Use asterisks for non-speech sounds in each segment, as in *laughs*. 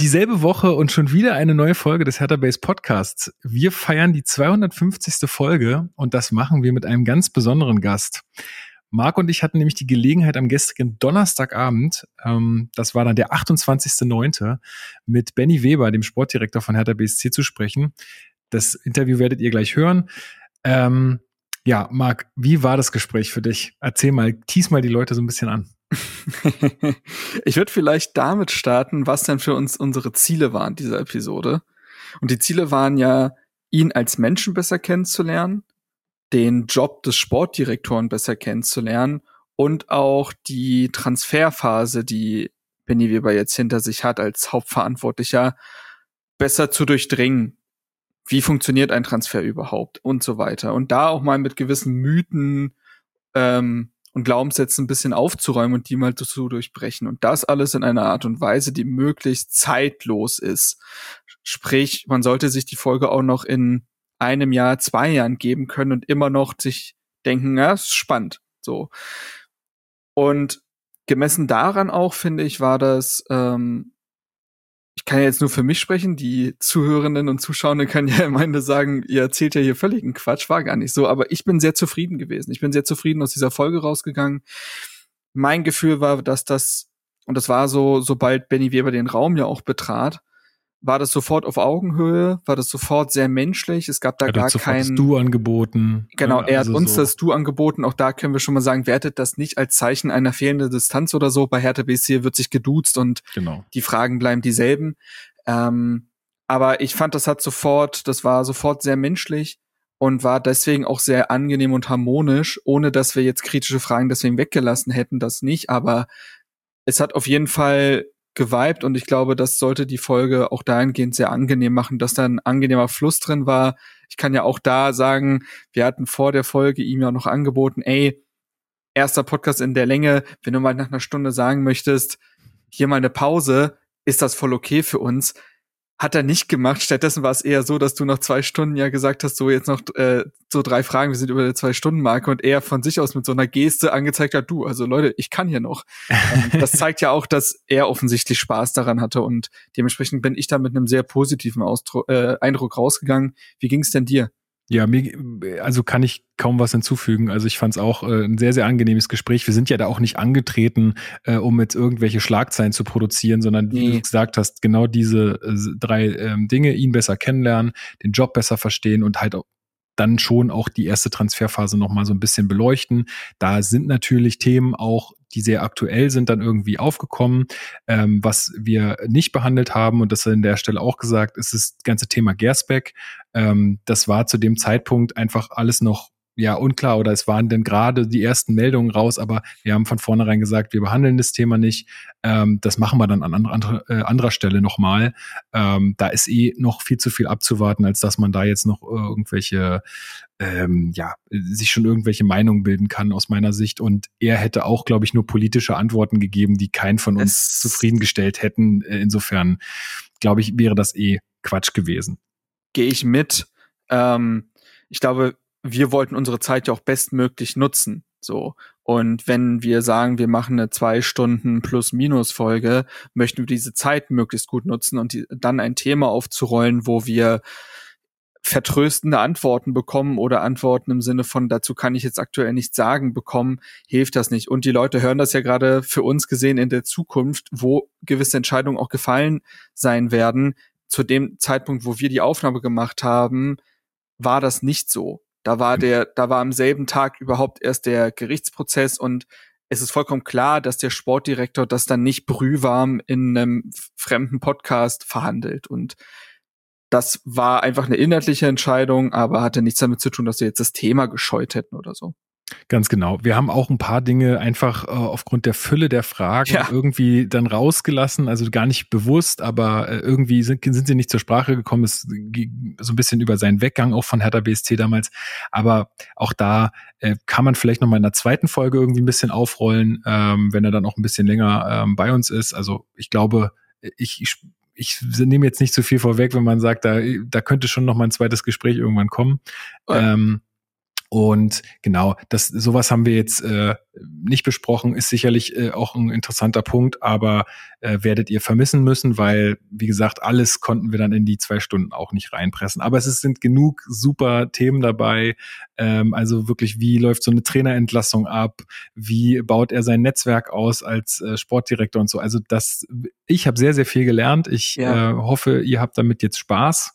Dieselbe Woche und schon wieder eine neue Folge des Hertha Base Podcasts. Wir feiern die 250. Folge und das machen wir mit einem ganz besonderen Gast. Marc und ich hatten nämlich die Gelegenheit am gestrigen Donnerstagabend, ähm, das war dann der 28.09., mit Benny Weber, dem Sportdirektor von Hertha BSC, zu sprechen. Das Interview werdet ihr gleich hören. Ähm, ja, Marc, wie war das Gespräch für dich? Erzähl mal, tease mal die Leute so ein bisschen an. *laughs* ich würde vielleicht damit starten, was denn für uns unsere Ziele waren dieser Episode. Und die Ziele waren ja, ihn als Menschen besser kennenzulernen, den Job des Sportdirektoren besser kennenzulernen und auch die Transferphase, die Benny Weber jetzt hinter sich hat als Hauptverantwortlicher, besser zu durchdringen. Wie funktioniert ein Transfer überhaupt und so weiter. Und da auch mal mit gewissen Mythen ähm, und Glaubenssätzen ein bisschen aufzuräumen und die mal zu durchbrechen. Und das alles in einer Art und Weise, die möglichst zeitlos ist. Sprich, man sollte sich die Folge auch noch in einem Jahr, zwei Jahren geben können und immer noch sich denken, ja, ist spannend. So. Und gemessen daran auch, finde ich, war das ähm, ich kann ja jetzt nur für mich sprechen, die Zuhörenden und Zuschauenden können ja am Ende sagen, ihr erzählt ja hier völligen Quatsch, war gar nicht so, aber ich bin sehr zufrieden gewesen. Ich bin sehr zufrieden aus dieser Folge rausgegangen. Mein Gefühl war, dass das, und das war so, sobald Benny Weber den Raum ja auch betrat, war das sofort auf Augenhöhe, war das sofort sehr menschlich. Es gab da er gar kein Du angeboten. Genau, er also hat uns so. das Du angeboten. Auch da können wir schon mal sagen, wertet das nicht als Zeichen einer fehlenden Distanz oder so. Bei Hertha BSC wird sich geduzt und genau. die Fragen bleiben dieselben. Ähm, aber ich fand, das hat sofort, das war sofort sehr menschlich und war deswegen auch sehr angenehm und harmonisch, ohne dass wir jetzt kritische Fragen deswegen weggelassen hätten, das nicht. Aber es hat auf jeden Fall geweibt und ich glaube, das sollte die Folge auch dahingehend sehr angenehm machen, dass da ein angenehmer Fluss drin war. Ich kann ja auch da sagen, wir hatten vor der Folge ihm ja noch angeboten, ey, erster Podcast in der Länge, wenn du mal nach einer Stunde sagen möchtest, hier mal eine Pause, ist das voll okay für uns hat er nicht gemacht. Stattdessen war es eher so, dass du nach zwei Stunden ja gesagt hast, so jetzt noch äh, so drei Fragen, wir sind über der Zwei-Stunden-Marke und er von sich aus mit so einer Geste angezeigt hat, du, also Leute, ich kann hier noch. ähm, *laughs* das zeigt ja auch, dass er offensichtlich Spaß daran hatte und dementsprechend bin ich da mit einem sehr positiven Ausdruck, äh, Eindruck rausgegangen. Wie ging es denn dir? Ja, mir, also kann ich kaum was hinzufügen. Also ich fand es auch äh, ein sehr, sehr angenehmes Gespräch. Wir sind ja da auch nicht angetreten, äh, um jetzt irgendwelche Schlagzeilen zu produzieren, sondern wie du gesagt hast, genau diese äh, drei ähm, Dinge, ihn besser kennenlernen, den Job besser verstehen und halt auch dann schon auch die erste Transferphase noch mal so ein bisschen beleuchten. Da sind natürlich Themen auch, die sehr aktuell sind, dann irgendwie aufgekommen. Ähm, was wir nicht behandelt haben, und das an der Stelle auch gesagt, ist das ganze Thema Gersbeck. Ähm, das war zu dem Zeitpunkt einfach alles noch ja unklar oder es waren denn gerade die ersten Meldungen raus, aber wir haben von vornherein gesagt, wir behandeln das Thema nicht. Ähm, das machen wir dann an andere, äh, anderer Stelle nochmal. Ähm, da ist eh noch viel zu viel abzuwarten, als dass man da jetzt noch irgendwelche, ähm, ja, sich schon irgendwelche Meinungen bilden kann aus meiner Sicht. Und er hätte auch, glaube ich, nur politische Antworten gegeben, die keinen von uns es zufriedengestellt hätten. Äh, insofern, glaube ich, wäre das eh Quatsch gewesen. Gehe ich mit. Ähm, ich glaube, wir wollten unsere Zeit ja auch bestmöglich nutzen. So. Und wenn wir sagen, wir machen eine zwei Stunden plus-minus Folge, möchten wir diese Zeit möglichst gut nutzen und die, dann ein Thema aufzurollen, wo wir vertröstende Antworten bekommen oder Antworten im Sinne von, dazu kann ich jetzt aktuell nichts sagen, bekommen, hilft das nicht. Und die Leute hören das ja gerade für uns gesehen in der Zukunft, wo gewisse Entscheidungen auch gefallen sein werden. Zu dem Zeitpunkt, wo wir die Aufnahme gemacht haben, war das nicht so. Da war der, da war am selben Tag überhaupt erst der Gerichtsprozess und es ist vollkommen klar, dass der Sportdirektor das dann nicht brühwarm in einem fremden Podcast verhandelt. Und das war einfach eine inhaltliche Entscheidung, aber hatte nichts damit zu tun, dass wir jetzt das Thema gescheut hätten oder so. Ganz genau. Wir haben auch ein paar Dinge einfach äh, aufgrund der Fülle der Fragen ja. irgendwie dann rausgelassen, also gar nicht bewusst, aber äh, irgendwie sind, sind sie nicht zur Sprache gekommen. Es ging so ein bisschen über seinen Weggang auch von Hertha BSC damals. Aber auch da äh, kann man vielleicht noch mal in der zweiten Folge irgendwie ein bisschen aufrollen, ähm, wenn er dann auch ein bisschen länger ähm, bei uns ist. Also ich glaube, ich, ich ich nehme jetzt nicht zu viel vorweg, wenn man sagt, da, da könnte schon noch mal ein zweites Gespräch irgendwann kommen. Ähm, Und genau, das sowas haben wir jetzt äh, nicht besprochen, ist sicherlich äh, auch ein interessanter Punkt, aber äh, werdet ihr vermissen müssen, weil, wie gesagt, alles konnten wir dann in die zwei Stunden auch nicht reinpressen. Aber es ist, sind genug super Themen dabei. Ähm, also wirklich, wie läuft so eine Trainerentlassung ab? Wie baut er sein Netzwerk aus als äh, Sportdirektor und so? Also das, ich habe sehr, sehr viel gelernt. Ich ja. äh, hoffe, ihr habt damit jetzt Spaß.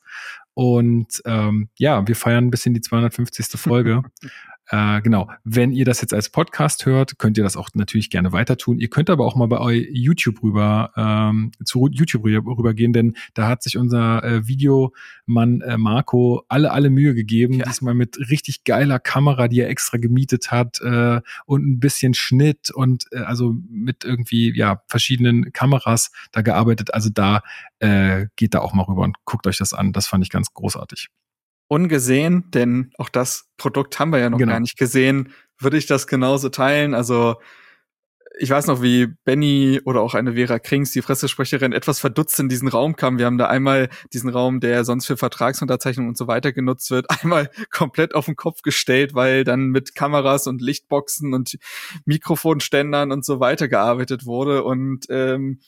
Und ähm, ja, wir feiern ein bisschen die 250. Folge. *laughs* Äh, genau. Wenn ihr das jetzt als Podcast hört, könnt ihr das auch natürlich gerne weiter tun. Ihr könnt aber auch mal bei YouTube rüber ähm, zu YouTube rüber, gehen, denn da hat sich unser äh, Videomann äh, Marco alle alle Mühe gegeben, ja. diesmal mit richtig geiler Kamera, die er extra gemietet hat äh, und ein bisschen Schnitt und äh, also mit irgendwie ja verschiedenen Kameras da gearbeitet. Also da äh, geht da auch mal rüber und guckt euch das an. Das fand ich ganz großartig ungesehen, denn auch das Produkt haben wir ja noch genau. gar nicht gesehen, würde ich das genauso teilen. Also ich weiß noch, wie Benny oder auch eine Vera Krings, die Pressesprecherin, etwas verdutzt in diesen Raum kam. Wir haben da einmal diesen Raum, der sonst für Vertragsunterzeichnung und so weiter genutzt wird, *laughs* einmal komplett auf den Kopf gestellt, weil dann mit Kameras und Lichtboxen und Mikrofonständern und so weiter gearbeitet wurde. Und ähm,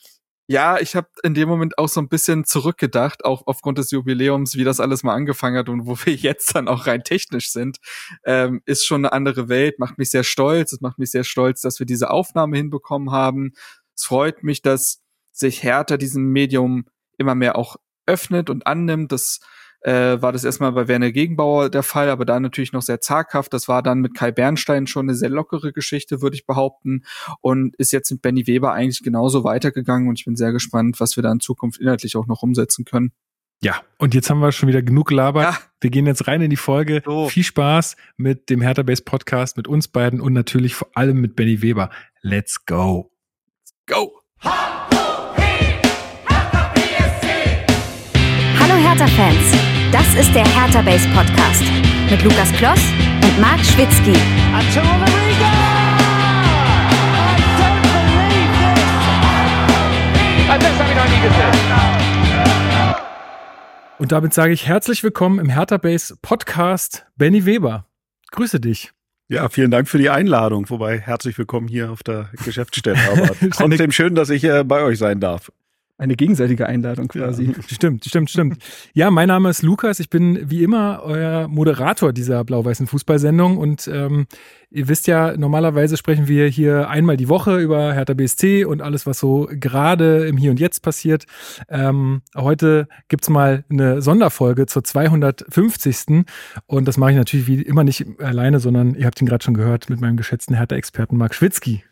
ja, ich habe in dem Moment auch so ein bisschen zurückgedacht, auch aufgrund des Jubiläums, wie das alles mal angefangen hat und wo wir *laughs* jetzt dann auch rein technisch sind, ähm, ist schon eine andere Welt, macht mich sehr stolz. Es macht mich sehr stolz, dass wir diese Aufnahme hinbekommen haben. Es freut mich, dass sich Hertha diesem Medium immer mehr auch öffnet und annimmt. Das äh, war das erstmal bei Werner Gegenbauer der Fall, aber da natürlich noch sehr zaghaft. Das war dann mit Kai Bernstein schon eine sehr lockere Geschichte, würde ich behaupten. Und ist jetzt mit Benny Weber eigentlich genauso weitergegangen. Und ich bin sehr gespannt, was wir da in Zukunft inhaltlich auch noch umsetzen können. Ja, und jetzt haben wir schon wieder genug gelabert. Ja. Wir gehen jetzt rein in die Folge. So. Viel Spaß mit dem Hertha Base Podcast, mit uns beiden und natürlich vor allem mit Benny Weber. Let's go. Go! Hallo Hertha-Fans! Das ist der Hertha Base Podcast mit Lukas Kloss und Marc Schwitzky. Und damit sage ich herzlich willkommen im Hertha Base Podcast, Benny Weber. Grüße dich. Ja, vielen Dank für die Einladung. Wobei herzlich willkommen hier auf der Geschäftsstelle. Aber *laughs* trotzdem schön, dass ich äh, bei euch sein darf eine gegenseitige Einladung quasi. Ja. *laughs* Stimmt, stimmt, stimmt. Ja, mein Name ist Lukas. Ich bin wie immer euer Moderator dieser blau-weißen Fußballsendung und ähm, ihr wisst ja, normalerweise sprechen wir hier einmal die Woche über Hertha BSC und alles, was so gerade im Hier und Jetzt passiert. Ähm, heute gibt's mal eine Sonderfolge zur 250. Und das mache ich natürlich wie immer nicht alleine, sondern ihr habt ihn gerade schon gehört mit meinem geschätzten Hertha-Experten Marc Schwitzky.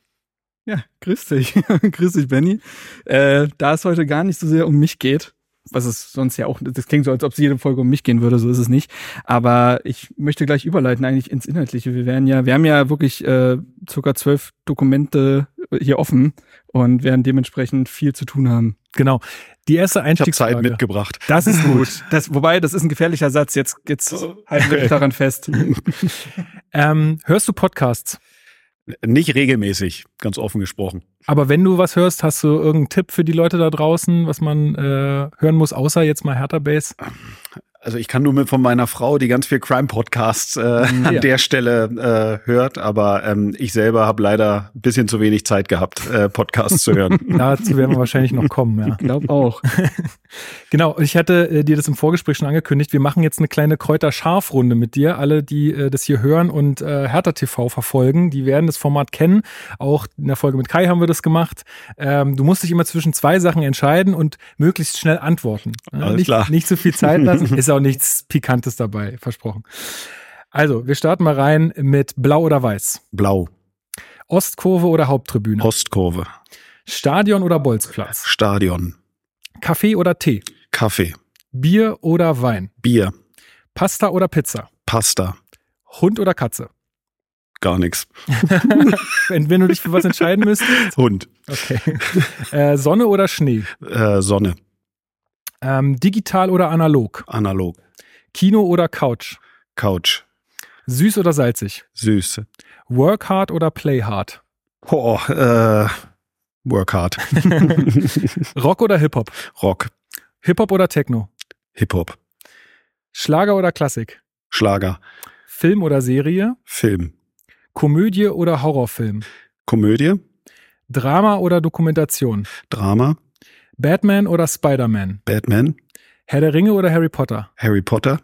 Ja, grüß dich. *laughs* grüß dich, Benny. Äh, da es heute gar nicht so sehr um mich geht, was es sonst ja auch, das klingt so, als ob es jede Folge um mich gehen würde, so ist es nicht. Aber ich möchte gleich überleiten eigentlich ins Inhaltliche. Wir werden ja, wir haben ja wirklich äh, circa zwölf Dokumente hier offen und werden dementsprechend viel zu tun haben. Genau. Die erste Einstiegsfrage. Ich Zeit mitgebracht. Das ist gut. *laughs* Das, wobei, das ist ein gefährlicher Satz. Jetzt, jetzt halten wir dich daran fest. *laughs* ähm, hörst du Podcasts? Nicht regelmäßig, ganz offen gesprochen. Aber wenn du was hörst, hast du irgendeinen Tipp für die Leute da draußen, was man äh, hören muss, außer jetzt mal Hertha Base? Also ich kann nur mit von meiner Frau, die ganz viel Crime-Podcasts äh, mhm. ja. an der Stelle äh, hört, aber ähm, ich selber habe leider ein bisschen zu wenig Zeit gehabt, äh, Podcasts zu hören. *laughs* *laughs* Dazu werden wir wahrscheinlich noch kommen, ja. Ich glaube auch. *laughs* genau, ich hatte äh, dir das im Vorgespräch schon angekündigt. Wir machen jetzt eine kleine Kräuter-Scharf-Runde mit dir. Alle, die äh, das hier hören und äh, Hertha TV verfolgen, die werden das Format kennen. Auch in der Folge mit Kai haben wir das gemacht. Ähm, du musst dich immer zwischen zwei Sachen entscheiden und möglichst schnell antworten. Alles nicht, klar. nicht zu viel Zeit lassen. Ist auch nichts Pikantes dabei, versprochen. Also, wir starten mal rein mit Blau oder Weiß. Blau. Ostkurve oder Haupttribüne? Ostkurve. Stadion oder Bolzplatz? Stadion. Kaffee oder Tee? Kaffee. Bier oder Wein? Bier. Pasta oder Pizza? Pasta. Hund oder Katze? Gar nichts. *laughs* wenn, wenn du dich für was entscheiden müsstest? Hund. Okay. Äh, Sonne oder Schnee? Äh, Sonne. Ähm, digital oder analog? Analog. Kino oder Couch? Couch. Süß oder salzig? Süß. Work hard oder play hard? Oh, äh, work hard. *laughs* Rock oder Hip-Hop? Rock. Hip-Hop oder Techno? Hip-Hop. Schlager oder Klassik? Schlager. Film oder Serie? Film. Komödie oder Horrorfilm? Komödie. Drama oder Dokumentation? Drama. Batman oder Spider-Man? Batman. Herr der Ringe oder Harry Potter? Harry Potter.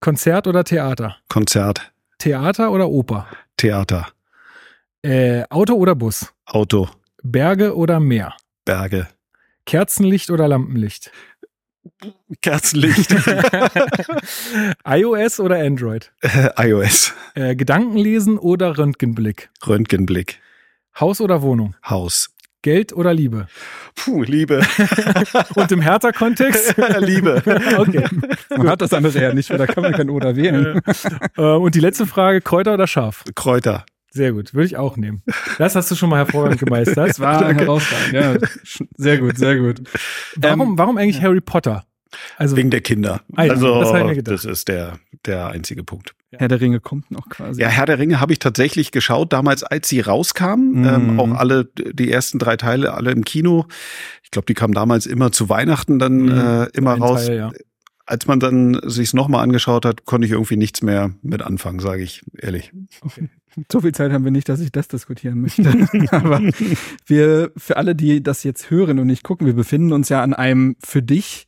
Konzert oder Theater? Konzert. Theater oder Oper? Theater. Äh, Auto oder Bus? Auto. Berge oder Meer? Berge. Kerzenlicht oder Lampenlicht? Kerzenlicht. *laughs* iOS oder Android? Äh, *laughs* iOS. Äh, Gedankenlesen oder Röntgenblick? Röntgenblick. Haus oder Wohnung? Haus. Geld oder Liebe? Puh, Liebe. *laughs* Und im Hertha-Kontext? *laughs* Liebe. Okay. Man hat das andere ja nicht, da kann man kein Oder wählen. *laughs* Äh, und die letzte Frage, Kräuter oder Schaf? Kräuter. Sehr gut, würde ich auch nehmen. Das hast du schon mal hervorragend gemeistert. Das war herausragend, ja. Sehr gut, sehr gut. Warum, warum eigentlich Harry Potter? Also, Wegen der Kinder. Ah, ja, also, das das, ist der, der einzige Punkt. Herr der Ringe kommt noch quasi. Ja, Herr der Ringe habe ich tatsächlich geschaut, damals, als sie rauskamen. Mhm. Ähm, auch alle, die ersten drei Teile, alle im Kino. Ich glaube, die kamen damals immer zu Weihnachten dann Mhm. äh, immer Ein raus. Teil, ja. Als man dann sich's nochmal angeschaut hat, konnte ich irgendwie nichts mehr mit anfangen, sage ich ehrlich. So viel Zeit haben wir nicht, dass ich das diskutieren möchte. *laughs* Aber wir, für alle, die das jetzt hören und nicht gucken, wir befinden uns ja an einem für dich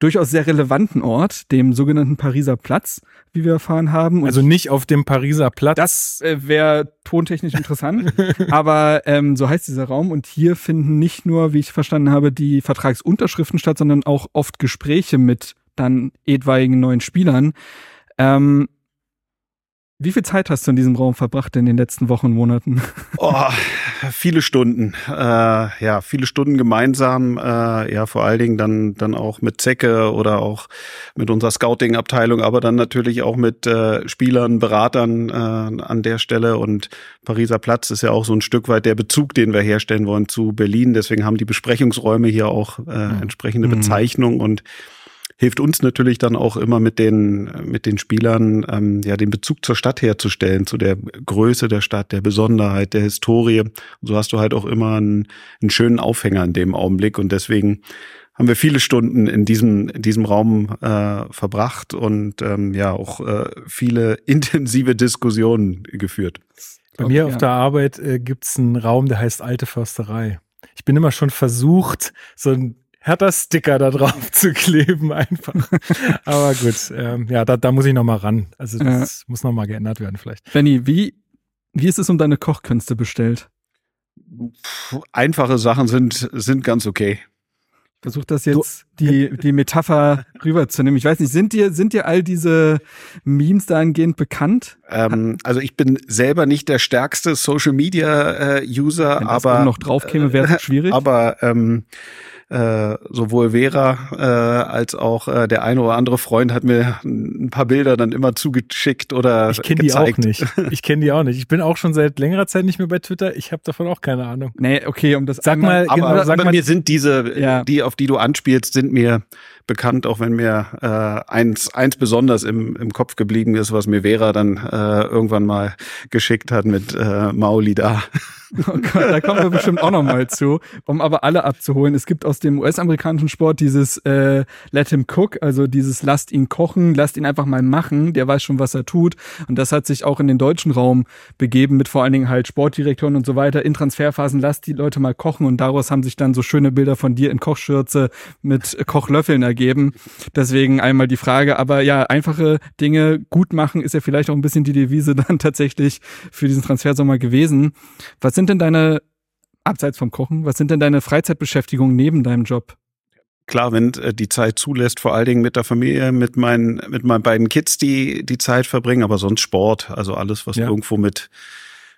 durchaus sehr relevanten Ort, dem sogenannten Pariser Platz, wie wir erfahren haben. Und Also nicht auf dem Pariser Platz. das äh, wäre tontechnisch interessant. *laughs* Aber ähm, so heißt dieser Raum. Und hier finden nicht nur, wie ich verstanden habe, die Vertragsunterschriften statt, sondern auch oft Gespräche mit dann etwaigen neuen Spielern. Ähm, wie viel Zeit hast du in diesem Raum verbracht in den letzten Wochen Monaten? Oh, viele Stunden, äh, ja, viele Stunden gemeinsam, äh, ja, vor allen Dingen dann dann auch mit Zecke oder auch mit unserer Scouting-Abteilung, aber dann natürlich auch mit äh, Spielern, Beratern äh, an der Stelle und Pariser Platz ist ja auch so ein Stück weit der Bezug, den wir herstellen wollen zu Berlin. Deswegen haben die Besprechungsräume hier auch äh, entsprechende Mhm. Bezeichnung und hilft uns natürlich dann auch immer mit den mit den Spielern ähm, ja den Bezug zur Stadt herzustellen, zu der Größe der Stadt, der Besonderheit, der Historie. Und so hast du halt auch immer einen, einen schönen Aufhänger in dem Augenblick und deswegen haben wir viele Stunden in diesem in diesem Raum äh, verbracht und ähm, ja auch äh, viele *laughs* intensive Diskussionen geführt. Bei mir Okay, auf ja. der Arbeit äh, gibt's einen Raum, der heißt Alte Försterei. Ich bin immer schon versucht, so ein Hertha-Sticker da drauf zu kleben einfach. Aber gut, ähm, ja, da, da muss ich noch mal ran. Also das muss noch mal geändert werden vielleicht. Benny, wie, wie ist es um deine Kochkünste bestellt? Einfache Sachen sind sind ganz okay. Versuch das jetzt, die, *laughs* die Metapher rüberzunehmen. Ich weiß nicht, sind dir, sind dir all diese Memes dahingehend bekannt? Ähm, also ich bin selber nicht der stärkste Social Media äh, User, Wenn aber oben noch drauf käme, wäre es schwierig. Aber ähm, äh, sowohl Vera äh, als auch äh, der eine oder andere Freund hat mir ein paar Bilder dann immer zugeschickt oder Ich kenne die auch nicht. Ich kenne die auch nicht. Ich bin auch schon seit längerer Zeit nicht mehr bei Twitter. Ich habe davon auch keine Ahnung. nee, okay, um das Sag einmal- mal, genau, Aber, sag aber mal, mir sind diese, Ja. die, auf die du anspielst, sind mir bekannt, auch wenn mir äh, eins, eins besonders im, im Kopf geblieben ist, was mir Vera dann äh, irgendwann mal geschickt hat mit äh, Mauli da. *laughs* Oh da kommen wir bestimmt auch noch mal zu, um aber alle abzuholen. Es gibt aus dem US-amerikanischen Sport dieses äh, Let him cook, also dieses lasst ihn kochen, lasst ihn einfach mal machen, der weiß schon, was er tut. Und das hat sich auch in den deutschen Raum begeben, mit vor allen Dingen halt Sportdirektoren und so weiter. In Transferphasen lasst die Leute mal kochen und daraus haben sich dann so schöne Bilder von dir in Kochschürze mit Kochlöffeln ergeben. Deswegen einmal die Frage, aber ja, einfache Dinge gut machen ist ja vielleicht auch ein bisschen die Devise *laughs* dann tatsächlich für diesen Transfersommer gewesen. Was sind denn deine, abseits vom Kochen, was sind denn deine Freizeitbeschäftigungen neben deinem Job? Klar, wenn äh, die Zeit zulässt, vor allen Dingen mit der Familie, mit meinen, mit meinen beiden Kids, die die Zeit verbringen, aber sonst Sport, also alles, was Ja. irgendwo mit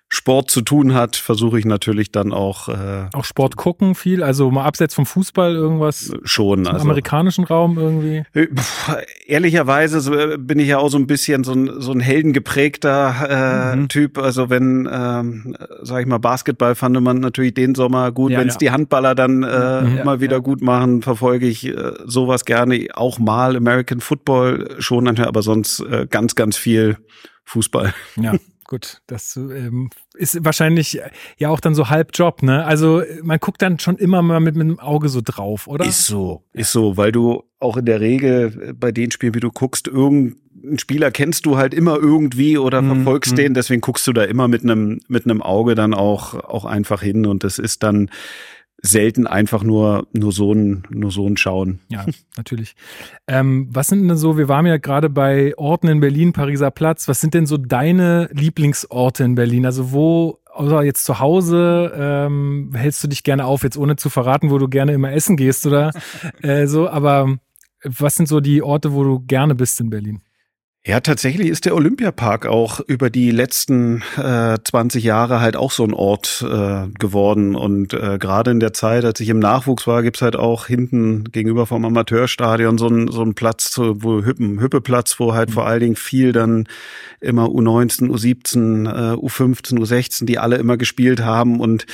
Sport zu tun hat, versuche ich natürlich dann auch äh, auch Sport gucken viel. Also mal abseits vom Fußball irgendwas schon. im Also amerikanischen Raum irgendwie. Äh, pf, Ehrlicherweise so, äh, bin ich ja auch so ein bisschen so ein, so ein heldengeprägter äh, Mhm. Typ. Also wenn, ähm, sag ich mal, Basketball fand man natürlich den Sommer gut. Ja, wenn es ja. die Handballer dann äh, Mhm. mal wieder ja. gut machen, verfolge ich äh, sowas gerne. Auch mal American Football schon, aber sonst äh, ganz, ganz viel Fußball. Ja, *laughs* gut. Das ähm, ist wahrscheinlich ja auch dann so halb Job, ne? Also man guckt dann schon immer mal mit, mit dem Auge so drauf, oder? Ist so, ist so, weil du auch in der Regel äh, bei den Spielen, wie du guckst, irgend, einen Spieler kennst du halt immer irgendwie oder mhm. verfolgst mhm. den, deswegen guckst du da immer mit einem mit einem Auge dann auch auch einfach hin und das ist dann selten einfach nur nur so ein nur so ein Schauen. Ja, natürlich. Ähm, was sind denn so? Wir waren ja gerade bei Orten in Berlin, Pariser Platz. Was sind denn so deine Lieblingsorte in Berlin? Also wo außer jetzt zu Hause ähm, hältst du dich gerne auf, jetzt ohne zu verraten, wo du gerne immer essen gehst oder äh, so, aber was sind so die Orte, wo du gerne bist in Berlin? Ja, tatsächlich ist der Olympiapark auch über die letzten äh, 20 Jahre halt auch so ein Ort äh, geworden. Und äh, gerade in der Zeit, als ich im Nachwuchs war, gibt's halt auch hinten gegenüber vom Amateurstadion so ein so ein Platz, wo Hüppen, Hüppeplatz, wo halt mhm. vor allen Dingen viel dann immer U19, U17, äh, U15, U16, die alle immer gespielt haben. Und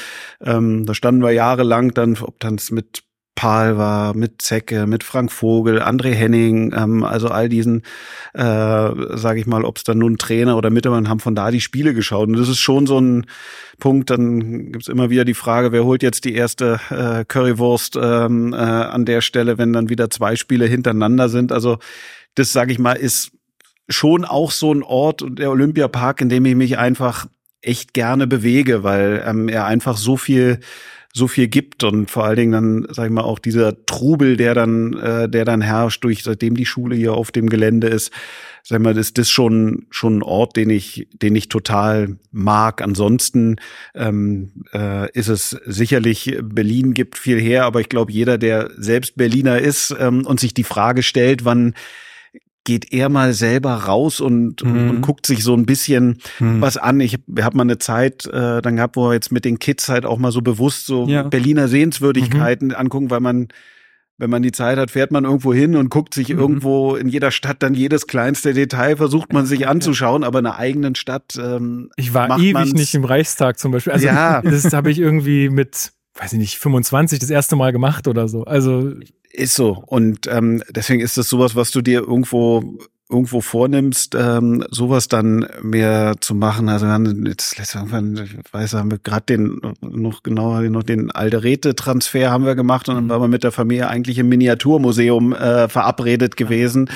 ähm, da standen wir jahrelang dann, ob dann mit Pahl war, mit Zecke, mit Frank Vogel, André Henning, ähm, also all diesen, äh, sage ich mal, ob es dann nun Trainer oder Mitarbeiter haben von da die Spiele geschaut. Und das ist schon so ein Punkt, dann gibt's immer wieder die Frage, wer holt jetzt die erste äh, Currywurst ähm, äh, an der Stelle, wenn dann wieder zwei Spiele hintereinander sind. Also das, sage ich mal, ist schon auch so ein Ort der Olympiapark, in dem ich mich einfach echt gerne bewege, weil ähm, er einfach so viel so viel gibt und vor allen Dingen dann, sag ich mal, auch dieser Trubel, der dann, äh, der dann herrscht, durch seitdem die Schule hier auf dem Gelände ist, sag ich mal, ist das schon schon ein Ort, den ich, den ich total mag. Ansonsten ähm, äh, ist es sicherlich Berlin gibt viel her, aber ich glaube, jeder, der selbst Berliner ist ähm, und sich die Frage stellt, wann geht er mal selber raus und, mhm. und guckt sich so ein bisschen mhm. was an. Ich habe mal eine Zeit äh, dann gehabt, wo wir jetzt mit den Kids halt auch mal so bewusst so ja. Berliner Sehenswürdigkeiten mhm. angucken, weil man wenn man die Zeit hat, fährt man irgendwo hin und guckt sich mhm. irgendwo in jeder Stadt dann jedes kleinste Detail, versucht man sich *laughs* anzuschauen, aber in einer eigenen Stadt. Ähm, ich war ewig nicht im Reichstag zum Beispiel. Also ja. das habe ich irgendwie mit, weiß ich nicht, 25 das erste Mal gemacht oder so. Also ist so. Und ähm, deswegen ist das sowas, was du dir irgendwo irgendwo vornimmst, ähm, sowas dann mehr zu machen. Also wir haben jetzt irgendwann, ich weiß, haben wir gerade den noch genauer noch den Alderete-Transfer haben wir gemacht und dann mhm. waren wir mit der Familie eigentlich im Miniaturmuseum äh, verabredet gewesen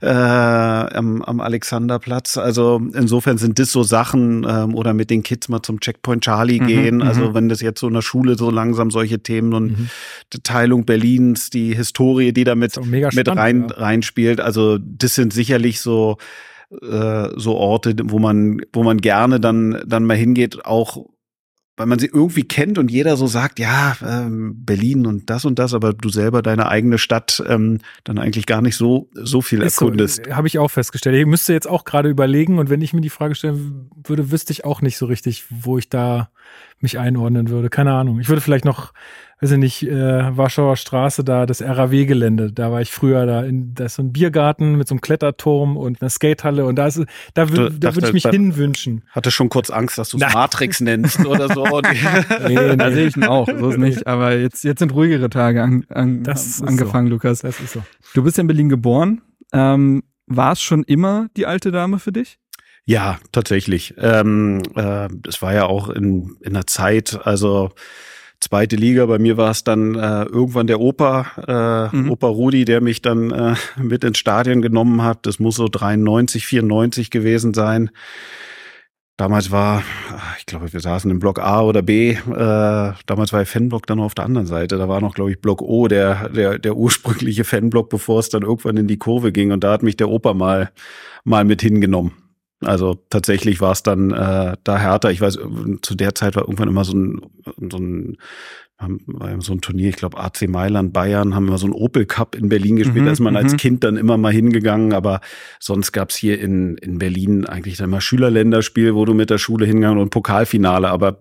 äh, am, am Alexanderplatz. Also insofern sind das so Sachen ähm, oder mit den Kids mal zum Checkpoint Charlie mhm, gehen. Mhm, also wenn das jetzt so in der Schule so langsam solche Themen und mhm. die Teilung Berlins, die Historie, die da mit, mit rein ja. reinspielt. Also das sind sicher sicherlich so äh, so Orte, wo man wo man gerne dann dann mal hingeht, auch weil man sie irgendwie kennt und jeder so sagt, ja, ähm, Berlin und das und das, aber du selber deine eigene Stadt ähm, dann eigentlich gar nicht so so viel erkundest. So, Habe ich auch festgestellt. Ich müsste jetzt auch gerade überlegen und wenn ich mir die Frage stellen würde, wüsste ich auch nicht so richtig, wo ich da mich einordnen würde. Keine Ahnung. Ich würde vielleicht noch weiß ich nicht, äh, Warschauer Straße da, das RAW-Gelände. Da war ich früher da in, da ist so ein Biergarten mit so einem Kletterturm und einer Skatehalle und da ist, da, würde da würde ich mich hinwünschen. Hatte schon kurz Angst, dass du es Matrix nennst oder so. *laughs* nee, da sehe ich ihn auch. So ist nicht. *laughs* Aber jetzt, jetzt sind ruhigere Tage an, an, angefangen, so. Lukas. Das ist so. Du bist in Berlin geboren. Ähm, war es schon immer die alte Dame für dich? Ja, tatsächlich. Ähm, äh, es war ja auch in, in der Zeit, also zweite Liga. Bei mir war es dann äh, irgendwann der Opa, äh, mhm. Opa Rudi, der mich dann äh, mit ins Stadion genommen hat. Das muss so 93, 94 gewesen sein. Damals war, ich glaube, wir saßen im Block A oder B. Äh, damals war der Fanblock dann noch auf der anderen Seite. Da war noch, glaube ich, Block O, der, der, der ursprüngliche Fanblock, bevor es dann irgendwann in die Kurve ging. Und da hat mich der Opa mal, mal mit hingenommen. Also tatsächlich war es dann äh, da härter. Ich weiß, zu der Zeit war irgendwann immer so ein, so ein war so ein Turnier, ich glaube AC Mailand, Bayern haben immer so ein Opel Cup in Berlin gespielt. Mhm, da ist man als mhm. Kind dann immer mal hingegangen, aber sonst gab's hier in, in Berlin eigentlich dann mal Schülerländerspiel, wo du mit der Schule hingegangen und Pokalfinale, aber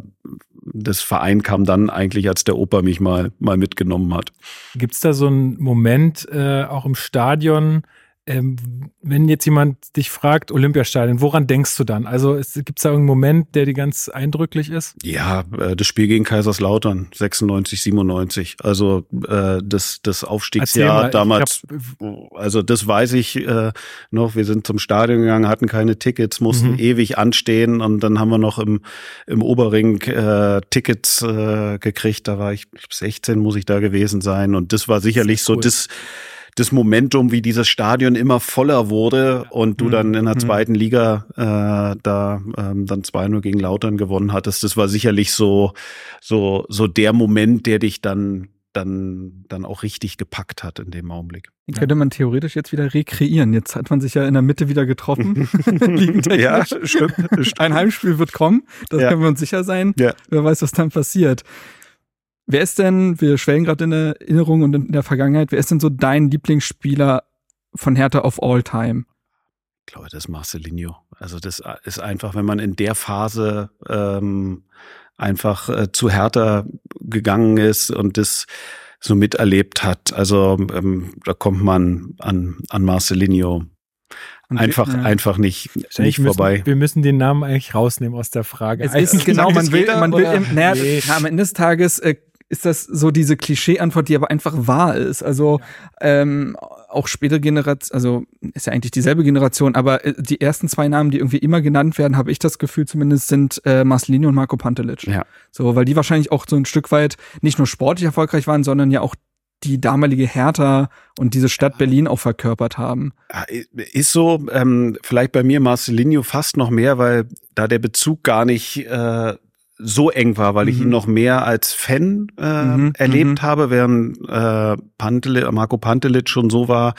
das Verein kam dann eigentlich, als der Opa mich mal, mal mitgenommen hat. Gibt's da so einen Moment äh, auch im Stadion, ähm, wenn jetzt jemand dich fragt, Olympiastadion, woran denkst du dann? Also gibt es da irgendeinen Moment, der dir ganz eindrücklich ist? Ja, äh, das Spiel gegen Kaiserslautern, 96, 97. Also äh, das, das Aufstiegsjahr damals, hab, also das weiß ich äh, noch. Wir sind zum Stadion gegangen, hatten keine Tickets, mussten mhm. ewig anstehen und dann haben wir noch im, im Oberring äh, Tickets äh, gekriegt. Da war ich, 16 muss ich da gewesen sein und das war sicherlich das so cool. das das Momentum, wie dieses Stadion immer voller wurde und du mhm. dann in der mhm. zweiten Liga äh, da ähm, dann 2-0 gegen Lautern gewonnen hattest. Das war sicherlich so, so, so der Moment, der dich dann dann, dann auch richtig gepackt hat in dem Augenblick. Könnte man theoretisch jetzt wieder rekreieren. Jetzt hat man sich ja in der Mitte wieder getroffen. *laughs* ja, stimmt, stimmt. Ein Heimspiel wird kommen, das ja. können wir uns sicher sein. Ja. Wer weiß, was dann passiert. Wer ist denn, wir schwellen gerade in der Erinnerung und in der Vergangenheit, wer ist denn so dein Lieblingsspieler von Hertha of all time? Ich glaube, das ist Marcelinho. Also das ist einfach, wenn man in der Phase ähm, einfach äh, zu Hertha gegangen ist und das so miterlebt hat. Also ähm, da kommt man an, an Marcelinho einfach, ja. einfach nicht, nicht vorbei. Müssen, wir müssen den Namen eigentlich rausnehmen aus der Frage. Es ist genau, man will, man will, im, naja, nee. am Ende des Tages äh, ist das so diese Klischee-Antwort, die aber einfach wahr ist. Also ähm, auch spätere Generation, also ist ja eigentlich dieselbe Generation, aber äh, die ersten zwei Namen, die irgendwie immer genannt werden, habe ich das Gefühl zumindest, sind äh, Marcelino und Marco Pantelic. Ja. So, weil die wahrscheinlich auch so ein Stück weit nicht nur sportlich erfolgreich waren, sondern ja auch die damalige Hertha und diese Stadt Berlin auch verkörpert haben. Ist so, ähm, vielleicht bei mir Marcelinho fast noch mehr, weil da der Bezug gar nicht äh, so eng war, weil mhm. ich ihn mhm. noch mehr als Fan äh, mhm. erlebt mhm. habe, während äh, Pantelic, Marco Pantelic schon so war.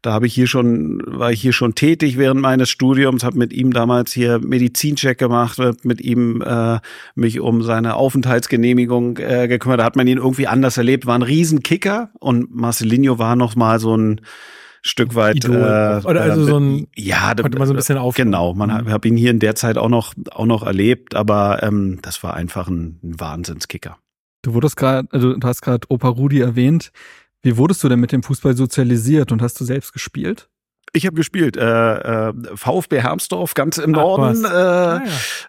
Da habe ich hier schon, war ich hier schon tätig während meines Studiums, habe mit ihm damals hier Medizincheck gemacht, mit ihm äh, mich um seine Aufenthaltsgenehmigung äh, gekümmert. Da hat man ihn irgendwie anders erlebt, war ein Riesenkicker und Marcelinho war noch mal so ein Stück weit. Idol. Äh, Oder also so ein, ja, konnte man so ein bisschen auf. Genau, man mhm. habe ihn hier in der Zeit auch noch auch noch erlebt, aber ähm, das war einfach ein, ein Wahnsinnskicker. Du wurdest gerade, also du hast gerade Opa Rudi erwähnt. Wie wurdest du denn mit dem Fußball sozialisiert und hast du selbst gespielt? Ich habe gespielt. Äh, äh, VfB Hermsdorf, ganz im Ach, Norden, äh, ah,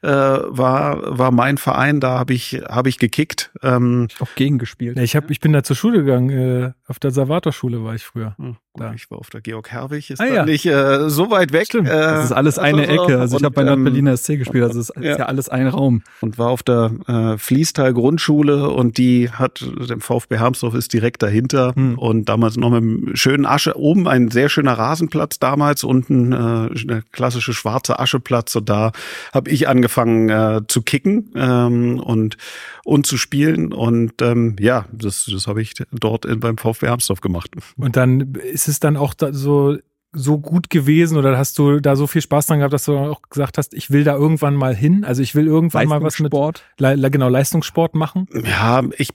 ja. äh, war war mein Verein. Da habe ich habe ich gekickt. Ähm, auch gegen gespielt. Ja, ich habe ich bin da zur Schule gegangen. Äh, auf der Salvator-Schule war ich früher. Hm. Da. Ich war auf der Georg Herwig, ist ah, ja. nicht äh, so weit weg. Stimmt. Äh, das ist alles eine also, Ecke. Also ich habe bei Nordberliner SC gespielt, also es ist ja. ja. alles ein Raum. Und war auf der äh, Fließtal Grundschule und die hat, der VfB Hermsdorf ist direkt dahinter hm. und damals noch mit einem schönen Asche, oben ein sehr schöner Rasenplatz damals, unten äh, eine klassische schwarze Ascheplatz und da habe ich angefangen äh, zu kicken ähm, und und zu spielen und ähm, ja, das, das habe ich dort in, beim VfB Hermsdorf gemacht. Und dann ist es dann auch da so so gut gewesen oder hast du da so viel Spaß dran gehabt, dass du auch gesagt hast, ich will da irgendwann mal hin? Also ich will irgendwann mal was mit Sport, Le genau Leistungssport machen? Ja, ich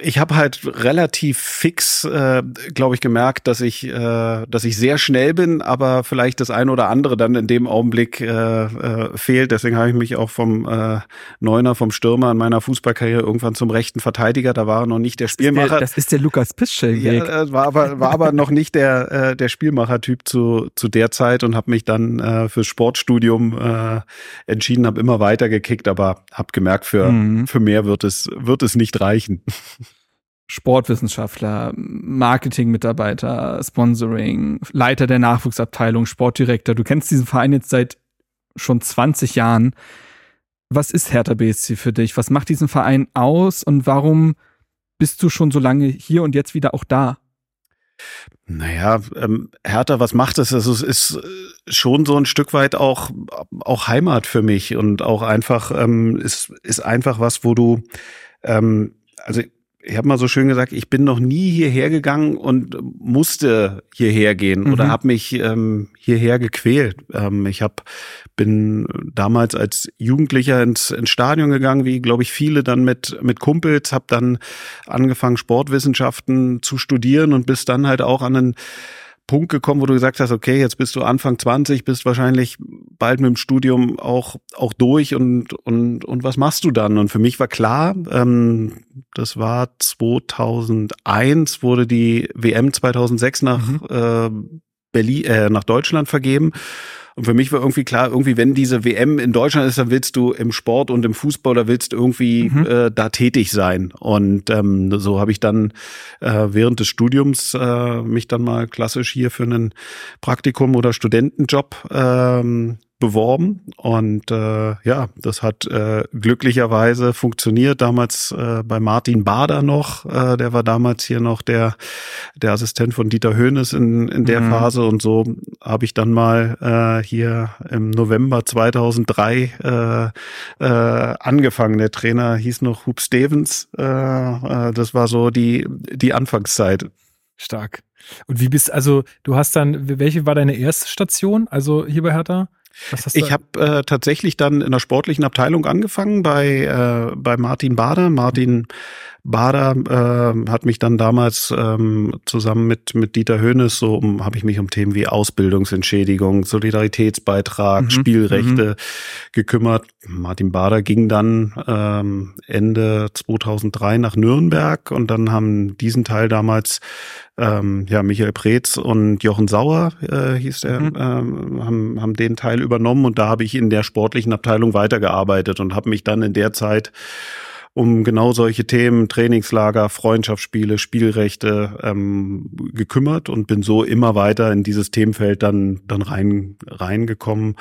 ich habe halt relativ fix, äh, glaube ich, gemerkt, dass ich äh, dass ich sehr schnell bin, aber vielleicht das eine oder andere dann in dem Augenblick äh, äh, fehlt. Deswegen habe ich mich auch vom äh, Neuner, vom Stürmer in meiner Fußballkarriere irgendwann zum rechten Verteidiger. Da war noch nicht der Spielmacher. Das ist der, das ist der Lukas Piszczek. Ja, äh, war aber war aber noch nicht der äh, der Spielmacher-Typ zu zu, der Zeit und habe mich dann äh, fürs Sportstudium äh, entschieden, habe immer weiter gekickt, aber habe gemerkt, für, mhm. für mehr wird es, wird es nicht reichen. Sportwissenschaftler, Marketingmitarbeiter, Sponsoring, Leiter der Nachwuchsabteilung, Sportdirektor. Du kennst diesen Verein jetzt seit schon 20 Jahren. Was ist Hertha BSC für dich? Was macht diesen Verein aus und warum bist du schon so lange hier und jetzt wieder auch da? Naja, ähm, Hertha, was macht es? Also es ist äh, schon so ein Stück weit auch, auch Heimat für mich und auch einfach, ähm, ist, ist einfach was, wo du, ähm, also ich habe mal so schön gesagt, ich bin noch nie hierher gegangen und musste hierher gehen mhm. oder habe mich ähm, hierher gequält. Ähm, ich hab, bin damals als Jugendlicher ins, ins Stadion gegangen, wie glaube ich viele dann mit mit Kumpels, habe dann angefangen Sportwissenschaften zu studieren und bis dann halt auch an einen Punkt gekommen, wo du gesagt hast, okay, jetzt bist du Anfang 20, bist wahrscheinlich bald mit dem Studium auch, auch durch und, und, und was machst du dann? Und für mich war klar, ähm, das war 2001, wurde die WM 2006 nach mhm. äh, Berlin, äh, nach Deutschland vergeben. Und für mich war irgendwie klar, irgendwie, wenn diese WM in Deutschland ist, dann willst du im Sport und im Fußball, da willst du irgendwie mhm. äh, da tätig sein. Und ähm, so habe ich dann äh, während des Studiums äh, mich dann mal klassisch hier für einen Praktikum oder Studentenjob ähm, beworben und äh, ja, das hat äh, glücklicherweise funktioniert. Damals äh, bei Martin Bader noch, äh, der war damals hier noch der der Assistent von Dieter Höhnes in in der mhm. Phase und so habe ich dann mal äh, hier im November 2003 äh, äh, angefangen. Der Trainer hieß noch Hub Stevens. Äh, äh, das war so die die Anfangszeit. Stark. Und wie bist also du hast dann welche war deine erste Station? Also hier bei Hertha? Ich habe äh, tatsächlich dann in der sportlichen Abteilung angefangen bei, äh, bei Martin Bader. Martin Bader äh, hat mich dann damals ähm, zusammen mit, mit Dieter Höhnes so um, habe ich mich um Themen wie Ausbildungsentschädigung, Solidaritätsbeitrag, mhm. Spielrechte mhm. gekümmert. Martin Bader ging dann ähm, Ende 2003 nach Nürnberg und dann haben diesen Teil damals ähm, ja Michael Preetz und Jochen Sauer äh, hieß der, mhm. ähm, haben, haben den Teil übernommen und da habe ich in der sportlichen Abteilung weitergearbeitet und habe mich dann in der Zeit um genau solche Themen, Trainingslager, Freundschaftsspiele, Spielrechte ähm, gekümmert und bin so immer weiter in dieses Themenfeld dann dann rein reingekommen.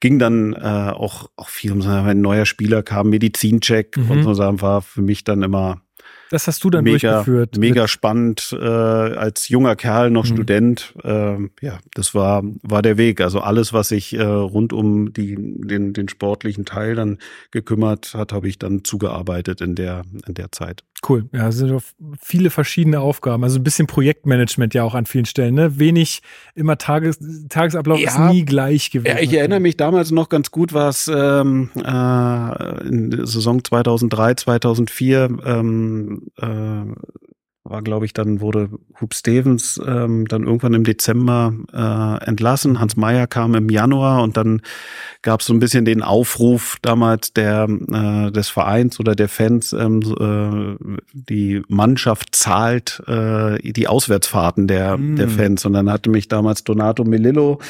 Ging dann äh, auch auch viel um wenn ein neuer Spieler kam, Medizincheck mhm. und so sagen war für mich dann immer das hast du dann mega, durchgeführt. Mega spannend äh, als junger Kerl, noch mhm. Student. Äh, ja, das war war der Weg. Also alles, was sich äh, rund um die, den, den sportlichen Teil dann gekümmert hat, habe ich dann zugearbeitet in der in der Zeit. Cool. Ja, es sind viele verschiedene Aufgaben. Also ein bisschen Projektmanagement ja auch an vielen Stellen. Ne? Wenig, immer Tages, Tagesablauf ja, ist nie gleich gewesen. Ja, ich erinnere mich damals noch ganz gut, was ähm, äh, in der Saison 2003, 2004 ähm, äh, war, glaube ich, dann wurde Hub Stevens ähm, dann irgendwann im Dezember äh, entlassen. Hans Meyer kam im Januar und dann gab es so ein bisschen den Aufruf damals der äh, des Vereins oder der Fans, ähm, äh, die Mannschaft zahlt äh, die Auswärtsfahrten der mm. der Fans. Und dann hatte mich damals Donato Melillo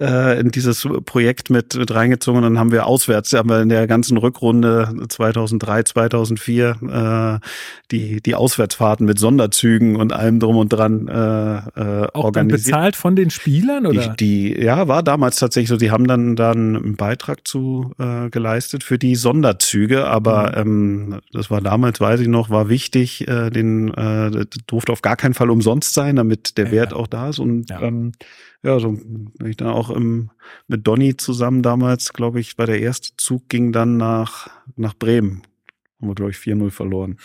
äh, in dieses Projekt mit, mit reingezogen. Und dann haben wir auswärts, haben wir in der ganzen Rückrunde 2003, 2004 äh, die die Auswärtsfahrten mit Sonderzügen und allem drum und dran äh, äh, Auch organisiert. bezahlt von den Spielern oder? Die, die, ja, war damals tatsächlich so. Die haben dann dann einen Beitrag zu äh, geleistet für die Sonderzüge, aber mhm. ähm, das war damals, weiß ich noch, war wichtig. Äh, den äh, durfte auf gar keinen Fall umsonst sein, damit der ja, Wert auch da ist und ja. ähm, ja, so bin ich dann auch im, mit Donny zusammen damals, glaube ich, war der erste Zug ging dann nach nach Bremen haben wir, glaube ich, 4-0 verloren.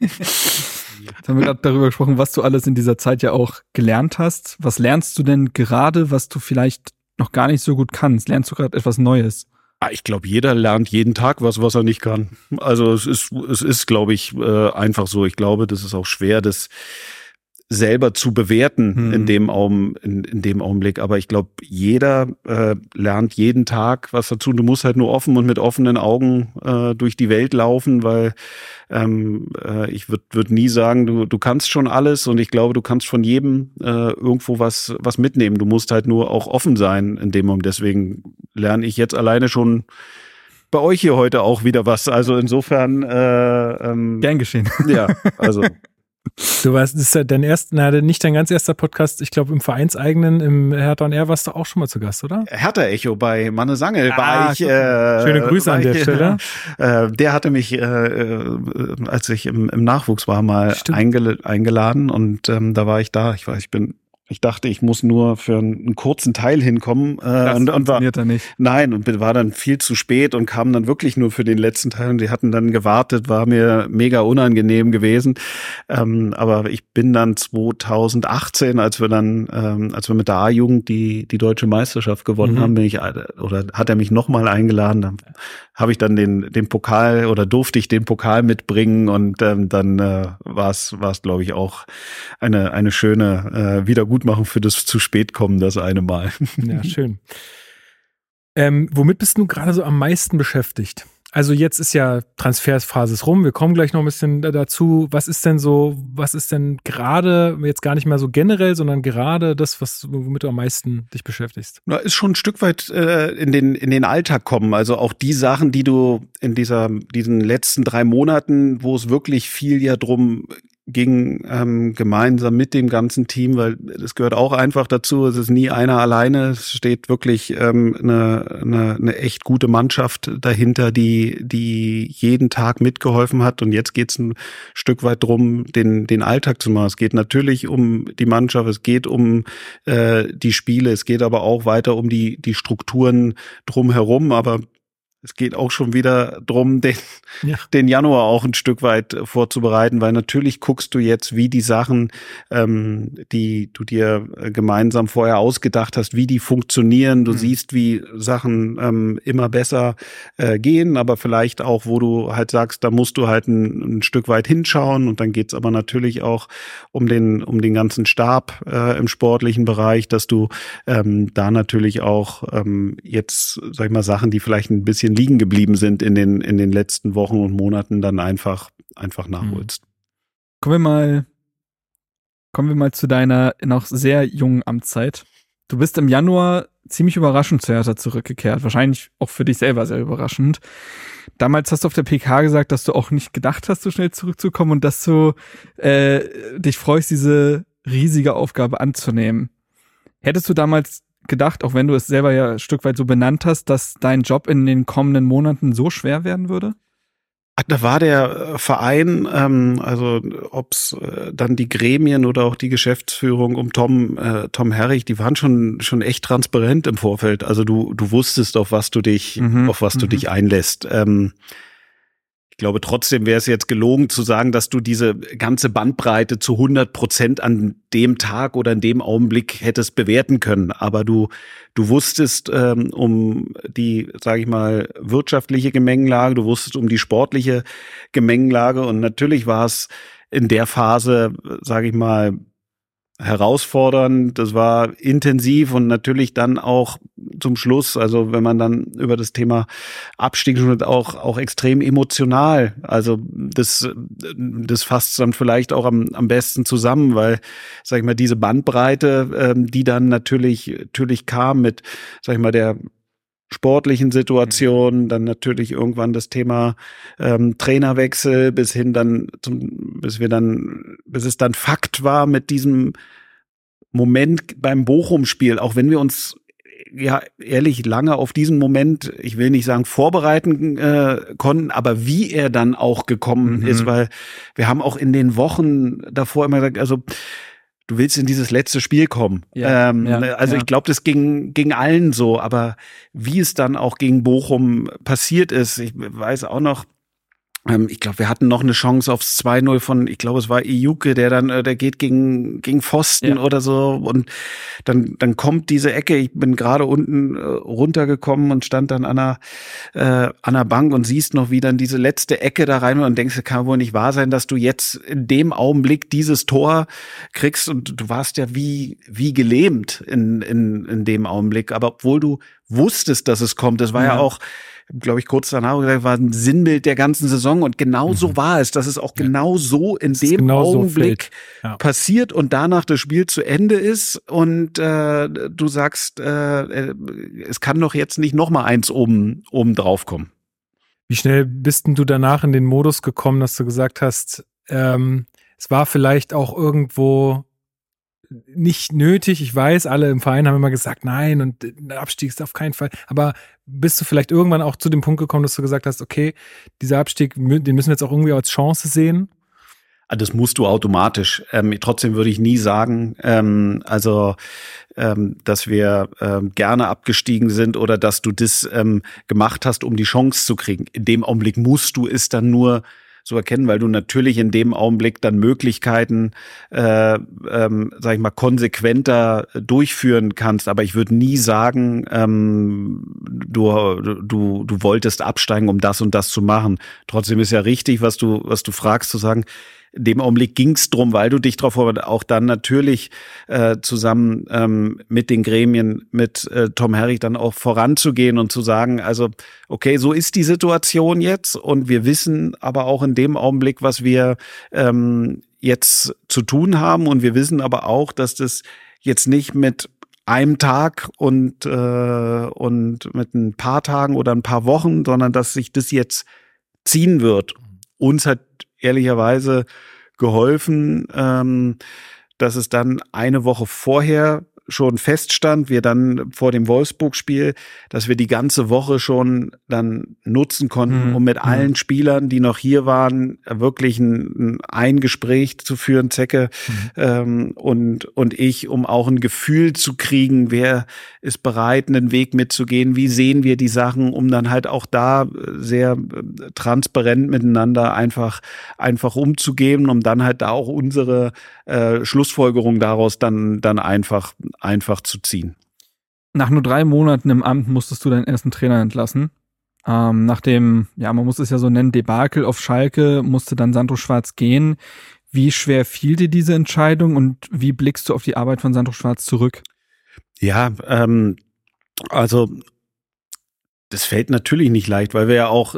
Jetzt haben wir gerade darüber gesprochen, was du alles in dieser Zeit ja auch gelernt hast. Was lernst du denn gerade, was du vielleicht noch gar nicht so gut kannst? Lernst du gerade etwas Neues? Ah, ich glaube, jeder lernt jeden Tag was, was er nicht kann. Also es ist, es ist, glaube ich, äh, einfach so. Ich glaube, das ist auch schwer, das selber zu bewerten hm. in dem Augen, in, in dem Augenblick. Aber ich glaube, jeder äh, lernt jeden Tag was dazu. Du musst halt nur offen und mit offenen Augen äh, durch die Welt laufen, weil ähm, äh, ich würde würd nie sagen, du, du kannst schon alles und ich glaube, du kannst von jedem äh, irgendwo was, was mitnehmen. Du musst halt nur auch offen sein in dem Moment. Deswegen lerne ich jetzt alleine schon bei euch hier heute auch wieder was. Also insofern äh, ähm, gern geschehen. Ja, also *laughs* Du warst, das ist ja dein erster, na, nicht dein ganz erster Podcast, ich glaube im Vereinseigenen, im Hertha und R warst du auch schon mal zu Gast, oder? Hertha Echo bei Manne Sangel ah, war ich. Äh, schöne Grüße an der ich, Stelle. *laughs* Äh, der hatte mich, äh, äh, als ich im, im Nachwuchs war, mal eingel eingeladen und ähm, da war ich da. Ich weiß, ich bin ich dachte, ich muss nur für einen, kurzen Teil hinkommen. Äh, das und, und war, er nicht. Nein, und war dann viel zu spät und kam dann wirklich nur für den letzten Teil. Und die hatten dann gewartet, war mir mega unangenehm gewesen. Ähm, aber ich bin dann 2018, als wir dann, ähm, als wir mit der A-Jugend die, die deutsche Meisterschaft gewonnen mhm. haben, bin ich, oder hat er mich nochmal eingeladen. Dann habe ich dann den, den Pokal oder durfte ich den Pokal mitbringen und ähm, dann äh, war es, war es, glaube ich, auch eine, eine schöne äh, Wiedergut gut machen für das zu spät kommen, das eine Mal. *laughs* Ja, schön. Ähm, womit bist du gerade so am meisten beschäftigt? Also jetzt ist ja Transferphase rum. Wir kommen gleich noch ein bisschen dazu. Was ist denn so, was ist denn gerade, jetzt gar nicht mehr so generell, sondern gerade das, was, womit du am meisten dich beschäftigst? Na, ist schon ein Stück weit äh, in, den, in den Alltag kommen. Also auch die Sachen, die du in dieser, diesen letzten drei Monaten, wo es wirklich viel ja drum ging ähm, gemeinsam mit dem ganzen Team, weil es gehört auch einfach dazu. Es ist nie einer alleine. Es steht wirklich ähm, eine, eine, eine echt gute Mannschaft dahinter, die, die jeden Tag mitgeholfen hat. Und jetzt geht es ein Stück weit drum, den, den Alltag zu machen. Es geht natürlich um die Mannschaft, es geht um äh, die Spiele, es geht aber auch weiter um die, die Strukturen drumherum. Aber es geht auch schon wieder drum, den, *laughs* ja. den Januar auch ein Stück weit vorzubereiten, weil natürlich guckst du jetzt, wie die Sachen, ähm, die du dir gemeinsam vorher ausgedacht hast, wie die funktionieren. Du mhm. siehst, wie Sachen ähm, immer besser äh, gehen, aber vielleicht auch, wo du halt sagst, da musst du halt ein, ein Stück weit hinschauen. Und dann geht's aber natürlich auch um den, um den ganzen Stab äh, im sportlichen Bereich, dass du ähm, da natürlich auch ähm, jetzt, sag ich mal, Sachen, die vielleicht ein bisschen bisschen liegen geblieben sind in den, in den letzten Wochen und Monaten, dann einfach, einfach mhm. nachholst. Kommen wir mal, kommen wir mal zu deiner noch sehr jungen Amtszeit. Du bist im Januar ziemlich überraschend zu Hertha zurückgekehrt. Wahrscheinlich auch für dich selber sehr überraschend. Damals hast du auf der PK gesagt, dass du auch nicht gedacht hast, so schnell zurückzukommen und dass du äh, dich freust, diese riesige Aufgabe anzunehmen. Hättest du damals gedacht, auch wenn du es selber ja ein Stück weit so benannt hast, dass dein Job in den kommenden Monaten so schwer werden würde? Da war der äh, Verein, ähm, also ob's äh, dann die Gremien oder auch die Geschäftsführung um Tom äh, Tom Herrich, die waren schon schon echt transparent im Vorfeld. Also du du wusstest auf was du dich mhm. auf was du mhm. dich einlässt. Ähm, glaube, trotzdem wäre es jetzt gelogen zu sagen, dass du diese ganze Bandbreite zu 100 Prozent an dem Tag oder in dem Augenblick hättest bewerten können. Aber du, du wusstest ähm, um die, sage ich mal, wirtschaftliche Gemengelage, du wusstest um die sportliche Gemengelage und natürlich war es in der Phase, sage ich mal, herausfordernd, das war intensiv und natürlich dann auch zum Schluss, also wenn man dann über das Thema Abstieg schon auch, auch extrem emotional. Also das, das fasst dann vielleicht auch am, am besten zusammen, weil, sag ich mal, diese Bandbreite, ähm, die dann natürlich, natürlich kam mit, sag ich mal, der sportlichen Situation, mhm. dann natürlich irgendwann das Thema ähm, Trainerwechsel, bis hin dann zum, bis wir dann, bis es dann Fakt war mit diesem Moment beim Bochum-Spiel, auch wenn wir uns ja ehrlich lange auf diesen Moment, ich will nicht sagen vorbereiten äh, konnten, aber wie er dann auch gekommen mhm. ist, weil wir haben auch in den Wochen davor immer gesagt, also du willst in dieses letzte Spiel kommen. Ja, ähm, ja, also ja. ich glaube, das ging, ging allen so, aber wie es dann auch gegen Bochum passiert ist, ich weiß auch noch, ich glaube, wir hatten noch eine Chance aufs 2-0 von, ich glaube, es war Iuke, der dann, äh, der geht gegen, gegen Pfosten ja. oder so. Und dann, dann kommt diese Ecke. Ich bin gerade unten äh, runtergekommen und stand dann an einer, äh, an der Bank und siehst noch, wie dann diese letzte Ecke da rein und denkst, kann wohl nicht wahr sein, dass du jetzt in dem Augenblick dieses Tor kriegst. Und du warst ja wie, wie gelähmt in, in, in dem Augenblick. Aber obwohl du wusstest, dass es kommt, das war ja, ja auch, glaube ich, kurz danach gesagt, war ein Sinnbild der ganzen Saison und genau mhm. so war es, dass es auch genau so in dem genau Augenblick so ja. passiert und danach das Spiel zu Ende ist und äh, du sagst, äh, äh, es kann doch jetzt nicht noch mal eins oben oben drauf kommen. Wie schnell bist denn du danach in den Modus gekommen, dass du gesagt hast, ähm, es war vielleicht auch irgendwo nicht nötig. Ich weiß, alle im Verein haben immer gesagt, nein, und der Abstieg ist auf keinen Fall. Aber bist du vielleicht irgendwann auch zu dem Punkt gekommen, dass du gesagt hast, okay, dieser Abstieg, den müssen wir jetzt auch irgendwie als Chance sehen? Ah, das musst du automatisch. Ähm, trotzdem würde ich nie sagen, ähm, also ähm, dass wir ähm, gerne abgestiegen sind oder dass du das ähm, gemacht hast, um die Chance zu kriegen. In dem Augenblick musst du es dann nur zu erkennen, weil du natürlich in dem Augenblick dann Möglichkeiten, äh, ähm, sag ich mal, konsequenter durchführen kannst. Aber ich würde nie sagen, ähm, du, du, du wolltest absteigen, um das und das zu machen. Trotzdem ist ja richtig, was du, was du fragst, zu sagen, in dem Augenblick ging es drum, weil du dich darauf auch dann natürlich äh, zusammen ähm, mit den Gremien, mit äh, Tom Herrich dann auch voranzugehen und zu sagen, also okay, so ist die Situation jetzt und wir wissen aber auch in dem Augenblick, was wir ähm, jetzt zu tun haben und wir wissen aber auch, dass das jetzt nicht mit einem Tag und äh, und mit ein paar Tagen oder ein paar Wochen, sondern dass sich das jetzt ziehen wird. Uns hat ehrlicherweise geholfen, ähm, dass es dann eine Woche vorher schon feststand, wir dann vor dem Wolfsburg-Spiel, dass wir die ganze Woche schon dann nutzen konnten, mhm. um mit mhm. allen Spielern, die noch hier waren, wirklich ein, ein Gespräch zu führen, Zecke mhm. ähm, und, und ich, um auch ein Gefühl zu kriegen, wer ist bereit, einen Weg mitzugehen, wie sehen wir die Sachen, um dann halt auch da sehr äh, transparent miteinander einfach, einfach umzugehen, um dann halt da auch unsere äh, Schlussfolgerung daraus dann, dann einfach einfach zu ziehen. Nach nur drei Monaten im Amt musstest du deinen ersten Trainer entlassen. Ähm, nach dem, ja, man muss es ja so nennen, Debakel auf Schalke musste dann Sandro Schwarz gehen. Wie schwer fiel dir diese Entscheidung und wie blickst du auf die Arbeit von Sandro Schwarz zurück? Ja, ähm, also das fällt natürlich nicht leicht, weil wir ja auch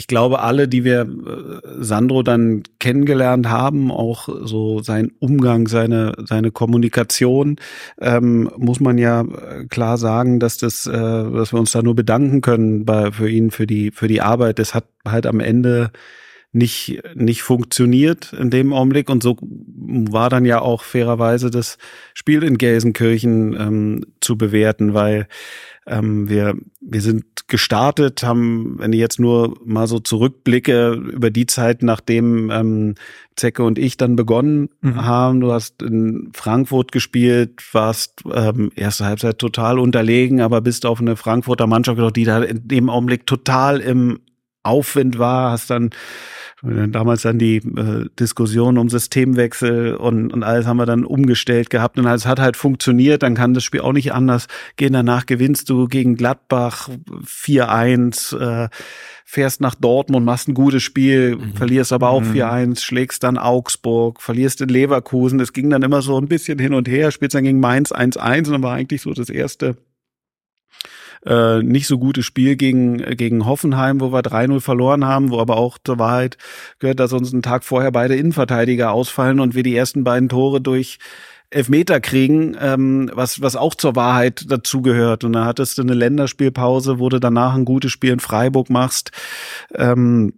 ich glaube, alle, die wir äh, Sandro dann kennengelernt haben, auch so sein Umgang, seine, seine Kommunikation, ähm, muss man ja äh, klar sagen, dass das, äh, dass wir uns da nur bedanken können bei, für ihn, für die, für die Arbeit. Das hat halt am Ende nicht, nicht funktioniert in dem Augenblick. Und so war dann ja auch fairerweise das Spiel in Gelsenkirchen ähm, zu bewerten, weil ähm, wir, wir sind gestartet, haben, wenn ich jetzt nur mal so zurückblicke, über die Zeit, nachdem ähm, Zecke und ich dann begonnen mhm. haben. Du hast in Frankfurt gespielt, warst ähm, erste Halbzeit total unterlegen, aber bist auf eine Frankfurter Mannschaft gedacht, die da in dem Augenblick total im Aufwind war, hast dann damals dann die äh, Diskussion um Systemwechsel und, und alles haben wir dann umgestellt gehabt und es hat halt funktioniert, dann kann das Spiel auch nicht anders gehen. Danach gewinnst du gegen Gladbach 4-1, äh, fährst nach Dortmund, machst ein gutes Spiel, mhm. verlierst aber auch mhm. 4-1, schlägst dann Augsburg, verlierst in Leverkusen. Es ging dann immer so ein bisschen hin und her, spielst dann gegen Mainz 1-1 und dann war eigentlich so das erste äh, nicht so gutes Spiel gegen, gegen Hoffenheim, wo wir 3-0 verloren haben, wo aber auch zur Wahrheit gehört, dass uns einen Tag vorher beide Innenverteidiger ausfallen und wir die ersten beiden Tore durch Elfmeter kriegen, ähm, was, was auch zur Wahrheit dazugehört. Und da hattest du eine Länderspielpause, wo du danach ein gutes Spiel in Freiburg machst. Ähm,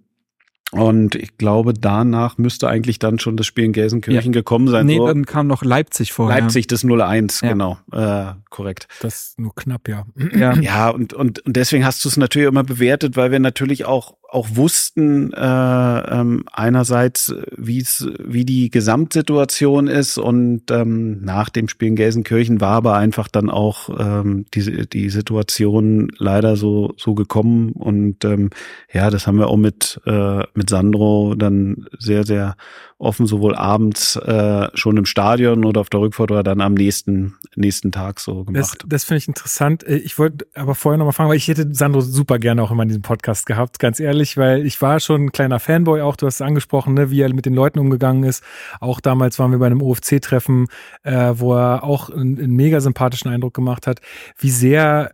und ich glaube, danach müsste eigentlich dann schon das Spiel in Gelsenkirchen ja. gekommen sein. Nee, so. dann kam noch Leipzig vorher. Leipzig, das 0-1, ja. genau. Äh, korrekt. Das nur knapp, ja. Ja, ja und, und, und deswegen hast du es natürlich immer bewertet, weil wir natürlich auch auch wussten äh, ähm, einerseits, wie es wie die Gesamtsituation ist und ähm, nach dem Spiel in Gelsenkirchen war aber einfach dann auch ähm, die die Situation leider so so gekommen und ähm, ja, das haben wir auch mit äh, mit Sandro dann sehr sehr offen, sowohl abends äh, schon im Stadion oder auf der Rückfahrt oder dann am nächsten, nächsten Tag so gemacht. Das, das finde ich interessant. Äh, ich wollte aber vorher nochmal fragen, weil ich hätte Sandro super gerne auch immer in diesem Podcast gehabt, ganz ehrlich, weil ich war schon ein kleiner Fanboy auch, du hast es angesprochen, ne, wie er mit den Leuten umgegangen ist. Auch damals waren wir bei einem OFC-Treffen, äh, wo er auch einen, einen mega sympathischen Eindruck gemacht hat. Wie sehr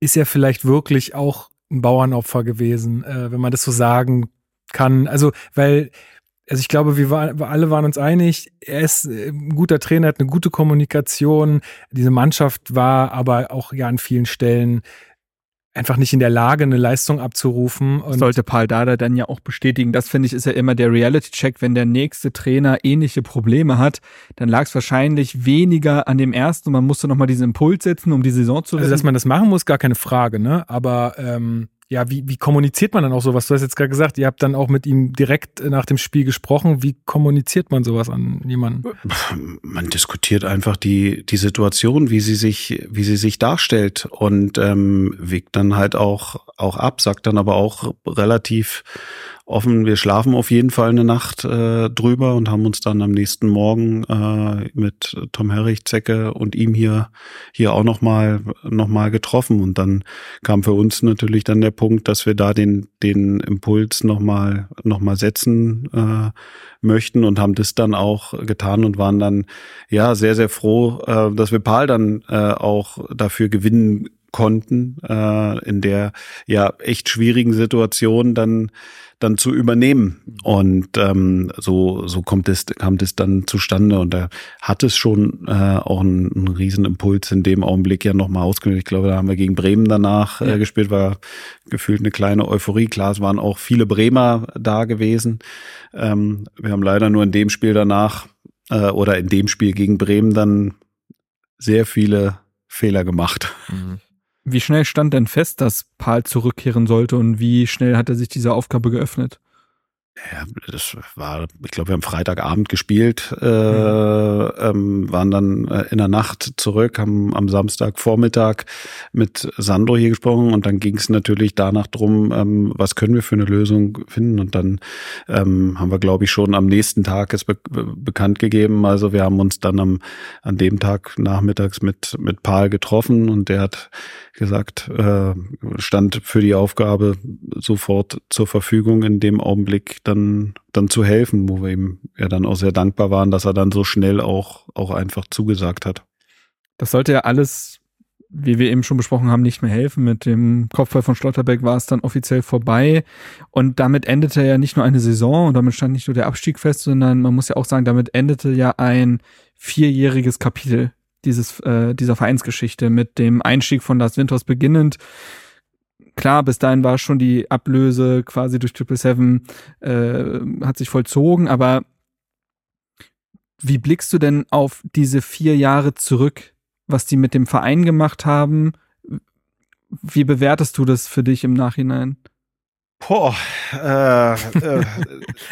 ist er vielleicht wirklich auch ein Bauernopfer gewesen, äh, wenn man das so sagen kann. Also, weil also ich glaube, wir, war, wir alle waren uns einig, er ist äh, ein guter Trainer, hat eine gute Kommunikation. Diese Mannschaft war aber auch ja an vielen Stellen einfach nicht in der Lage, eine Leistung abzurufen. Und Sollte Paul Dada dann ja auch bestätigen. Das finde ich ist ja immer der Reality-Check. Wenn der nächste Trainer ähnliche Probleme hat, dann lag es wahrscheinlich weniger an dem ersten und man musste nochmal diesen Impuls setzen, um die Saison zu wissen. Also, dass man das machen muss, gar keine Frage, ne? Aber ähm, ja, wie, wie kommuniziert man dann auch sowas? Du hast jetzt gerade gesagt, ihr habt dann auch mit ihm direkt nach dem Spiel gesprochen. Wie kommuniziert man sowas an jemanden? Man diskutiert einfach die, die Situation, wie sie sich, wie sie sich darstellt und ähm, wiegt dann halt auch, auch ab, sagt dann aber auch relativ offen. Wir schlafen auf jeden Fall eine Nacht äh, drüber und haben uns dann am nächsten Morgen äh, mit Tom Herrich, Zecke und ihm hier hier auch noch mal noch mal getroffen und dann kam für uns natürlich dann der Punkt, dass wir da den den Impuls noch mal noch mal setzen äh, möchten und haben das dann auch getan und waren dann ja sehr sehr froh, äh, dass wir Paul dann äh, auch dafür gewinnen konnten äh, in der ja echt schwierigen Situation dann dann zu übernehmen. Und ähm, so, so kommt es, kam das dann zustande. Und da hat es schon äh, auch einen, einen riesen Impuls in dem Augenblick ja nochmal ausgelöst. Ich glaube, da haben wir gegen Bremen danach äh, gespielt, war gefühlt eine kleine Euphorie. Klar, es waren auch viele Bremer da gewesen. Ähm, wir haben leider nur in dem Spiel danach äh, oder in dem Spiel gegen Bremen dann sehr viele Fehler gemacht. Mhm. Wie schnell stand denn fest, dass Paul zurückkehren sollte und wie schnell hat er sich dieser Aufgabe geöffnet? Ja, das war, ich glaube, wir haben Freitagabend gespielt, äh, mhm. ähm, waren dann äh, in der Nacht zurück, haben am Samstagvormittag mit Sandro hier gesprochen und dann ging es natürlich danach drum, ähm, was können wir für eine Lösung finden und dann ähm, haben wir, glaube ich, schon am nächsten Tag es be bekannt gegeben. Also wir haben uns dann am an dem Tag nachmittags mit mit Paul getroffen und der hat gesagt, äh, stand für die Aufgabe sofort zur Verfügung in dem Augenblick dann, dann zu helfen, wo wir ihm ja dann auch sehr dankbar waren, dass er dann so schnell auch, auch einfach zugesagt hat. Das sollte ja alles, wie wir eben schon besprochen haben, nicht mehr helfen. Mit dem Kopfball von Schlotterbeck war es dann offiziell vorbei. Und damit endete ja nicht nur eine Saison und damit stand nicht nur der Abstieg fest, sondern man muss ja auch sagen, damit endete ja ein vierjähriges Kapitel dieses, äh, dieser Vereinsgeschichte mit dem Einstieg von Lars Winters beginnend. Klar, bis dahin war schon die Ablöse quasi durch Triple Seven, äh, hat sich vollzogen, aber wie blickst du denn auf diese vier Jahre zurück, was die mit dem Verein gemacht haben? Wie bewertest du das für dich im Nachhinein? Boah, äh, äh, *laughs*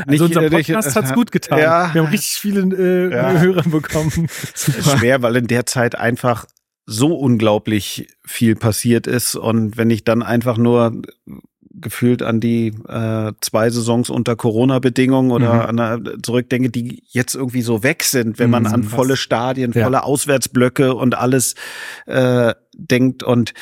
nicht, also unser äh, Podcast hat's gut getan. Ja, Wir haben richtig viele äh, ja. Hörer bekommen. Super. Schwer, weil in der Zeit einfach so unglaublich viel passiert ist und wenn ich dann einfach nur gefühlt an die äh, zwei Saisons unter Corona-Bedingungen oder mhm. an, zurückdenke, die jetzt irgendwie so weg sind, wenn man mhm, an volle Stadien, ja. volle Auswärtsblöcke und alles äh, denkt und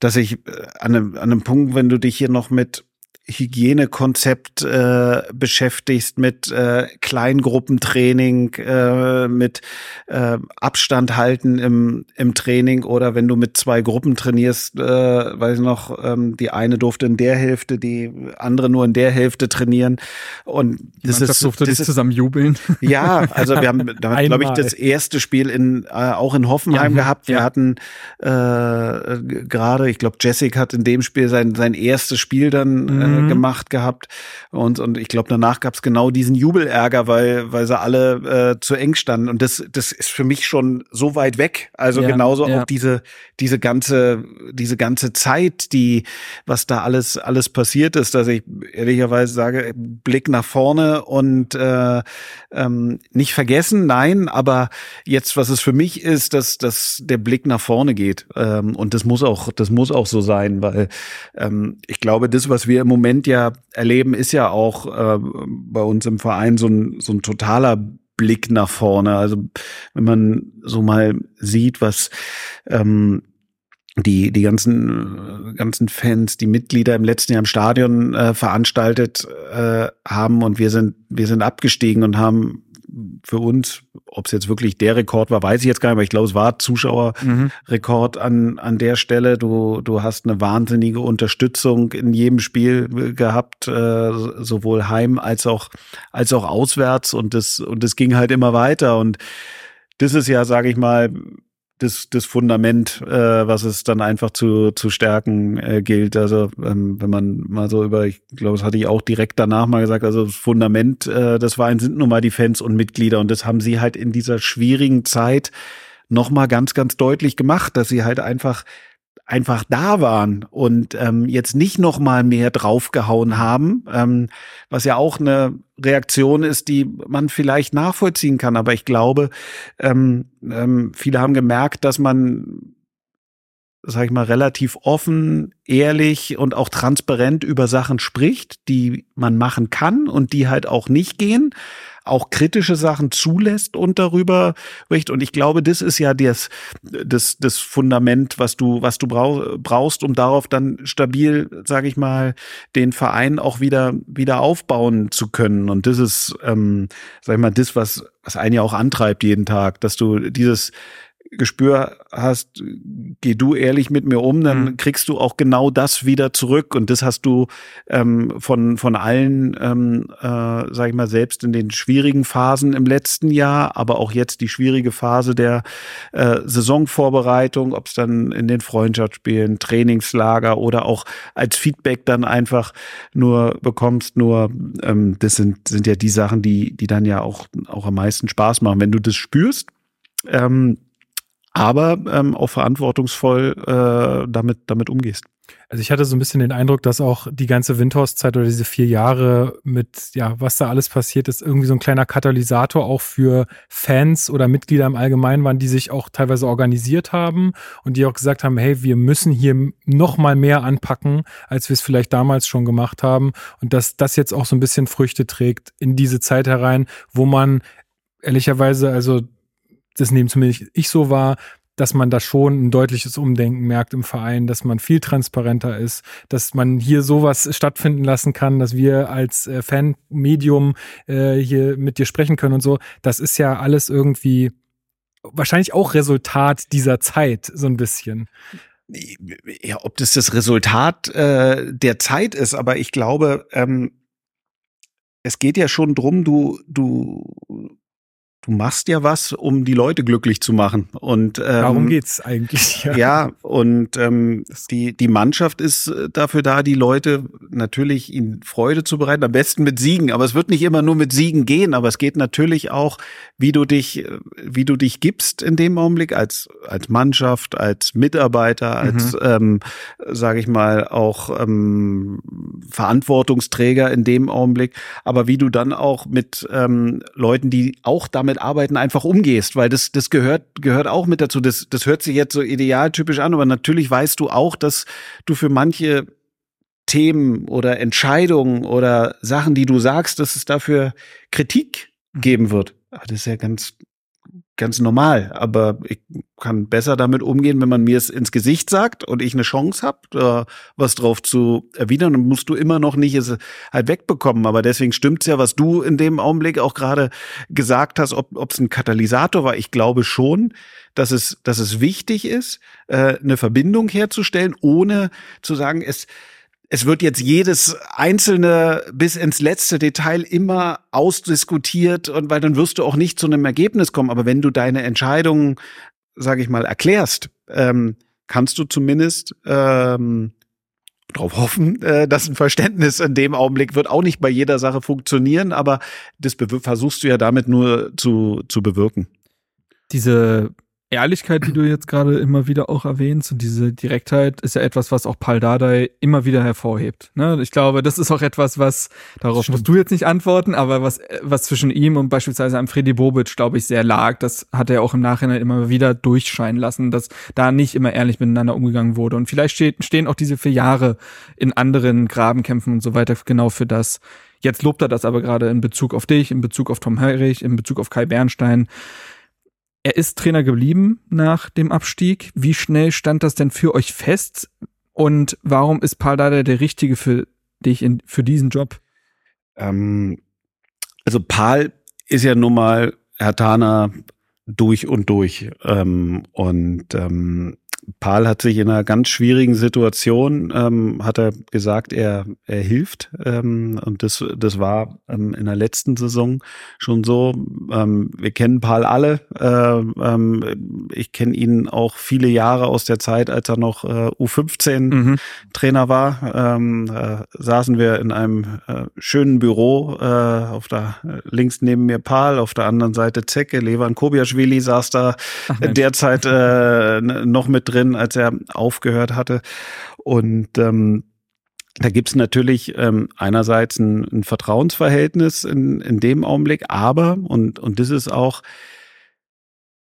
dass ich äh, an einem, an einem Punkt, wenn du dich hier noch mit Hygienekonzept äh, beschäftigst, mit äh, Kleingruppentraining, äh, mit äh, Abstand halten im, im Training oder wenn du mit zwei Gruppen trainierst, äh, weiß ich noch, ähm, die eine durfte in der Hälfte, die andere nur in der Hälfte trainieren und das ist so, das ist, zusammen jubeln. Ja, also wir haben *laughs* da glaube ich das erste Spiel in äh, auch in Hoffenheim ja, gehabt. Wir ja. hatten äh, gerade, ich glaube Jessica hat in dem Spiel sein sein erstes Spiel dann äh, mhm. gemacht gehabt. Und, und ich glaube, danach gab es genau diesen Jubelärger, weil, weil sie alle äh, zu eng standen. Und das, das ist für mich schon so weit weg. Also ja, genauso ja. auch diese, diese ganze, diese ganze Zeit, die, was da alles, alles passiert ist, dass ich ehrlicherweise sage, Blick nach vorne und äh, ähm, nicht vergessen, nein, aber jetzt, was es für mich ist, dass, dass der Blick nach vorne geht. Ähm, und das muss auch, das muss auch so sein, weil ähm, ich glaube, das, was wir im Moment ja erleben, ist ja auch äh, bei uns im Verein so ein, so ein totaler Blick nach vorne. Also wenn man so mal sieht, was ähm, die die ganzen ganzen Fans, die Mitglieder im letzten Jahr im Stadion äh, veranstaltet äh, haben und wir sind wir sind abgestiegen und haben für uns, ob es jetzt wirklich der Rekord war, weiß ich jetzt gar nicht, aber ich glaube, es war Zuschauerrekord mhm. an, an der Stelle. Du, du hast eine wahnsinnige Unterstützung in jedem Spiel gehabt, äh, sowohl heim als auch, als auch auswärts und das, und das ging halt immer weiter und das ist ja, sage ich mal, das, das Fundament, äh, was es dann einfach zu, zu stärken äh, gilt. Also ähm, wenn man mal so über, ich glaube, das hatte ich auch direkt danach mal gesagt, also das Fundament äh, des Vereins sind nun mal die Fans und Mitglieder und das haben sie halt in dieser schwierigen Zeit nochmal ganz, ganz deutlich gemacht, dass sie halt einfach einfach da waren und ähm, jetzt nicht noch mal mehr draufgehauen haben, ähm, was ja auch eine Reaktion ist, die man vielleicht nachvollziehen kann. Aber ich glaube, ähm, ähm, viele haben gemerkt, dass man sag ich mal, relativ offen, ehrlich und auch transparent über Sachen spricht, die man machen kann und die halt auch nicht gehen auch kritische Sachen zulässt und darüber spricht. Und ich glaube, das ist ja das, das, das Fundament, was du, was du brauchst, um darauf dann stabil, sage ich mal, den Verein auch wieder, wieder aufbauen zu können. Und das ist, ähm, sag ich mal, das, was, was einen ja auch antreibt jeden Tag, dass du dieses Gespür hast, geh du ehrlich mit mir um, dann mhm. kriegst du auch genau das wieder zurück. Und das hast du ähm, von, von allen, ähm, äh, sag ich mal, selbst in den schwierigen Phasen im letzten Jahr, aber auch jetzt die schwierige Phase der äh, Saisonvorbereitung, ob es dann in den Freundschaftsspielen, Trainingslager oder auch als Feedback dann einfach nur bekommst, nur ähm, das sind, sind ja die Sachen, die, die dann ja auch, auch am meisten Spaß machen. Wenn du das spürst, ähm, aber ähm, auch verantwortungsvoll äh, damit, damit umgehst. Also ich hatte so ein bisschen den Eindruck, dass auch die ganze Windhorst-Zeit oder diese vier Jahre mit, ja, was da alles passiert ist, irgendwie so ein kleiner Katalysator auch für Fans oder Mitglieder im Allgemeinen waren, die sich auch teilweise organisiert haben und die auch gesagt haben, hey, wir müssen hier noch mal mehr anpacken, als wir es vielleicht damals schon gemacht haben und dass das jetzt auch so ein bisschen Früchte trägt in diese Zeit herein, wo man ehrlicherweise, also das nehmen zumindest ich so wahr, dass man da schon ein deutliches Umdenken merkt im Verein, dass man viel transparenter ist, dass man hier sowas stattfinden lassen kann, dass wir als äh, Fanmedium äh, hier mit dir sprechen können und so. Das ist ja alles irgendwie wahrscheinlich auch Resultat dieser Zeit, so ein bisschen. Ja, ob das das Resultat äh, der Zeit ist, aber ich glaube, ähm, es geht ja schon drum, du, du du machst ja was, um die Leute glücklich zu machen. Und ähm, darum geht's eigentlich. *laughs* Ja, ja und ähm, die die Mannschaft ist äh, dafür da, die Leute natürlich ihnen Freude zu bereiten, am besten mit Siegen. Aber es wird nicht immer nur mit Siegen gehen, aber es geht natürlich auch, wie du dich, äh, wie du dich gibst in dem Augenblick als als Mannschaft, als Mitarbeiter, als mhm. ähm, sage ich mal auch ähm, Verantwortungsträger in dem Augenblick. Aber wie du dann auch mit ähm, Leuten, die auch damit mit Arbeiten einfach umgehst, weil das, das gehört, gehört auch mit dazu. Das, das hört sich jetzt so idealtypisch an, aber natürlich weißt du auch, dass du für manche Themen oder Entscheidungen oder Sachen, die du sagst, dass es dafür Kritik mhm. geben wird. Aber das ist ja ganz, ganz normal. Aber ich kann besser damit umgehen, wenn man mir es ins Gesicht sagt und ich eine Chance habe, was drauf zu erwidern. Dann musst du immer noch nicht es halt wegbekommen. Aber deswegen stimmt's ja, was du in dem Augenblick auch gerade gesagt hast, ob es ein Katalysator war. Ich glaube schon, dass es, dass es wichtig ist, äh, eine Verbindung herzustellen, ohne zu sagen, es es wird jetzt jedes einzelne bis ins letzte Detail immer ausdiskutiert und weil dann wirst du auch nicht zu einem Ergebnis kommen. Aber wenn du deine Entscheidungen, sage ich mal, erklärst, ähm, kannst du zumindest ähm, darauf hoffen, äh, dass ein Verständnis in dem Augenblick wird auch nicht bei jeder Sache funktionieren, aber das versuchst du ja damit nur zu, zu bewirken. Diese Ehrlichkeit, die du jetzt gerade immer wieder auch erwähnst und diese Direktheit ist ja etwas, was auch Paul Dardai immer wieder hervorhebt. Ne? Ich glaube, das ist auch etwas, was, darauf Stimmt. musst du jetzt nicht antworten, aber was, was zwischen ihm und beispielsweise einem Freddy Bobic, glaube ich, sehr lag. Das hat er auch im Nachhinein immer wieder durchscheinen lassen, dass da nicht immer ehrlich miteinander umgegangen wurde. Und vielleicht steht, stehen auch diese vier Jahre in anderen Grabenkämpfen und so weiter genau für das. Jetzt lobt er das aber gerade in Bezug auf dich, in Bezug auf Tom Herrich, in Bezug auf Kai Bernstein. Er ist Trainer geblieben nach dem Abstieg. Wie schnell stand das denn für euch fest? Und warum ist Paul Dada der Richtige für dich in, für diesen Job? Ähm, also Paul ist ja nun mal Herr Tana durch und durch. Ähm, und ähm, Paul hat sich in einer ganz schwierigen Situation, ähm, hat er gesagt, er, er hilft. Ähm, und das, das war ähm, in der letzten Saison schon so. Ähm, wir kennen Paul alle. Äh, ähm, ich kenne ihn auch viele Jahre aus der Zeit, als er noch äh, U15 mhm. Trainer war. Ähm, äh, saßen wir in einem äh, schönen Büro. Äh, auf der links neben mir Paul, auf der anderen Seite Zecke. Levan Kobiaschwili saß da Ach, derzeit äh, noch mit drin, als er aufgehört hatte. Und ähm, da gibt's natürlich ähm, einerseits ein, ein Vertrauensverhältnis in, in dem Augenblick, aber, und, und das ist auch,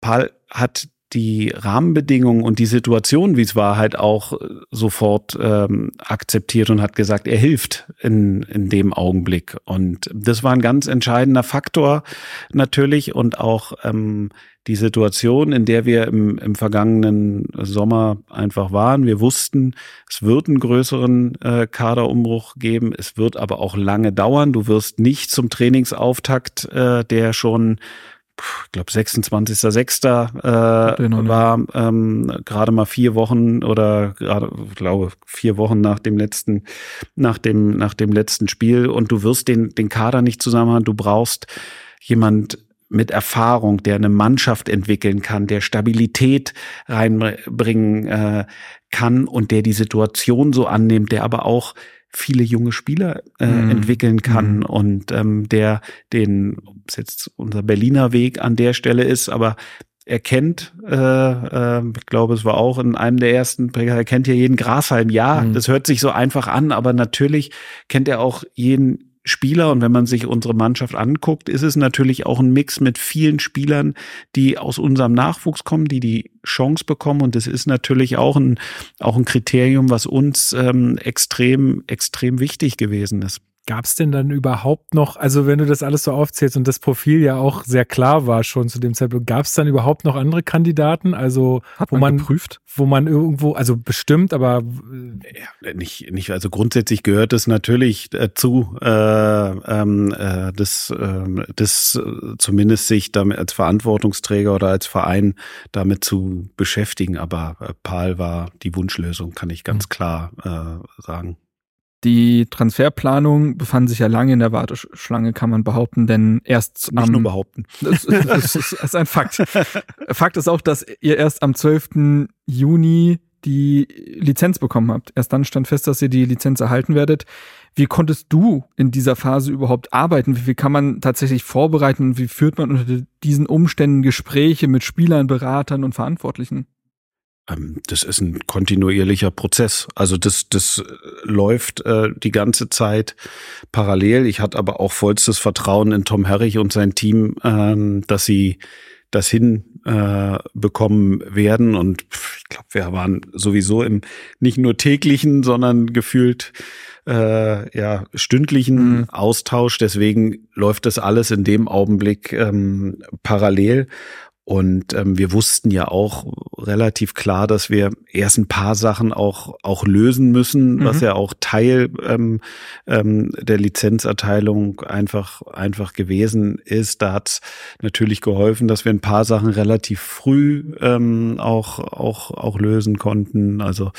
Paul hat die Rahmenbedingungen und die Situation, wie es war, halt auch sofort ähm, akzeptiert und hat gesagt, er hilft in, in dem Augenblick. Und das war ein ganz entscheidender Faktor natürlich und auch ähm, die Situation, in der wir im, im vergangenen Sommer einfach waren. Wir wussten, es wird einen größeren äh, Kaderumbruch geben. Es wird aber auch lange dauern. Du wirst nicht zum Trainingsauftakt, äh, der schon ich glaube 26.06. Äh, war ähm, gerade mal vier Wochen oder gerade, glaube vier Wochen nach dem letzten, nach dem nach dem letzten Spiel und du wirst den den Kader nicht zusammen haben. Du brauchst jemand mit Erfahrung, der eine Mannschaft entwickeln kann, der Stabilität reinbringen äh, kann und der die Situation so annimmt, der aber auch viele junge Spieler äh, mhm. entwickeln kann mhm. und ähm, der den, ob es jetzt unser Berliner Weg an der Stelle ist, aber er kennt, äh, äh, ich glaube, es war auch in einem der ersten, er kennt ja jeden Grashalm. Ja, mhm. das hört sich so einfach an, aber natürlich kennt er auch jeden Spieler und wenn man sich unsere Mannschaft anguckt, ist es natürlich auch ein Mix mit vielen Spielern, die aus unserem Nachwuchs kommen, die die Chance bekommen und das ist natürlich auch ein auch ein Kriterium, was uns ähm, extrem extrem wichtig gewesen ist. Gab es denn dann überhaupt noch, also wenn du das alles so aufzählst und das Profil ja auch sehr klar war schon zu dem Zeitpunkt, gab es dann überhaupt noch andere Kandidaten? Also Hat man wo man geprüft, wo man irgendwo, also bestimmt, aber ja, nicht, nicht. Also grundsätzlich gehört es natürlich dazu, äh, ähm, äh, das, äh, das äh, zumindest sich damit als Verantwortungsträger oder als Verein damit zu beschäftigen. Aber äh, PAL war die Wunschlösung, kann ich ganz mhm. klar äh, sagen. Die Transferplanung befand sich ja lange in der Warteschlange, kann man behaupten, denn erst Nicht am, nur behaupten. *laughs* Das, das, ist, das ist ein Fakt. Fakt ist auch, dass ihr erst am 12. Juni die Lizenz bekommen habt. Erst dann stand fest, dass ihr die Lizenz erhalten werdet. Wie konntest du in dieser Phase überhaupt arbeiten? Wie viel kann man tatsächlich vorbereiten? Wie führt man unter diesen Umständen Gespräche mit Spielern, Beratern und Verantwortlichen? Ähm, das ist ein kontinuierlicher Prozess. Also das, das äh, läuft äh, die ganze Zeit parallel. Ich hatte aber auch vollstes Vertrauen in Tom Herrich und sein Team, ähm, dass sie das hinbekommen äh, werden. Und ich glaube, wir waren sowieso im nicht nur täglichen, sondern gefühlt äh, ja stündlichen mhm. Austausch. Deswegen läuft das alles in dem Augenblick ähm, parallel. Und ähm, wir wussten ja auch relativ klar, dass wir erst ein paar Sachen auch auch lösen müssen, mhm. was ja auch Teil ähm, ähm, der Lizenzerteilung einfach einfach gewesen ist. Da hat es natürlich geholfen, dass wir ein paar Sachen relativ früh ähm, auch auch auch lösen konnten. Also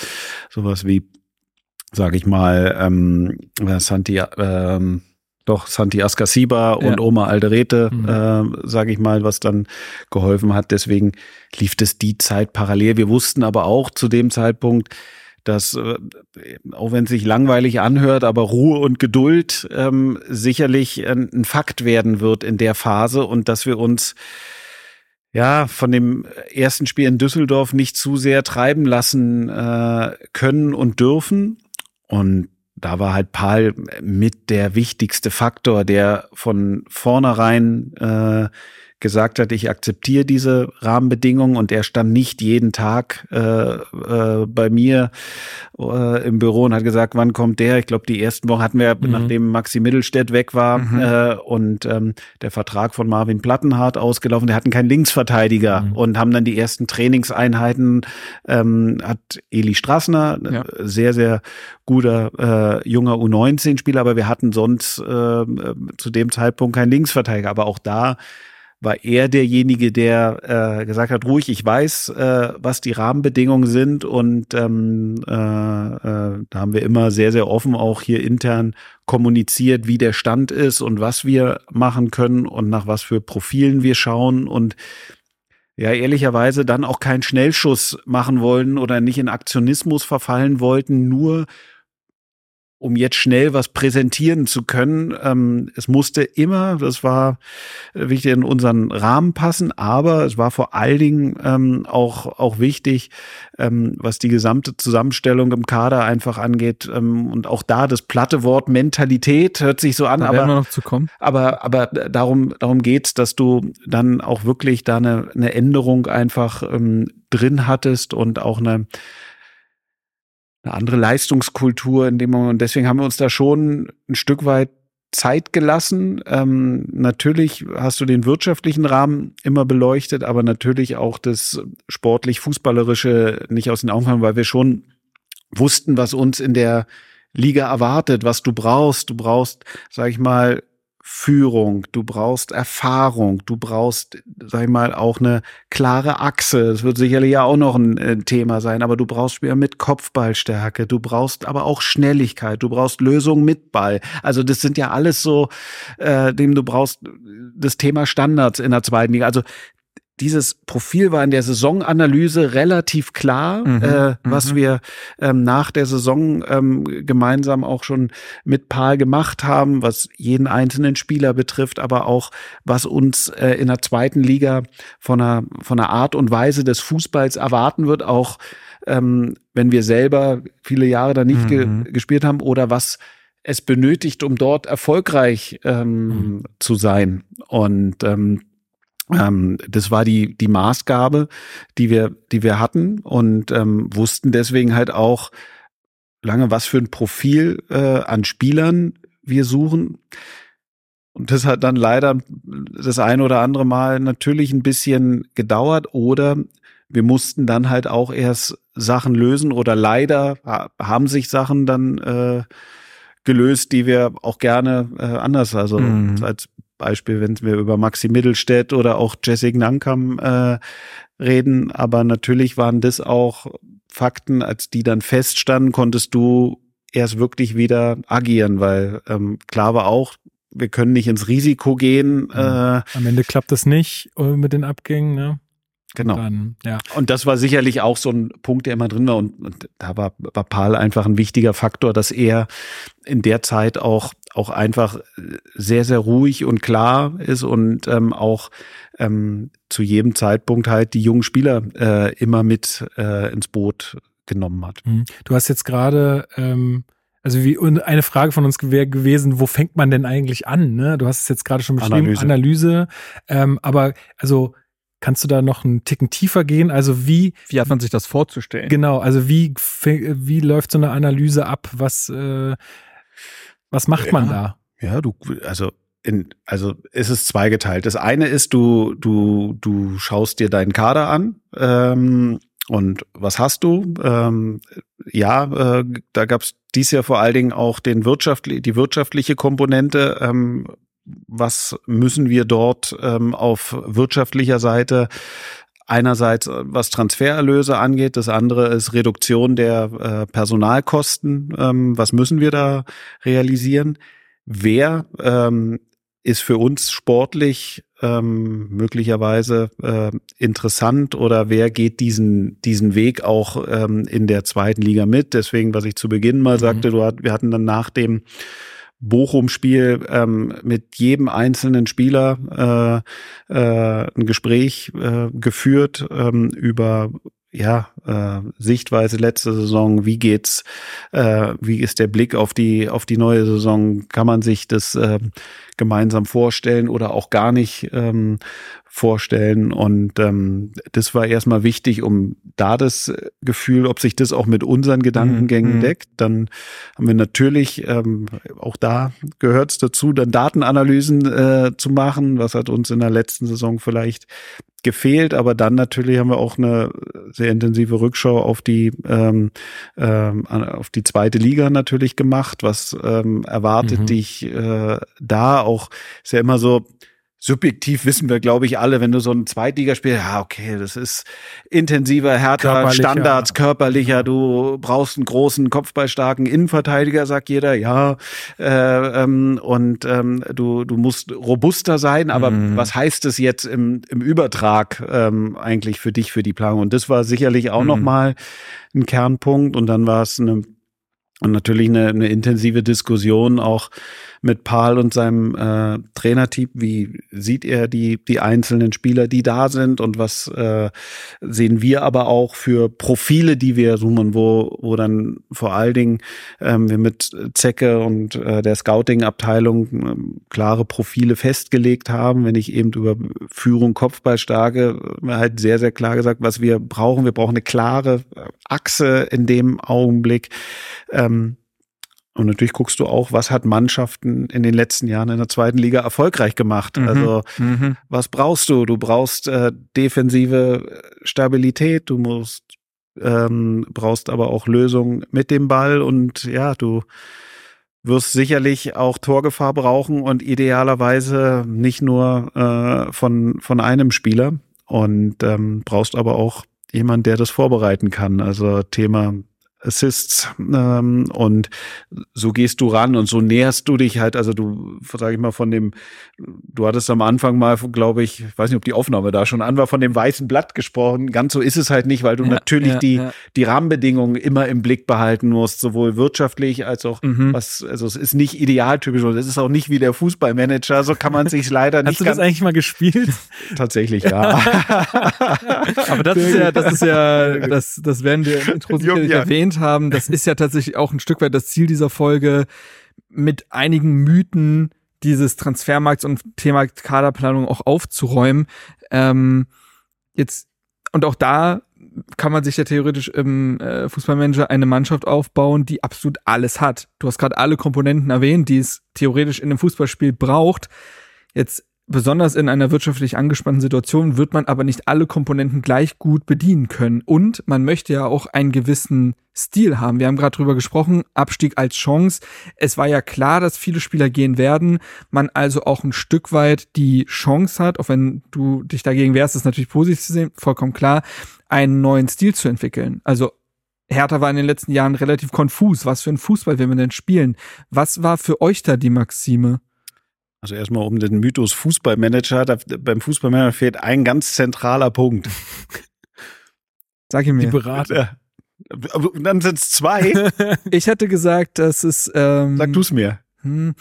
sowas wie, sage ich mal, ähm, Santi. Ähm, doch Santi Ascasiba und ja. Oma Alderete, mhm. äh, sage ich mal, was dann geholfen hat. Deswegen lief das die Zeit parallel. Wir wussten aber auch zu dem Zeitpunkt, dass, äh, auch wenn es sich langweilig anhört, aber Ruhe und Geduld ähm, sicherlich ein, ein Fakt werden wird in der Phase und dass wir uns ja, von dem ersten Spiel in Düsseldorf nicht zu sehr treiben lassen äh, können und dürfen. Und da war halt Paul mit der wichtigste Faktor, der von vornherein äh, gesagt hat, ich akzeptiere diese Rahmenbedingungen und er stand nicht jeden Tag äh, äh, bei mir äh, im Büro und hat gesagt, wann kommt der? Ich glaube, die ersten Wochen hatten wir, mhm. nachdem Maxi Mittelstädt weg war mhm. äh, und ähm, der Vertrag von Marvin Plattenhardt ausgelaufen, der hatten keinen Linksverteidiger mhm. und haben dann die ersten Trainingseinheiten, ähm, hat Eli Strassner, ja. sehr, sehr guter äh, junger U19-Spieler, aber wir hatten sonst äh, zu dem Zeitpunkt keinen Linksverteidiger. Aber auch da war er derjenige, der äh, gesagt hat, ruhig, ich weiß, äh, was die Rahmenbedingungen sind und ähm, äh, äh, da haben wir immer sehr, sehr offen auch hier intern kommuniziert, wie der Stand ist und was wir machen können und nach was für Profilen wir schauen und ja, ehrlicherweise dann auch keinen Schnellschuss machen wollen oder nicht in Aktionismus verfallen wollten, nur um jetzt schnell was präsentieren zu können. Ähm, es musste immer, das war wichtig, in unseren Rahmen passen, aber es war vor allen Dingen ähm, auch, auch wichtig, ähm, was die gesamte Zusammenstellung im Kader einfach angeht. Ähm, und auch da das platte Wort Mentalität hört sich so an, aber, aber, aber darum, darum geht's, dass du dann auch wirklich da eine, eine Änderung einfach ähm, drin hattest und auch eine eine andere Leistungskultur in dem Moment. Und deswegen haben wir uns da schon ein Stück weit Zeit gelassen. Ähm, natürlich hast du den wirtschaftlichen Rahmen immer beleuchtet, aber natürlich auch das sportlich-fußballerische nicht aus den Augen fallen, weil wir schon wussten, was uns in der Liga erwartet, was du brauchst. Du brauchst, sag ich mal, Führung, du brauchst Erfahrung, du brauchst, sag ich mal, auch eine klare Achse. Das wird sicherlich ja auch noch ein, äh, Thema sein, aber du brauchst Spieler mit Kopfballstärke, du brauchst aber auch Schnelligkeit, du brauchst Lösungen mit Ball. Also das sind ja alles so, äh, dem du brauchst das Thema Standards in der zweiten Liga. Also dieses Profil war in der Saisonanalyse relativ klar, mhm, äh, was mhm. wir ähm, nach der Saison ähm, gemeinsam auch schon mit Paul gemacht haben, was jeden einzelnen Spieler betrifft, aber auch was uns äh, in der zweiten Liga von einer, von einer Art und Weise des Fußballs erwarten wird, auch ähm, wenn wir selber viele Jahre da nicht mhm. ge gespielt haben oder was es benötigt, um dort erfolgreich ähm, mhm. zu sein. Und ähm, ähm, das war die, die Maßgabe, die wir, die wir hatten und ähm, wussten deswegen halt auch lange, was für ein Profil äh, an Spielern wir suchen. Und das hat dann leider das ein oder andere Mal natürlich ein bisschen gedauert oder wir mussten dann halt auch erst Sachen lösen oder leider haben sich Sachen dann äh, gelöst, die wir auch gerne äh, anders, also mhm. als Beispiel, wenn wir über Maxi Mittelstädt oder auch Jesse Nankam äh, reden. Aber natürlich waren das auch Fakten, als die dann feststanden, konntest du erst wirklich wieder agieren, weil ähm, klar war auch, wir können nicht ins Risiko gehen. Mhm. Äh, Am Ende klappt das nicht äh, mit den Abgängen, ne? Genau. Und, dann, ja. und das war sicherlich auch so ein Punkt, der immer drin war. Und, und da war, war Paul einfach ein wichtiger Faktor, dass er in der Zeit auch, auch einfach sehr, sehr ruhig und klar ist und ähm, auch ähm, zu jedem Zeitpunkt halt die jungen Spieler äh, immer mit äh, ins Boot genommen hat. Mhm. Du hast jetzt gerade ähm also wie eine Frage von uns wäre gewesen, wo fängt man denn eigentlich an? Ne? Du hast es jetzt gerade schon beschrieben, Analyse. Analyse ähm, aber also Kannst du da noch einen Ticken tiefer gehen? Also wie wie hat man sich das vorzustellen? Genau, also wie wie läuft so eine Analyse ab? Was äh, was macht ja, man da? Ja, du also in, also ist es zweigeteilt. Das eine ist, du du du schaust dir deinen Kader an ähm, und was hast du? Ähm, ja, äh, da gab es dies Jahr vor allen Dingen auch den wirtschaftli die wirtschaftliche Komponente. Ähm, was müssen wir dort ähm, auf wirtschaftlicher Seite einerseits äh, was Transfererlöse angeht, das andere ist Reduktion der äh, Personalkosten. Ähm, was müssen wir da realisieren? Wer ähm, ist für uns sportlich ähm, möglicherweise äh, interessant oder wer geht diesen diesen Weg auch ähm, in der zweiten Liga mit? Deswegen, was ich zu Beginn mal mhm. sagte, du hat, wir hatten dann nach dem Bochum-Spiel ähm, mit jedem einzelnen Spieler äh, äh, ein Gespräch äh, geführt ähm, über ja, äh, Sichtweise letzte Saison, wie geht's, äh, wie ist der Blick auf die, auf die neue Saison, kann man sich das äh, gemeinsam vorstellen oder auch gar nicht ähm, vorstellen. Und ähm, das war erstmal wichtig, um da das Gefühl, ob sich das auch mit unseren Gedankengängen mhm. deckt. Dann haben wir natürlich, ähm, auch da gehört es dazu, dann Datenanalysen äh, zu machen. Was hat uns in der letzten Saison vielleicht gefehlt, aber dann natürlich haben wir auch eine sehr intensive Rückschau auf die ähm, ähm, auf die zweite Liga natürlich gemacht. Was ähm, erwartet mhm. dich äh, da? Auch ist ja immer so subjektiv wissen wir, glaube ich, alle, wenn du so ein Zweitligaspiel, ja, okay, das ist intensiver, härter, körperlicher. Standards, körperlicher, du brauchst einen großen, kopfballstarken Innenverteidiger, sagt jeder, ja, äh, ähm, und ähm, du, du musst robuster sein, aber mhm. was heißt es jetzt im, im Übertrag ähm, eigentlich für dich, für die Planung? Und das war sicherlich auch mhm. nochmal ein Kernpunkt und dann war es eine und natürlich eine, eine intensive Diskussion auch mit Paul und seinem äh, Trainerteam. Wie sieht er die, die einzelnen Spieler, die da sind und was äh, sehen wir aber auch für Profile, die wir suchen, wo, wo dann vor allen Dingen ähm, wir mit Zecke und äh, der Scouting-Abteilung äh, klare Profile festgelegt haben. Wenn ich eben über Führung, Kopfballstarke, halt sehr, sehr klar gesagt, was wir brauchen. Wir brauchen eine klare Achse in dem Augenblick. Ähm, und natürlich guckst du auch, was hat Mannschaften in den letzten Jahren in der zweiten Liga erfolgreich gemacht. Mhm. Also mhm. was brauchst du? Du brauchst äh, defensive Stabilität, du musst ähm, brauchst aber auch Lösungen mit dem Ball und ja, du wirst sicherlich auch Torgefahr brauchen und idealerweise nicht nur äh, von, von einem Spieler. Und ähm, brauchst aber auch jemand, der das vorbereiten kann. Also Thema Assists ähm, und so gehst du ran und so näherst du dich halt, also du, sag ich mal, von dem, du hattest am Anfang mal, glaube ich, ich weiß nicht, ob die Aufnahme da schon an war, von dem weißen Blatt gesprochen. Ganz so ist es halt nicht, weil du ja, natürlich ja, die, ja. die Rahmenbedingungen immer im Blick behalten musst, sowohl wirtschaftlich als auch mhm. was, also es ist nicht idealtypisch und es ist auch nicht wie der Fußballmanager, so kann man sich leider nicht. Hast du das eigentlich mal gespielt? *laughs* Tatsächlich, ja. *laughs* Aber das ist ja, das ist ja, das, das werden wir im Intro erwähnt erwähnt haben, das ist ja tatsächlich auch ein Stück weit das Ziel dieser Folge, mit einigen Mythen dieses Transfermarkts und Thema Kaderplanung auch aufzuräumen. Ähm, jetzt, und auch da kann man sich ja theoretisch im äh, Fußballmanager eine Mannschaft aufbauen, die absolut alles hat. Du hast gerade alle Komponenten erwähnt, die es theoretisch in einem Fußballspiel braucht. Jetzt Besonders in einer wirtschaftlich angespannten Situation wird man aber nicht alle Komponenten gleich gut bedienen können. Und man möchte ja auch einen gewissen Stil haben. Wir haben gerade drüber gesprochen, Abstieg als Chance. Es war ja klar, dass viele Spieler gehen werden. Man also auch ein Stück weit die Chance hat, auch wenn du dich dagegen wehrst, ist natürlich positiv zu sehen, vollkommen klar, einen neuen Stil zu entwickeln. Also Hertha war in den letzten Jahren relativ konfus. Was für ein Fußball will man denn spielen? Was war für euch da die Maxime? Also erstmal um den Mythos Fußballmanager, da, beim Fußballmanager fehlt ein ganz zentraler Punkt. *laughs* Sag ich mir. Die Berater. Und dann sind es zwei. *laughs* ich hätte gesagt, dass es. Ähm, Sag du es mir. Hm,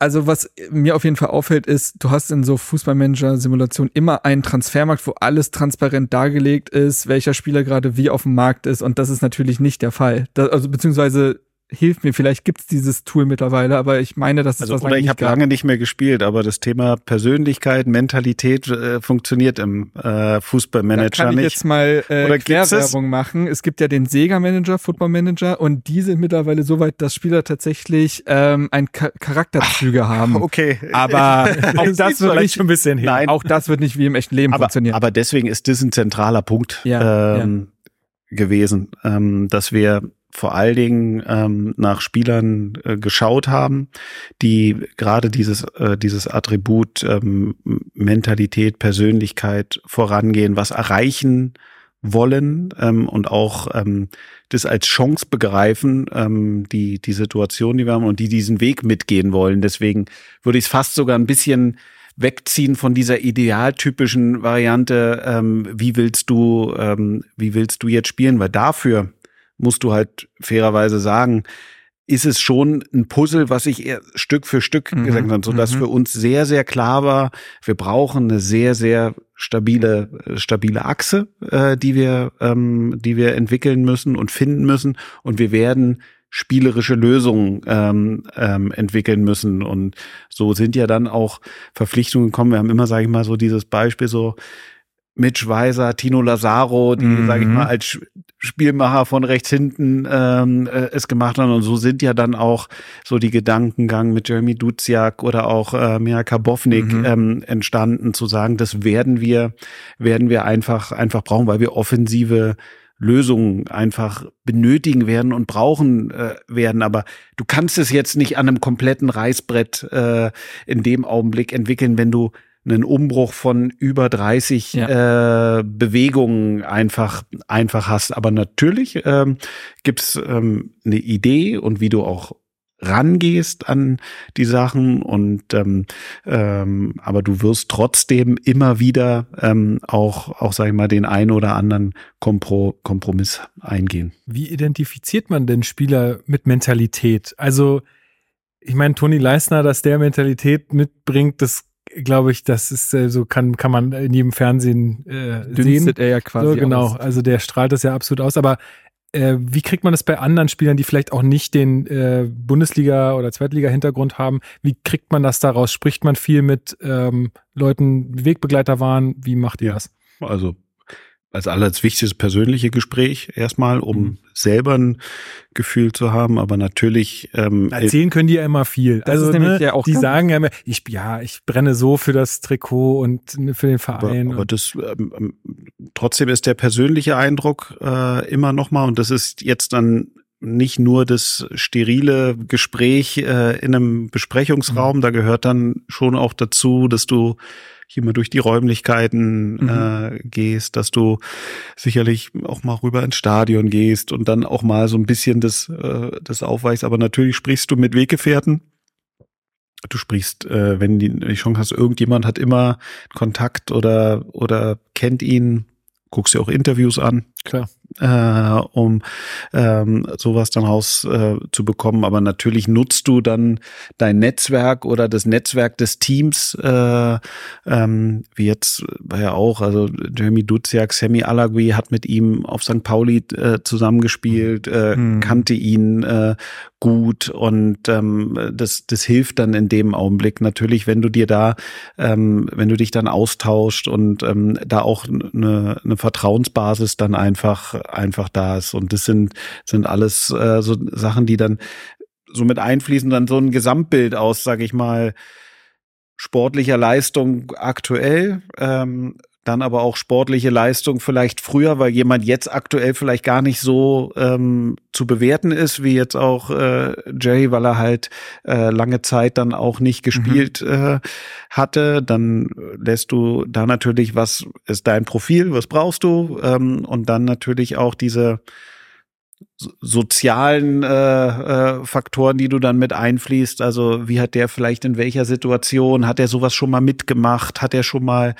also was mir auf jeden Fall auffällt, ist, du hast in so Fußballmanager-Simulationen immer einen Transfermarkt, wo alles transparent dargelegt ist, welcher Spieler gerade wie auf dem Markt ist. Und das ist natürlich nicht der Fall. Das, also beziehungsweise hilf mir, vielleicht gibt's dieses Tool mittlerweile, aber ich meine, dass es also, was oder ich habe lange nicht mehr gespielt, aber das Thema Persönlichkeit, Mentalität äh, funktioniert im äh, Fußballmanager nicht. Kann ich jetzt mal äh, oder Klärwerbung machen? Es gibt ja den Sega Manager, Football Manager und die sind mittlerweile so weit, dass Spieler tatsächlich ähm, ein Cha Charakterzüge Ach, haben. Okay, aber *laughs* auch das, wird nicht schon ein bisschen hin. Nein, auch das wird nicht wie im echten Leben aber, funktionieren. Aber deswegen ist das ein zentraler Punkt ja, ähm, ja. gewesen, ähm, dass wir vor allen Dingen ähm, nach Spielern äh, geschaut haben, die gerade dieses, äh, dieses Attribut ähm, Mentalität, Persönlichkeit vorangehen, was erreichen wollen ähm, und auch ähm, das als Chance begreifen, ähm, die, die Situation, die wir haben und die diesen Weg mitgehen wollen. Deswegen würde ich es fast sogar ein bisschen wegziehen von dieser idealtypischen Variante, ähm, wie willst du, ähm, wie willst du jetzt spielen? Weil dafür musst du halt fairerweise sagen, ist es schon ein Puzzle, was ich eher Stück für Stück mhm. gesagt habe, so dass mhm. für uns sehr, sehr klar war, wir brauchen eine sehr, sehr stabile, stabile Achse, äh, die wir, ähm, die wir entwickeln müssen und finden müssen. Und wir werden spielerische Lösungen ähm, ähm, entwickeln müssen. Und so sind ja dann auch Verpflichtungen gekommen. Wir haben immer, sage ich mal, so dieses Beispiel so, Mitch Weiser, Tino Lazaro, die, mhm. sage ich mal, als Spielmacher von rechts hinten ähm, äh, es gemacht haben. Und so sind ja dann auch so die Gedankengang mit Jeremy Duziak oder auch äh, Mia Kabovnik mhm. ähm, entstanden, zu sagen, das werden wir, werden wir einfach, einfach brauchen, weil wir offensive Lösungen einfach benötigen werden und brauchen äh, werden. Aber du kannst es jetzt nicht an einem kompletten Reißbrett äh, in dem Augenblick entwickeln, wenn du einen Umbruch von über 30 ja. äh, Bewegungen einfach einfach hast. Aber natürlich ähm, gibt's ähm, eine Idee und wie du auch rangehst an die Sachen und ähm, ähm, aber du wirst trotzdem immer wieder ähm, auch auch sag ich mal den einen oder anderen Kompro Kompromiss eingehen. Wie identifiziert man denn Spieler mit Mentalität? Also ich meine Toni Leisner, dass der Mentalität mitbringt, das glaube ich, das ist äh, so kann kann man in jedem Fernsehen äh, Dünstet sehen. er ja quasi so, genau. Aus. Also der strahlt das ja absolut aus. Aber äh, wie kriegt man das bei anderen Spielern, die vielleicht auch nicht den äh, Bundesliga oder Zweitliga-Hintergrund haben? Wie kriegt man das daraus? Spricht man viel mit ähm, Leuten, die Wegbegleiter waren? Wie macht ihr das? Also als allerwichtigstes persönliche Gespräch erstmal, um mhm. selber ein Gefühl zu haben, aber natürlich ähm, erzählen können die ja immer viel. Das also ne, ja auch die sagen ja immer, ich ja, ich brenne so für das Trikot und ne, für den Verein. Aber, aber das ähm, ähm, trotzdem ist der persönliche Eindruck äh, immer noch mal und das ist jetzt dann nicht nur das sterile Gespräch äh, in einem Besprechungsraum, mhm. da gehört dann schon auch dazu, dass du hier mal durch die Räumlichkeiten mhm. äh, gehst, dass du sicherlich auch mal rüber ins Stadion gehst und dann auch mal so ein bisschen das, äh, das aufweichst. Aber natürlich sprichst du mit Weggefährten. Du sprichst, äh, wenn die, die Chance hast, irgendjemand hat immer Kontakt oder, oder kennt ihn, guckst dir auch Interviews an. Klar äh, um ähm, sowas dann raus äh, zu bekommen. Aber natürlich nutzt du dann dein Netzwerk oder das Netzwerk des Teams, äh, ähm, wie jetzt war ja auch, also Jeremy Duziak, Sammy Alagui hat mit ihm auf St. Pauli äh, zusammengespielt, äh, mhm. kannte ihn äh, gut und ähm, das, das hilft dann in dem Augenblick natürlich, wenn du dir da, ähm, wenn du dich dann austauscht und ähm, da auch eine, eine Vertrauensbasis dann einfach einfach da ist. Und das sind, sind alles äh, so Sachen, die dann so mit einfließen, dann so ein Gesamtbild aus, sag ich mal, sportlicher Leistung aktuell, ähm, dann aber auch sportliche Leistung vielleicht früher, weil jemand jetzt aktuell vielleicht gar nicht so ähm, zu bewerten ist, wie jetzt auch äh, Jerry, weil er halt äh, lange Zeit dann auch nicht gespielt mhm. äh, hatte. Dann lässt du da natürlich, was ist dein Profil, was brauchst du? Ähm, und dann natürlich auch diese sozialen äh, äh, Faktoren, die du dann mit einfließt. Also wie hat der vielleicht in welcher Situation, hat er sowas schon mal mitgemacht, hat er schon mal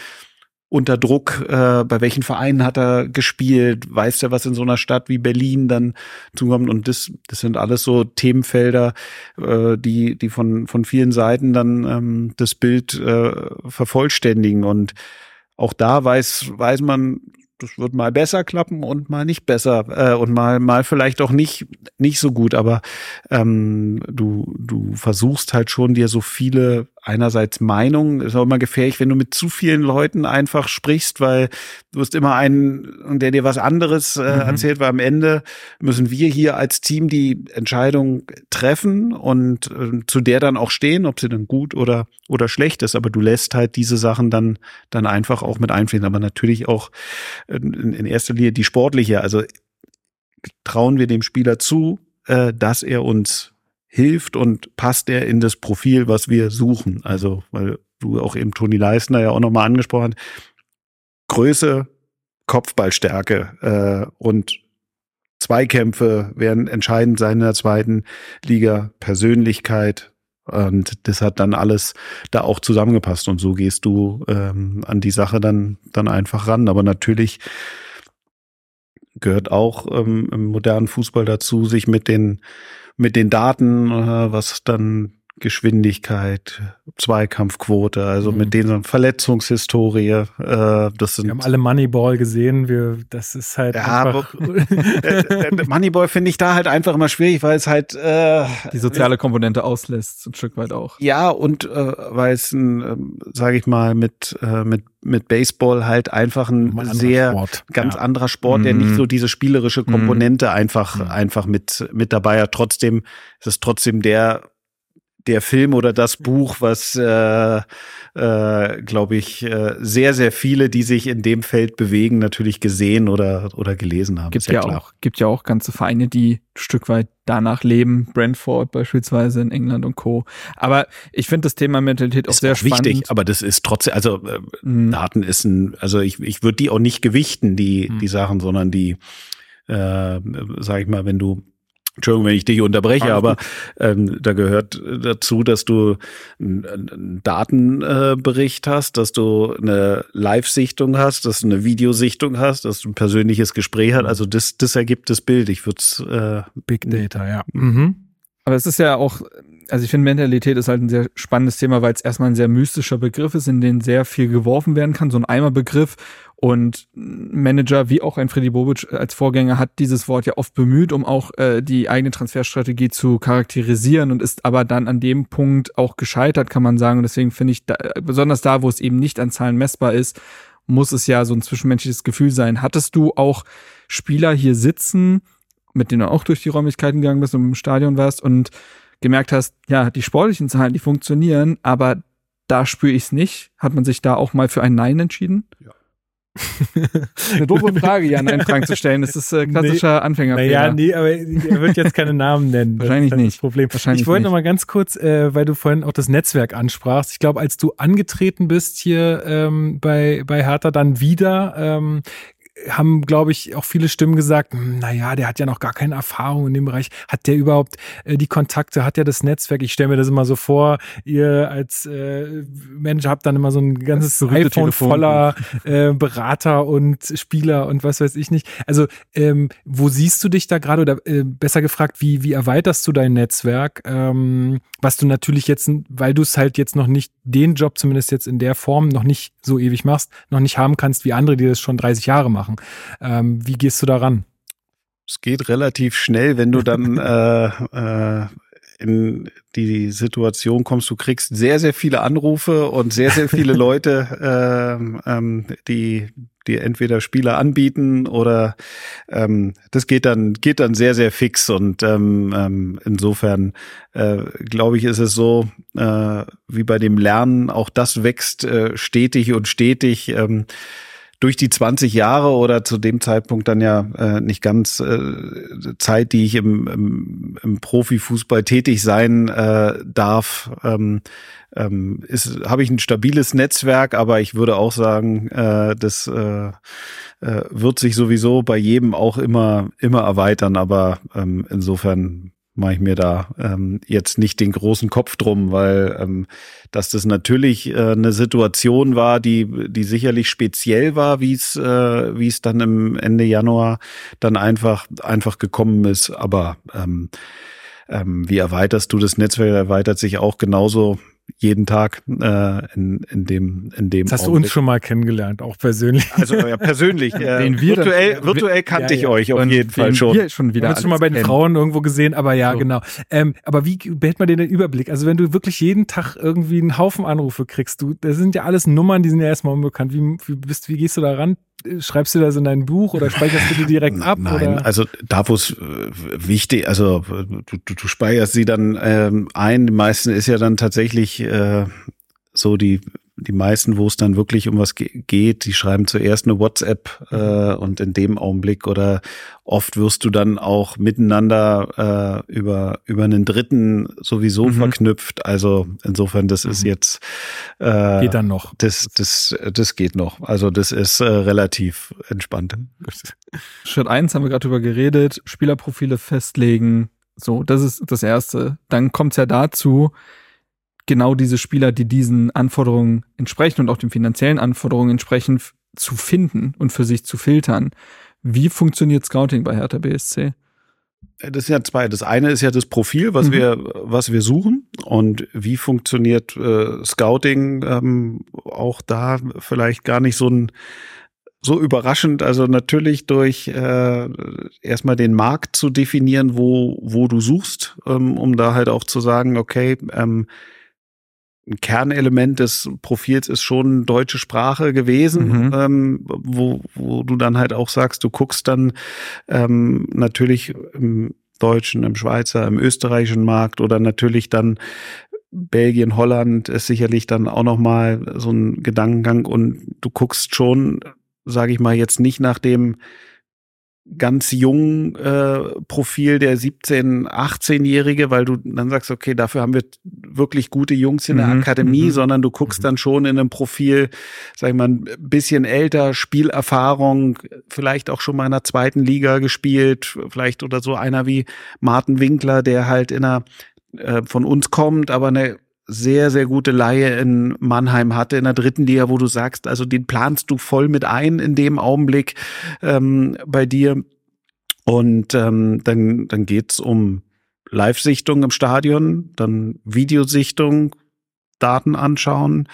unter Druck, äh, bei welchen Vereinen hat er gespielt, weiß er, was in so einer Stadt wie Berlin dann zukommt? Und das, das sind alles so Themenfelder, äh, die, die von, von vielen Seiten dann ähm, das Bild äh, vervollständigen. Und auch da weiß, weiß man das wird mal besser klappen und mal nicht besser äh, und mal mal vielleicht auch nicht nicht so gut, aber ähm, du du versuchst halt schon dir so viele einerseits Meinungen, ist auch immer gefährlich, wenn du mit zu vielen Leuten einfach sprichst, weil du hast immer einen, der dir was anderes äh, mhm. erzählt, weil am Ende müssen wir hier als Team die Entscheidung treffen und äh, zu der dann auch stehen, ob sie dann gut oder oder schlecht ist, aber du lässt halt diese Sachen dann dann einfach auch mit einfließen, aber natürlich auch in, in erster Linie die sportliche, also trauen wir dem Spieler zu, äh, dass er uns hilft und passt er in das Profil, was wir suchen. Also, weil du auch eben Toni Leisner ja auch nochmal angesprochen hast, Größe, Kopfballstärke äh, und Zweikämpfe werden entscheidend sein in der zweiten Liga, Persönlichkeit, und das hat dann alles da auch zusammengepasst. Und so gehst du ähm, an die Sache dann, dann einfach ran. Aber natürlich gehört auch ähm, im modernen Fußball dazu, sich mit den mit den Daten, äh, was dann Geschwindigkeit, Zweikampfquote, also mhm. mit denen Verletzungshistorie. Äh, das sind wir haben alle Moneyball gesehen. Wir, das ist halt ja, einfach. Äh, äh, Moneyball finde ich da halt einfach immer schwierig, weil es halt äh, die soziale Komponente auslässt, ein Stück weit auch. Ja und äh, weil es ein, äh, sage ich mal, mit äh, mit mit Baseball halt einfach ein sehr Sport. ganz ja. anderer Sport, der mhm. nicht so diese spielerische Komponente mhm. einfach mhm. einfach mit mit dabei hat. Trotzdem ist es trotzdem der der Film oder das Buch, was, äh, äh, glaube ich, äh, sehr, sehr viele, die sich in dem Feld bewegen, natürlich gesehen oder, oder gelesen haben. Gibt ja, ja auch, gibt ja auch ganze Vereine, die ein Stück weit danach leben. Brentford beispielsweise in England und Co. Aber ich finde das Thema Mentalität auch ist sehr auch spannend. wichtig, aber das ist trotzdem, also äh, mhm. Daten ist ein, also ich, ich würde die auch nicht gewichten, die, mhm. die Sachen, sondern die, äh, sag ich mal, wenn du Entschuldigung, wenn ich dich unterbreche, Alles aber ähm, da gehört dazu, dass du einen Datenbericht hast, dass du eine Live-Sichtung hast, dass du eine Videosichtung hast, dass du ein persönliches Gespräch hast. Also das, das ergibt das Bild. Ich würde äh, Big Data, ja. Mhm. Aber es ist ja auch, also ich finde, Mentalität ist halt ein sehr spannendes Thema, weil es erstmal ein sehr mystischer Begriff ist, in den sehr viel geworfen werden kann, so ein Eimerbegriff. Und Manager wie auch ein Freddy Bobic als Vorgänger hat dieses Wort ja oft bemüht, um auch äh, die eigene Transferstrategie zu charakterisieren und ist aber dann an dem Punkt auch gescheitert, kann man sagen. Und deswegen finde ich, da, besonders da, wo es eben nicht an Zahlen messbar ist, muss es ja so ein zwischenmenschliches Gefühl sein. Hattest du auch Spieler hier sitzen, mit denen du auch durch die Räumlichkeiten gegangen bist und im Stadion warst und gemerkt hast, ja, die sportlichen Zahlen, die funktionieren, aber da spüre ich es nicht. Hat man sich da auch mal für ein Nein entschieden? Ja. Eine doofe *laughs* Frage, Jan Eintragen zu stellen. Das ist äh, klassischer nee, Anfängerfehler. Naja, nee, aber er wird jetzt keine Namen nennen. Wahrscheinlich nicht. Das Problem. Wahrscheinlich ich wollte noch mal ganz kurz, äh, weil du vorhin auch das Netzwerk ansprachst. Ich glaube, als du angetreten bist hier ähm, bei bei Hertha dann wieder, ähm, haben, glaube ich, auch viele Stimmen gesagt, hm, na ja, der hat ja noch gar keine Erfahrung in dem Bereich. Hat der überhaupt äh, die Kontakte? Hat der das Netzwerk? Ich stelle mir das immer so vor, ihr als äh, Manager habt dann immer so ein ganzes iPhone Telefon. voller äh, Berater und Spieler und was weiß ich nicht. Also, ähm, wo siehst du dich da gerade? Oder äh, besser gefragt, wie, wie erweiterst du dein Netzwerk? Ähm, was du natürlich jetzt, weil du es halt jetzt noch nicht, den Job zumindest jetzt in der Form noch nicht so ewig machst, noch nicht haben kannst wie andere, die das schon 30 Jahre machen. Ähm, wie gehst du daran? Es geht relativ schnell, wenn du dann *laughs* äh, äh, in die Situation kommst, du kriegst sehr, sehr viele Anrufe und sehr, sehr viele *laughs* Leute, äh, ähm, die dir entweder Spiele anbieten oder ähm, das geht dann geht dann sehr sehr fix und ähm, ähm, insofern äh, glaube ich ist es so äh, wie bei dem Lernen auch das wächst äh, stetig und stetig ähm, durch die 20 Jahre oder zu dem Zeitpunkt dann ja äh, nicht ganz äh, Zeit, die ich im, im, im Profifußball tätig sein äh, darf, ähm, ähm, ist habe ich ein stabiles Netzwerk, aber ich würde auch sagen, äh, das äh, äh, wird sich sowieso bei jedem auch immer immer erweitern. Aber ähm, insofern mache ich mir da ähm, jetzt nicht den großen Kopf drum, weil ähm, dass das natürlich äh, eine Situation war, die die sicherlich speziell war, wie es äh, wie es dann im Ende Januar dann einfach einfach gekommen ist. Aber ähm, ähm, wie erweiterst du das Netzwerk? Erweitert sich auch genauso jeden Tag äh, in, in dem in dem. Das hast Augenblick. du uns schon mal kennengelernt, auch persönlich. Also ja, persönlich. *laughs* äh, virtuell das, virtuell kannte ja, ich ja. euch auf jeden Fall schon. Wir schon wieder. schon mal bei den kennen. Frauen irgendwo gesehen, aber ja, so. genau. Ähm, aber wie behält man den, den Überblick? Also wenn du wirklich jeden Tag irgendwie einen Haufen Anrufe kriegst, du, das sind ja alles Nummern, die sind ja erstmal unbekannt. Wie, wie bist, wie gehst du da ran? Schreibst du das in dein Buch oder speicherst du die direkt ab? Nein, oder? also da wo es äh, wichtig, also du, du, du speicherst sie dann ähm, ein. Die meisten ist ja dann tatsächlich äh, so die die meisten, wo es dann wirklich um was geht, die schreiben zuerst eine WhatsApp äh, und in dem Augenblick oder oft wirst du dann auch miteinander äh, über über einen Dritten sowieso mhm. verknüpft. Also insofern, das mhm. ist jetzt äh, geht dann noch. Das das das geht noch. Also das ist äh, relativ entspannt. Schritt eins haben wir gerade drüber geredet, Spielerprofile festlegen. So, das ist das erste. Dann kommt es ja dazu, genau diese Spieler, die diesen Anforderungen entsprechen und auch den finanziellen Anforderungen entsprechen, zu finden und für sich zu filtern. Wie funktioniert Scouting bei Hertha BSC? Das sind ja zwei. Das eine ist ja das Profil, was mhm. wir, was wir suchen. Und wie funktioniert äh, Scouting? Ähm, auch da vielleicht gar nicht so ein so überraschend. Also natürlich durch äh, erstmal den Markt zu definieren, wo wo du suchst, ähm, um da halt auch zu sagen, okay, ähm, ein Kernelement des Profils ist schon deutsche Sprache gewesen, mhm. ähm, wo, wo du dann halt auch sagst, du guckst dann ähm, natürlich im deutschen, im Schweizer, im österreichischen Markt oder natürlich dann Belgien, Holland ist sicherlich dann auch noch mal so ein Gedankengang und du guckst schon, sage ich mal jetzt nicht nach dem ganz jungen äh, Profil der 17, 18-Jährige, weil du dann sagst, okay, dafür haben wir wirklich gute Jungs in der mhm. Akademie, mhm. sondern du guckst mhm. dann schon in einem Profil, sag ich mal, ein bisschen älter, Spielerfahrung, vielleicht auch schon mal in der zweiten Liga gespielt, vielleicht oder so einer wie Martin Winkler, der halt in einer äh, von uns kommt, aber eine sehr, sehr gute Laie in Mannheim hatte, in der dritten Liga, wo du sagst, also den planst du voll mit ein in dem Augenblick ähm, bei dir. Und ähm, dann, dann geht's um Live-Sichtung im Stadion, dann Videosichtung, Daten anschauen,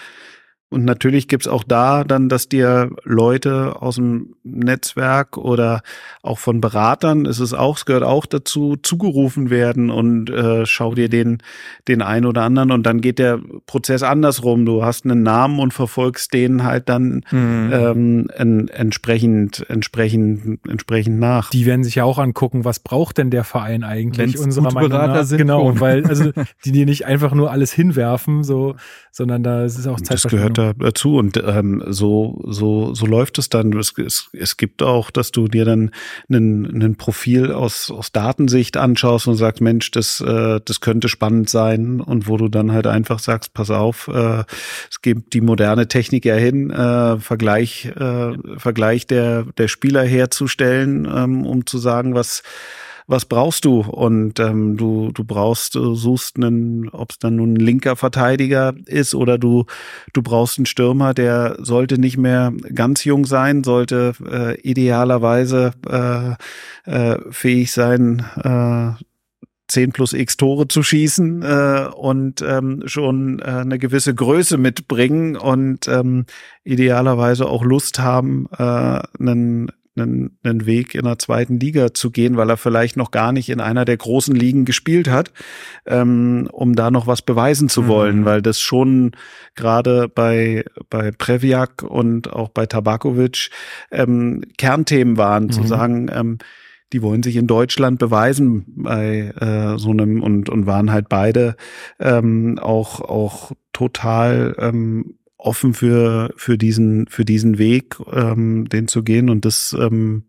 und natürlich gibt's auch da dann, dass dir Leute aus dem Netzwerk oder auch von Beratern, es ist auch, es gehört auch dazu, zugerufen werden und äh, schau dir den, den einen oder anderen und dann geht der Prozess andersrum. Du hast einen Namen und verfolgst den halt dann mhm. ähm, en, entsprechend, entsprechend, entsprechend nach. Die werden sich ja auch angucken, was braucht denn der Verein eigentlich Wenn's unserer Meinung Berater nach? Sind genau, weil also die dir nicht einfach nur alles hinwerfen, so, sondern da ist es auch Zeit. Das gehört weiter äh. Und ähm, so, so, so läuft es dann. Es, es, es gibt auch, dass du dir dann einen Profil aus, aus Datensicht anschaust und sagst, Mensch, das, äh, das könnte spannend sein. Und wo du dann halt einfach sagst, pass auf, äh, es gibt die moderne Technik ja hin, äh, Vergleich, äh, Vergleich der, der Spieler herzustellen, ähm, um zu sagen, was was brauchst du? Und ähm, du, du brauchst, du suchst einen, ob es dann nun ein linker Verteidiger ist oder du, du brauchst einen Stürmer, der sollte nicht mehr ganz jung sein, sollte äh, idealerweise äh, äh, fähig sein, äh, 10 plus x Tore zu schießen äh, und ähm, schon äh, eine gewisse Größe mitbringen und ähm, idealerweise auch Lust haben, äh, einen einen, einen Weg in der zweiten Liga zu gehen, weil er vielleicht noch gar nicht in einer der großen Ligen gespielt hat, ähm, um da noch was beweisen zu wollen, mhm. weil das schon gerade bei, bei Previak und auch bei Tabakovic ähm, Kernthemen waren, mhm. zu sagen, ähm, die wollen sich in Deutschland beweisen bei äh, so einem und und waren halt beide ähm, auch auch total ähm, offen für für diesen für diesen Weg, ähm, den zu gehen. Und das ähm,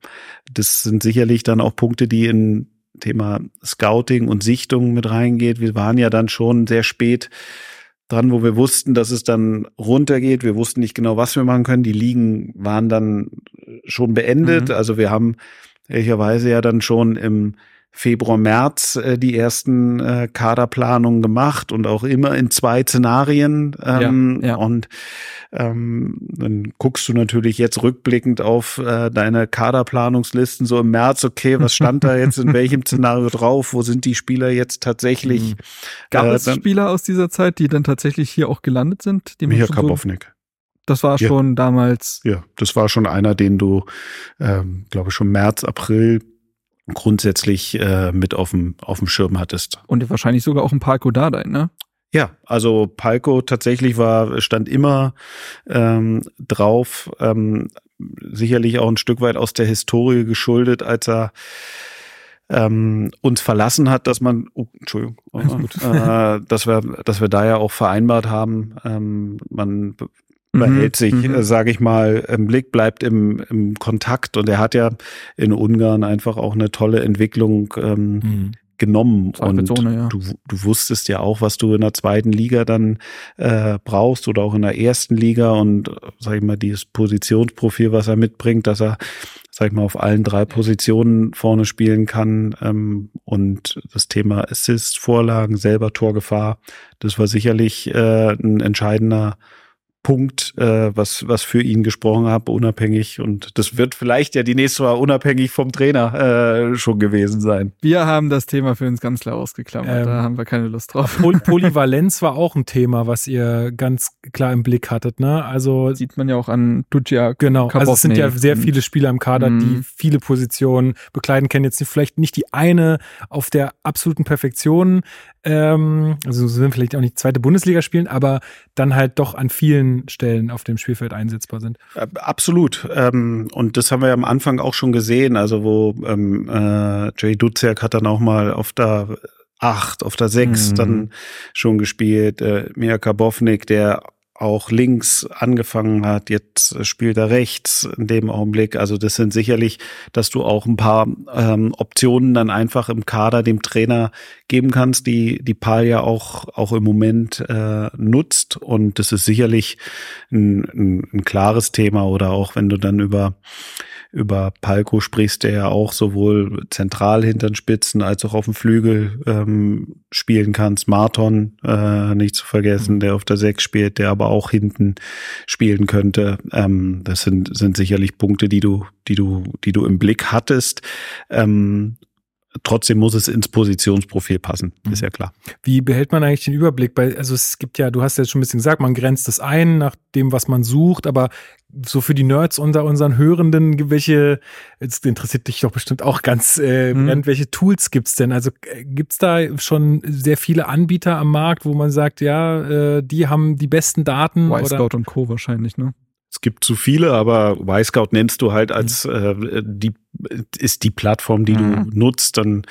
das sind sicherlich dann auch Punkte, die in Thema Scouting und Sichtung mit reingeht. Wir waren ja dann schon sehr spät dran, wo wir wussten, dass es dann runtergeht. Wir wussten nicht genau, was wir machen können. Die Ligen waren dann schon beendet. Mhm. Also wir haben ehrlicherweise ja dann schon im Februar, März äh, die ersten äh, Kaderplanungen gemacht und auch immer in zwei Szenarien. Ähm, ja, ja. Und ähm, dann guckst du natürlich jetzt rückblickend auf äh, deine Kaderplanungslisten so im März, okay, was stand da jetzt in *laughs* welchem Szenario drauf? Wo sind die Spieler jetzt tatsächlich? Mhm. Gab äh, es Spieler aus dieser Zeit, die dann tatsächlich hier auch gelandet sind? Die Micha Kabownik. So das war schon damals. Ja, das war schon einer, den du, ähm, glaube ich, schon März, April grundsätzlich äh, mit auf dem auf dem Schirm hattest. Und wahrscheinlich sogar auch ein Palko Dardai, ne? Ja, also Palko tatsächlich war stand immer ähm, drauf, ähm, sicherlich auch ein Stück weit aus der Historie geschuldet, als er ähm, uns verlassen hat, dass man, oh, Entschuldigung, äh, dass wir, dass wir da ja auch vereinbart haben, ähm, man behält mhm. sich, mhm. Äh, sage ich mal, im Blick, bleibt im, im Kontakt und er hat ja in Ungarn einfach auch eine tolle Entwicklung ähm, mhm. genommen und Zone, ja. du, du wusstest ja auch, was du in der zweiten Liga dann äh, brauchst oder auch in der ersten Liga und sag ich mal dieses Positionsprofil, was er mitbringt, dass er sag ich mal auf allen drei Positionen vorne spielen kann ähm, und das Thema Assist, Vorlagen, selber Torgefahr, das war sicherlich äh, ein entscheidender Punkt, äh, was, was für ihn gesprochen habe, unabhängig. Und das wird vielleicht ja die nächste Mal unabhängig vom Trainer äh, schon gewesen sein. Wir haben das Thema für uns ganz klar ausgeklammert. Ähm, da haben wir keine Lust drauf. Poly *laughs* Polyvalenz war auch ein Thema, was ihr ganz klar im Blick hattet. Ne? Also sieht man ja auch an Ducia. Genau. Kabovne. Also es sind ja sehr viele Spieler im Kader, mhm. die viele Positionen bekleiden, kennen jetzt vielleicht nicht die eine auf der absoluten Perfektion ähm, also sie sind vielleicht auch nicht zweite Bundesliga spielen, aber dann halt doch an vielen Stellen auf dem Spielfeld einsetzbar sind. Äh, absolut. Ähm, und das haben wir ja am Anfang auch schon gesehen, also wo ähm, äh, Jay Duziak hat dann auch mal auf der acht, auf der sechs mhm. dann schon gespielt. Äh, Mia Kabovnik, der auch links angefangen hat, jetzt spielt er rechts in dem Augenblick. Also das sind sicherlich, dass du auch ein paar ähm, Optionen dann einfach im Kader dem Trainer geben kannst, die die Paul ja auch auch im Moment äh, nutzt. Und das ist sicherlich ein, ein, ein klares Thema. Oder auch wenn du dann über über Palko sprichst, der ja auch sowohl zentral hinter den Spitzen als auch auf dem Flügel ähm, spielen kann. Marton äh, nicht zu vergessen, mhm. der auf der Sechs spielt, der aber auch hinten spielen könnte. Ähm, das sind, sind sicherlich Punkte, die du, die du, die du im Blick hattest. Ähm, Trotzdem muss es ins Positionsprofil passen, mhm. ist ja klar. Wie behält man eigentlich den Überblick? Bei, also es gibt ja, du hast ja schon ein bisschen gesagt, man grenzt es ein nach dem, was man sucht, aber so für die Nerds unter unseren Hörenden, welche, jetzt interessiert dich doch bestimmt auch ganz äh, mhm. welche Tools gibt's denn? Also äh, gibt's da schon sehr viele Anbieter am Markt, wo man sagt, ja, äh, die haben die besten Daten? Y-Scout und Co. wahrscheinlich, ne? Es gibt zu viele, aber Y-Scout nennst du halt als mhm. äh, die ist die Plattform, die mhm. du nutzt. Dann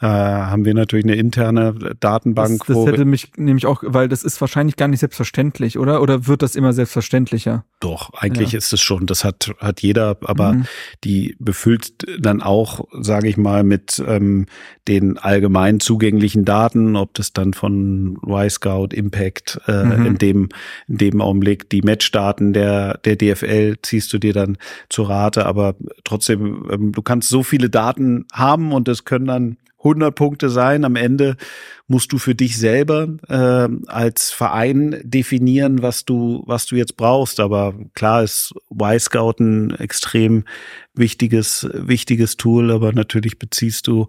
äh, haben wir natürlich eine interne Datenbank. Das, das hätte mich nämlich auch, weil das ist wahrscheinlich gar nicht selbstverständlich, oder? Oder wird das immer selbstverständlicher? Doch, eigentlich ja. ist es schon. Das hat hat jeder, aber mhm. die befüllt dann auch, sage ich mal, mit ähm, den allgemein zugänglichen Daten, ob das dann von Y-Scout, Impact, äh, mhm. in dem in dem Augenblick die Matchdaten der der DFL ziehst du dir dann zu Rate, aber trotzdem ähm, du kannst so viele Daten haben und es können dann 100 Punkte sein. Am Ende musst du für dich selber äh, als Verein definieren, was du, was du jetzt brauchst. Aber klar ist Y-Scout ein extrem wichtiges, wichtiges Tool, aber natürlich beziehst du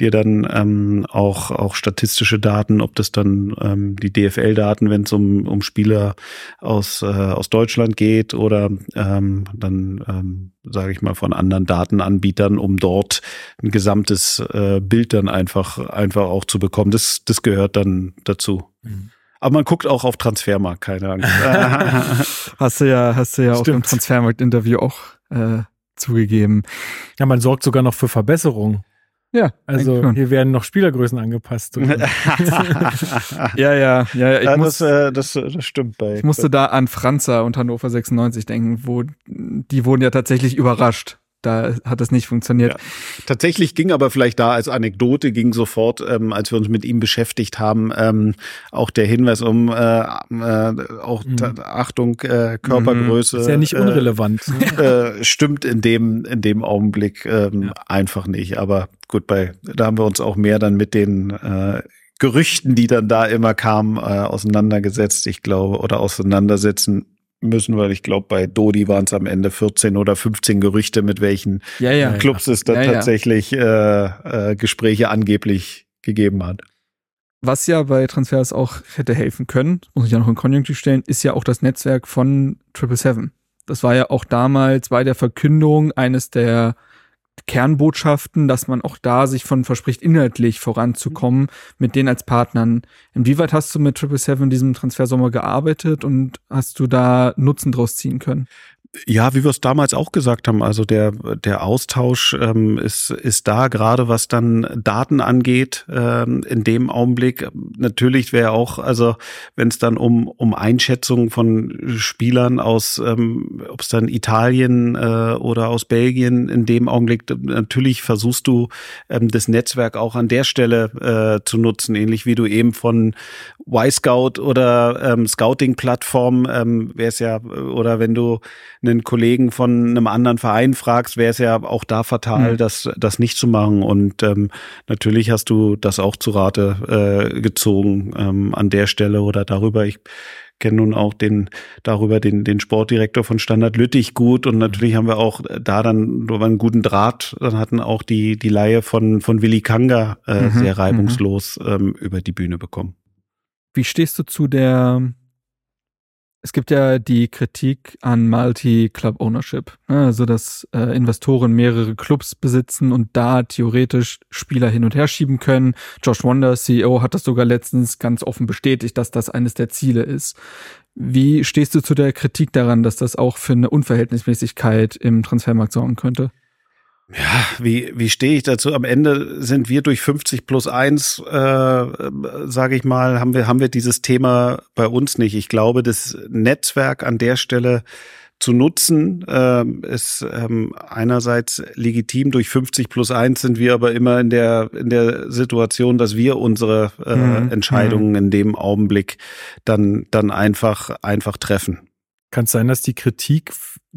dir dann ähm, auch, auch statistische Daten, ob das dann ähm, die DFL-Daten, wenn es um, um Spieler aus, äh, aus Deutschland geht oder ähm, dann, ähm, sage ich mal, von anderen Datenanbietern, um dort ein gesamtes äh, Bild dann einfach, einfach auch zu bekommen. Das das, gehört dann dazu. Mhm. Aber man guckt auch auf Transfermarkt, keine Angst. *laughs* *laughs* hast du ja, hast du ja Stimmt. auch im Transfermarkt-Interview auch äh, zugegeben. Ja, man sorgt sogar noch für Verbesserungen. Ja. Also hier werden noch Spielergrößen angepasst. *laughs* ja, ja, ja. Ich ja, muss, das, äh, das, das stimmt bei. Ich musste da an Franza und Hannover 96 denken, wo die wurden ja tatsächlich überrascht da hat es nicht funktioniert. Ja. Tatsächlich ging aber vielleicht da als Anekdote, ging sofort, ähm, als wir uns mit ihm beschäftigt haben, ähm, auch der Hinweis um äh, äh, auch mhm. Achtung, äh, Körpergröße. Ist ja nicht äh, unrelevant. *laughs* Äh, stimmt in dem, in dem Augenblick ähm, ja. einfach nicht. Aber gut, bei da haben wir uns auch mehr dann mit den äh, Gerüchten, die dann da immer kamen, äh, auseinandergesetzt, ich glaube, oder auseinandersetzen müssen, weil ich glaube, bei Dodi waren es am Ende 14 oder 15 Gerüchte, mit welchen ja, ja, Clubs ja. es da tatsächlich äh, äh, Gespräche angeblich gegeben hat. Was ja bei Transfers auch hätte helfen können, muss ich ja noch in Konjunktiv stellen, ist ja auch das Netzwerk von Triple Seven. Das war ja auch damals bei der Verkündung eines der Kernbotschaften, dass man auch da sich von verspricht, inhaltlich voranzukommen mit denen als Partnern. Inwieweit hast du mit Triple Seven in diesem Transfersommer gearbeitet und hast du da Nutzen draus ziehen können? Ja, wie wir es damals auch gesagt haben, also der, der Austausch ähm, ist, ist da, gerade was dann Daten angeht, ähm, in dem Augenblick. Natürlich wäre auch, also wenn es dann um, um Einschätzungen von Spielern aus, ähm, ob es dann Italien äh, oder aus Belgien, in dem Augenblick, natürlich versuchst du ähm, das Netzwerk auch an der Stelle äh, zu nutzen, ähnlich wie du eben von Y-Scout oder ähm, Scouting-Plattform ähm, wäre es ja, oder wenn du einen Kollegen von einem anderen Verein fragst, wäre es ja auch da fatal, mhm. das, das nicht zu machen. Und ähm, natürlich hast du das auch zu Rate äh, gezogen ähm, an der Stelle oder darüber. Ich kenne nun auch den darüber den den Sportdirektor von Standard Lüttich gut und natürlich haben wir auch da dann über einen guten Draht dann hatten auch die die Laie von von Willi Kanga äh, mhm, sehr reibungslos mhm. ähm, über die Bühne bekommen. Wie stehst du zu der es gibt ja die Kritik an Multi-Club-Ownership, ne? also dass äh, Investoren mehrere Clubs besitzen und da theoretisch Spieler hin und her schieben können. Josh Wonder, CEO, hat das sogar letztens ganz offen bestätigt, dass das eines der Ziele ist. Wie stehst du zu der Kritik daran, dass das auch für eine Unverhältnismäßigkeit im Transfermarkt sorgen könnte? Ja, wie, wie stehe ich dazu? Am Ende sind wir durch 50 plus eins, äh, sage ich mal, haben wir, haben wir dieses Thema bei uns nicht. Ich glaube, das Netzwerk an der Stelle zu nutzen, äh, ist ähm, einerseits legitim. Durch 50 plus eins sind wir aber immer in der, in der Situation, dass wir unsere äh, mhm. Entscheidungen mhm. in dem Augenblick dann, dann einfach, einfach treffen. Kann es sein, dass die Kritik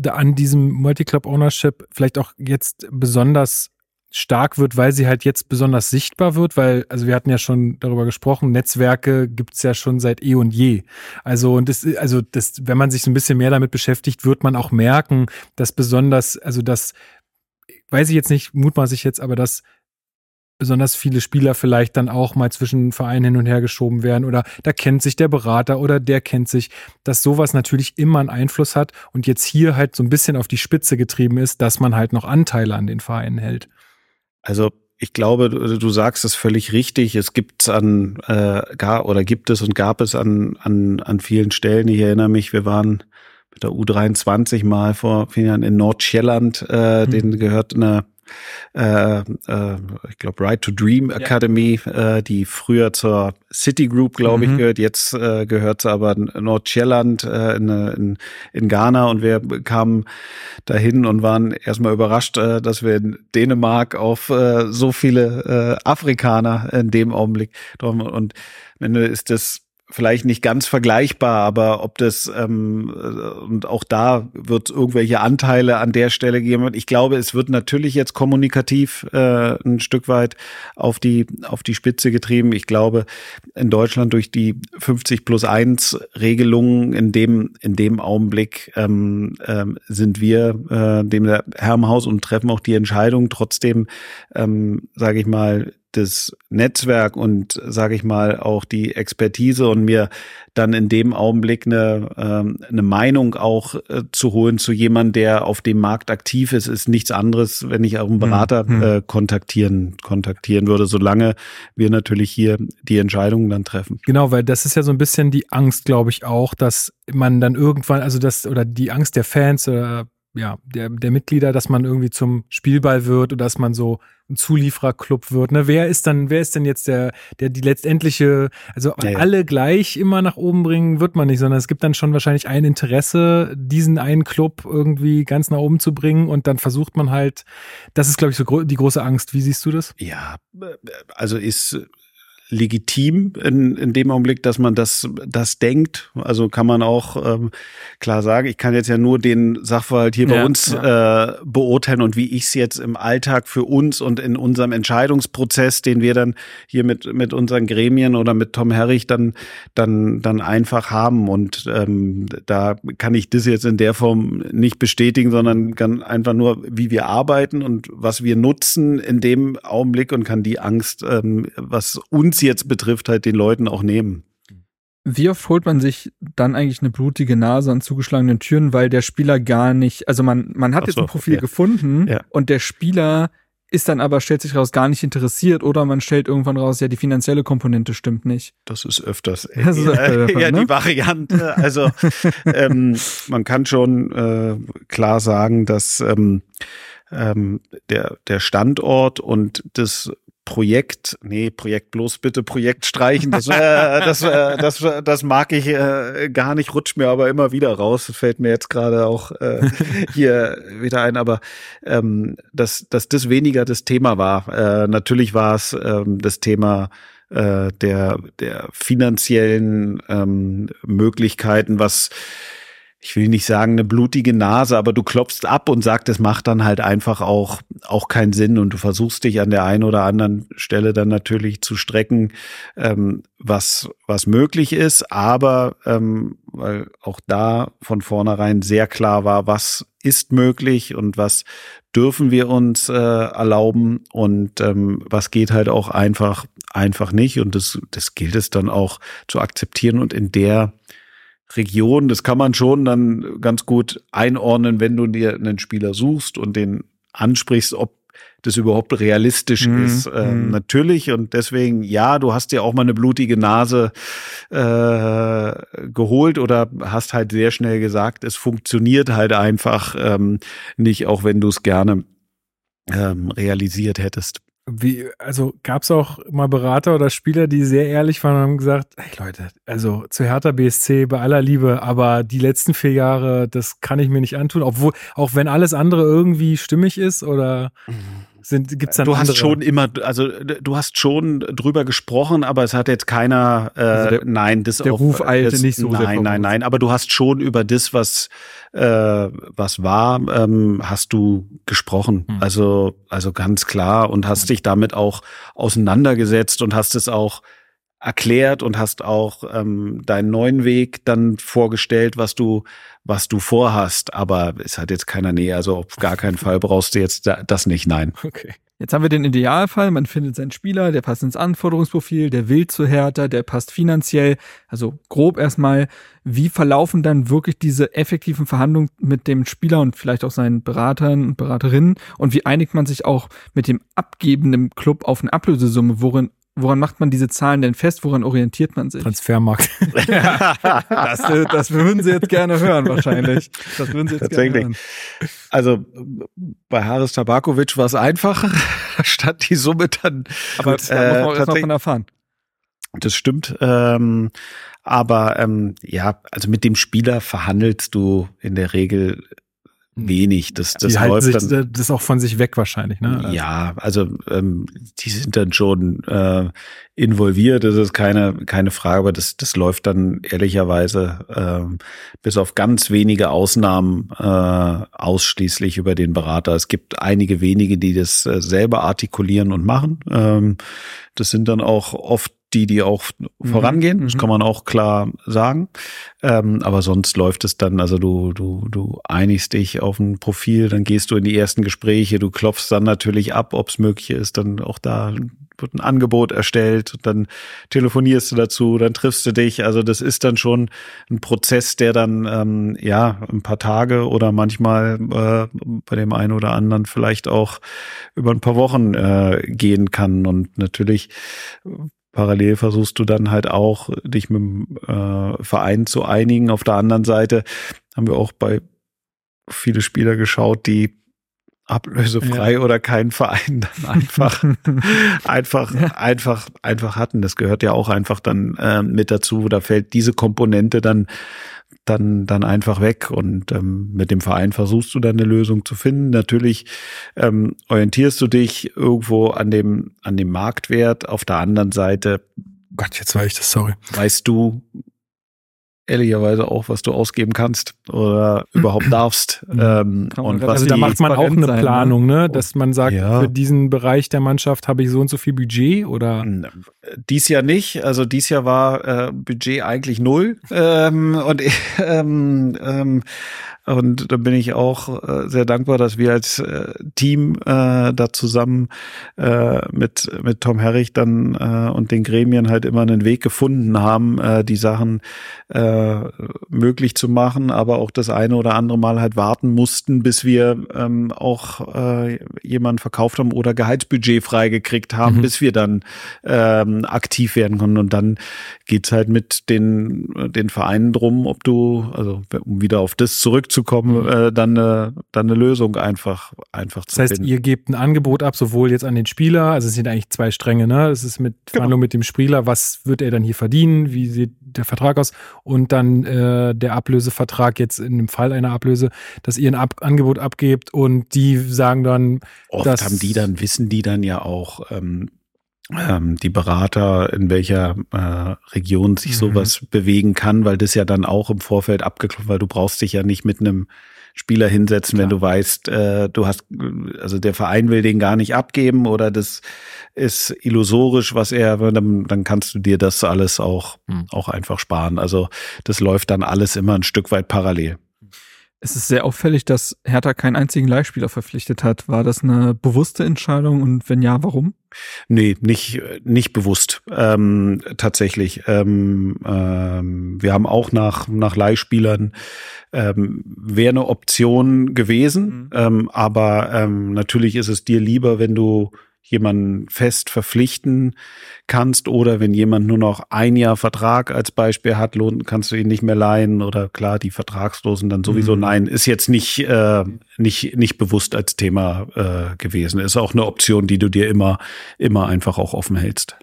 an diesem Multiclub-Ownership vielleicht auch jetzt besonders stark wird, weil sie halt jetzt besonders sichtbar wird, weil, also wir hatten ja schon darüber gesprochen, Netzwerke gibt's ja schon seit eh und je. Also, und das, also das, wenn man sich so ein bisschen mehr damit beschäftigt, wird man auch merken, dass besonders, also das, weiß ich jetzt nicht, mutmaße ich jetzt, aber dass besonders viele Spieler vielleicht dann auch mal zwischen Vereinen hin und her geschoben werden oder da kennt sich der Berater oder der kennt sich, dass sowas natürlich immer einen Einfluss hat und jetzt hier halt so ein bisschen auf die Spitze getrieben ist, dass man halt noch Anteile an den Vereinen hält. Also ich glaube, du sagst es völlig richtig. Es gibt an äh, gar oder gibt es und gab es an an an vielen Stellen. Ich erinnere mich, wir waren mit der U23 mal vor vielen Jahren in Nordschelland, äh, mhm. denen gehört eine äh, äh, ich glaube, Right to Dream Academy, ja. äh, die früher zur City Group, glaube mhm. ich, gehört. Jetzt äh, gehört sie aber Nordschelland äh, in, in, in Ghana und wir kamen dahin und waren erstmal überrascht, äh, dass wir in Dänemark auf äh, so viele äh, Afrikaner in dem Augenblick und wenn du ist das vielleicht nicht ganz vergleichbar, aber ob das ähm, und auch da wird irgendwelche Anteile an der Stelle geben. Ich glaube, es wird natürlich jetzt kommunikativ äh, ein Stück weit auf die auf die Spitze getrieben. Ich glaube, in Deutschland durch die 50 plus 1 Regelungen in dem in dem Augenblick ähm, ähm, sind wir äh, dem Herrenhaus und treffen auch die Entscheidung. Trotzdem ähm, sage ich mal das Netzwerk und sage ich mal auch die Expertise und mir dann in dem Augenblick eine, ähm, eine Meinung auch äh, zu holen zu jemandem, der auf dem Markt aktiv ist, ist nichts anderes, wenn ich auch einen hm, Berater hm. äh, kontaktieren kontaktieren würde, solange wir natürlich hier die Entscheidungen dann treffen. Genau, weil das ist ja so ein bisschen die Angst, glaube ich auch, dass man dann irgendwann, also das oder die Angst der Fans oder ja, der, der Mitglieder, dass man irgendwie zum Spielball wird oder dass man so ein Zuliefererclub wird. Ne? Wer ist dann, wer ist denn jetzt der, der die letztendliche, also ja, ja. alle gleich immer nach oben bringen, wird man nicht, sondern es gibt dann schon wahrscheinlich ein Interesse, diesen einen Club irgendwie ganz nach oben zu bringen und dann versucht man halt, das ist, glaube ich, so gro die große Angst. Wie siehst du das? Ja, also ist legitim in, in dem Augenblick, dass man das, das denkt. Also kann man auch ähm, klar sagen, ich kann jetzt ja nur den Sachverhalt hier ja, bei uns ja. äh, beurteilen und wie ich es jetzt im Alltag für uns und in unserem Entscheidungsprozess, den wir dann hier mit, mit unseren Gremien oder mit Tom Herrich dann, dann, dann einfach haben. Und ähm, da kann ich das jetzt in der Form nicht bestätigen, sondern kann einfach nur, wie wir arbeiten und was wir nutzen in dem Augenblick und kann die Angst, ähm, was uns jetzt betrifft, halt den Leuten auch nehmen. Wie oft holt man sich dann eigentlich eine blutige Nase an zugeschlagenen Türen, weil der Spieler gar nicht, also man, man hat so, jetzt ein Profil ja. gefunden ja. und der Spieler ist dann aber, stellt sich raus, gar nicht interessiert oder man stellt irgendwann raus, ja, die finanzielle Komponente stimmt nicht. Das ist öfters *laughs* das ist öfter ja, ne? die Variante. *laughs* Also ähm, man kann schon äh, klar sagen, dass ähm, ähm, der, der Standort und das Projekt, nee, Projekt bloß bitte Projekt streichen. Das, äh, *laughs* das, äh, das, das mag ich äh, gar nicht, rutscht mir aber immer wieder raus. Das fällt mir jetzt gerade auch äh, *laughs* hier wieder ein, aber ähm, dass, dass das weniger das Thema war. Äh, natürlich war es ähm, das Thema äh, der, der finanziellen ähm, Möglichkeiten, was ich will nicht sagen eine blutige Nase, aber du klopfst ab und sagst, es macht dann halt einfach auch, auch keinen Sinn und du versuchst dich an der einen oder anderen Stelle dann natürlich zu strecken, ähm, was, was möglich ist, aber ähm, weil auch da von vornherein sehr klar war, was ist möglich und was dürfen wir uns äh, erlauben. Und ähm, was geht halt auch einfach, einfach nicht. Und das, das gilt es dann auch zu akzeptieren und in der Region, das kann man schon dann ganz gut einordnen, wenn du dir einen Spieler suchst und den ansprichst, ob das überhaupt realistisch mhm. ist. Ähm, mhm. Natürlich und deswegen, ja, du hast dir auch mal eine blutige Nase äh, geholt oder hast halt sehr schnell gesagt, es funktioniert halt einfach ähm, nicht, auch wenn du es gerne ähm, realisiert hättest. Wie, also gab es auch mal Berater oder Spieler, die sehr ehrlich waren und haben gesagt, hey Leute, also zu Hertha BSC bei aller Liebe, aber die letzten vier Jahre, das kann ich mir nicht antun, obwohl, auch wenn alles andere irgendwie stimmig ist oder mhm sind gibt's dann Du andere? hast schon immer, also du hast schon drüber gesprochen, aber es hat jetzt keiner, äh, also der, nein, das der auch, Ruf eilte das, nicht so nein, sehr nein, nein, aber du hast schon über das, was äh, was war, ähm, hast du gesprochen, hm. also also ganz klar und hast hm. dich damit auch auseinandergesetzt und hast es auch erklärt und hast auch ähm, deinen neuen Weg dann vorgestellt, was du was du vorhast. Aber es hat jetzt keiner Nähe, also auf gar keinen Fall brauchst du jetzt das nicht, nein. Okay. Jetzt haben wir den Idealfall, man findet seinen Spieler, der passt ins Anforderungsprofil, der will zu härter, der passt finanziell. Also grob erstmal, wie verlaufen dann wirklich diese effektiven Verhandlungen mit dem Spieler und vielleicht auch seinen Beratern und Beraterinnen? Und wie einigt man sich auch mit dem abgebenden Club auf eine Ablösesumme? Worin woran macht man diese Zahlen denn fest? Woran orientiert man sich? Transfermarkt. *laughs* das, äh, das würden Sie jetzt gerne hören, wahrscheinlich. Das würden Sie jetzt Tatsächlich. gerne hören. Also bei Haris Tabakovic war es einfacher, *laughs* stand die Summe dann. Aber Gut, da muss man auch äh, erstmal von erfahren. Das stimmt. Ähm, aber ähm, ja, also mit dem Spieler verhandelst du in der Regel wenig. Das, das die halten läuft sich dann. das auch von sich weg wahrscheinlich, ne? Ja, also ähm, die sind dann schon äh, involviert, das ist keine, keine Frage, aber das, das läuft dann ehrlicherweise ähm, bis auf ganz wenige Ausnahmen äh, ausschließlich über den Berater. Es gibt einige wenige, die das äh, selber artikulieren und machen. Ähm, das sind dann auch oft die, die auch vorangehen, das mhm. kann man auch klar sagen. Ähm, aber sonst läuft es dann, also du, du, du einigst dich auf ein Profil, dann gehst du in die ersten Gespräche, du klopfst dann natürlich ab, ob es möglich ist, dann auch da wird ein Angebot erstellt, und dann telefonierst du dazu, dann triffst du dich. Also das ist dann schon ein Prozess, der dann ähm, ja ein paar Tage oder manchmal äh, bei dem einen oder anderen vielleicht auch über ein paar Wochen äh, gehen kann. Und natürlich parallel versuchst du dann halt auch, dich mit dem äh, Verein zu einigen. Auf der anderen Seite haben wir auch bei viele Spieler geschaut, die ablösefrei oder keinen Verein dann *laughs* einfach einfach einfach einfach hatten. Das gehört ja auch einfach dann äh, mit dazu. Da fällt diese Komponente dann dann dann einfach weg und ähm, mit dem Verein versuchst du dann eine Lösung zu finden. Natürlich ähm, orientierst du dich irgendwo an dem an dem Marktwert. Auf der anderen Seite Gott, jetzt war ich das, sorry. weißt du ehrlicherweise auch, was du ausgeben kannst oder *clears throat* überhaupt darfst. Ähm, und was Also da macht man auch eine sein, ne? Planung, ne? Dass man sagt, Ja. für diesen Bereich der Mannschaft habe ich so und so viel Budget oder Dies Jahr nicht. Also dies Jahr war äh, Budget eigentlich null. Ähm, und *laughs* ähm, ähm, und da bin ich auch äh, sehr dankbar, dass wir als äh, Team äh, da zusammen äh, mit mit Tom Herrich dann äh, und den Gremien halt immer einen Weg gefunden haben, äh, die Sachen äh, möglich zu machen, aber auch das eine oder andere Mal halt warten mussten, bis wir ähm, auch äh, jemanden verkauft haben oder Gehaltsbudget freigekriegt haben, Mhm. bis wir dann ähm, aktiv werden konnten. Und dann geht's halt mit den, den Vereinen drum, ob du, also um wieder auf das zurückzukommen, äh, dann, eine, dann eine Lösung einfach, einfach Das zu heißt, finden. ihr gebt ein Angebot ab, sowohl jetzt an den Spieler, also es sind eigentlich zwei Stränge, ne? Es ist mit Genau. Verhandlung mit dem Spieler, was wird er dann hier verdienen, wie sieht der Vertrag aus und dann äh, der Ablösevertrag jetzt in dem Fall einer Ablöse, dass ihr ein ab Angebot abgebt und die sagen dann, Oft das- haben die dann, wissen die dann ja auch, ähm, ähm, die Berater, in welcher äh, Region sich Mhm. sowas bewegen kann, weil das ja dann auch im Vorfeld abgeklopft, weil du brauchst dich ja nicht mit einem Spieler hinsetzen, wenn Klar. du weißt, äh, du hast, also der Verein will den gar nicht abgeben oder das ist illusorisch, was er, dann, dann kannst du dir das alles auch, Mhm. auch einfach sparen. Also das läuft dann alles immer ein Stück weit parallel. Es ist sehr auffällig, dass Hertha keinen einzigen Leihspieler verpflichtet hat. War das eine bewusste Entscheidung und wenn ja, warum? Nee, nicht, nicht bewusst. Ähm, tatsächlich. Ähm, ähm, wir haben auch nach, nach Leihspielern ähm, wäre eine Option gewesen. Mhm. Ähm, aber ähm, natürlich ist es dir lieber, wenn du jemanden fest verpflichten kannst oder wenn jemand nur noch ein Jahr Vertrag als Beispiel hat, lohnt, kannst du ihn nicht mehr leihen oder klar, die Vertragslosen dann sowieso Mhm. nein, ist jetzt nicht, äh, nicht, nicht bewusst als Thema äh, gewesen. Ist auch eine Option, die du dir immer, immer einfach auch offen hältst.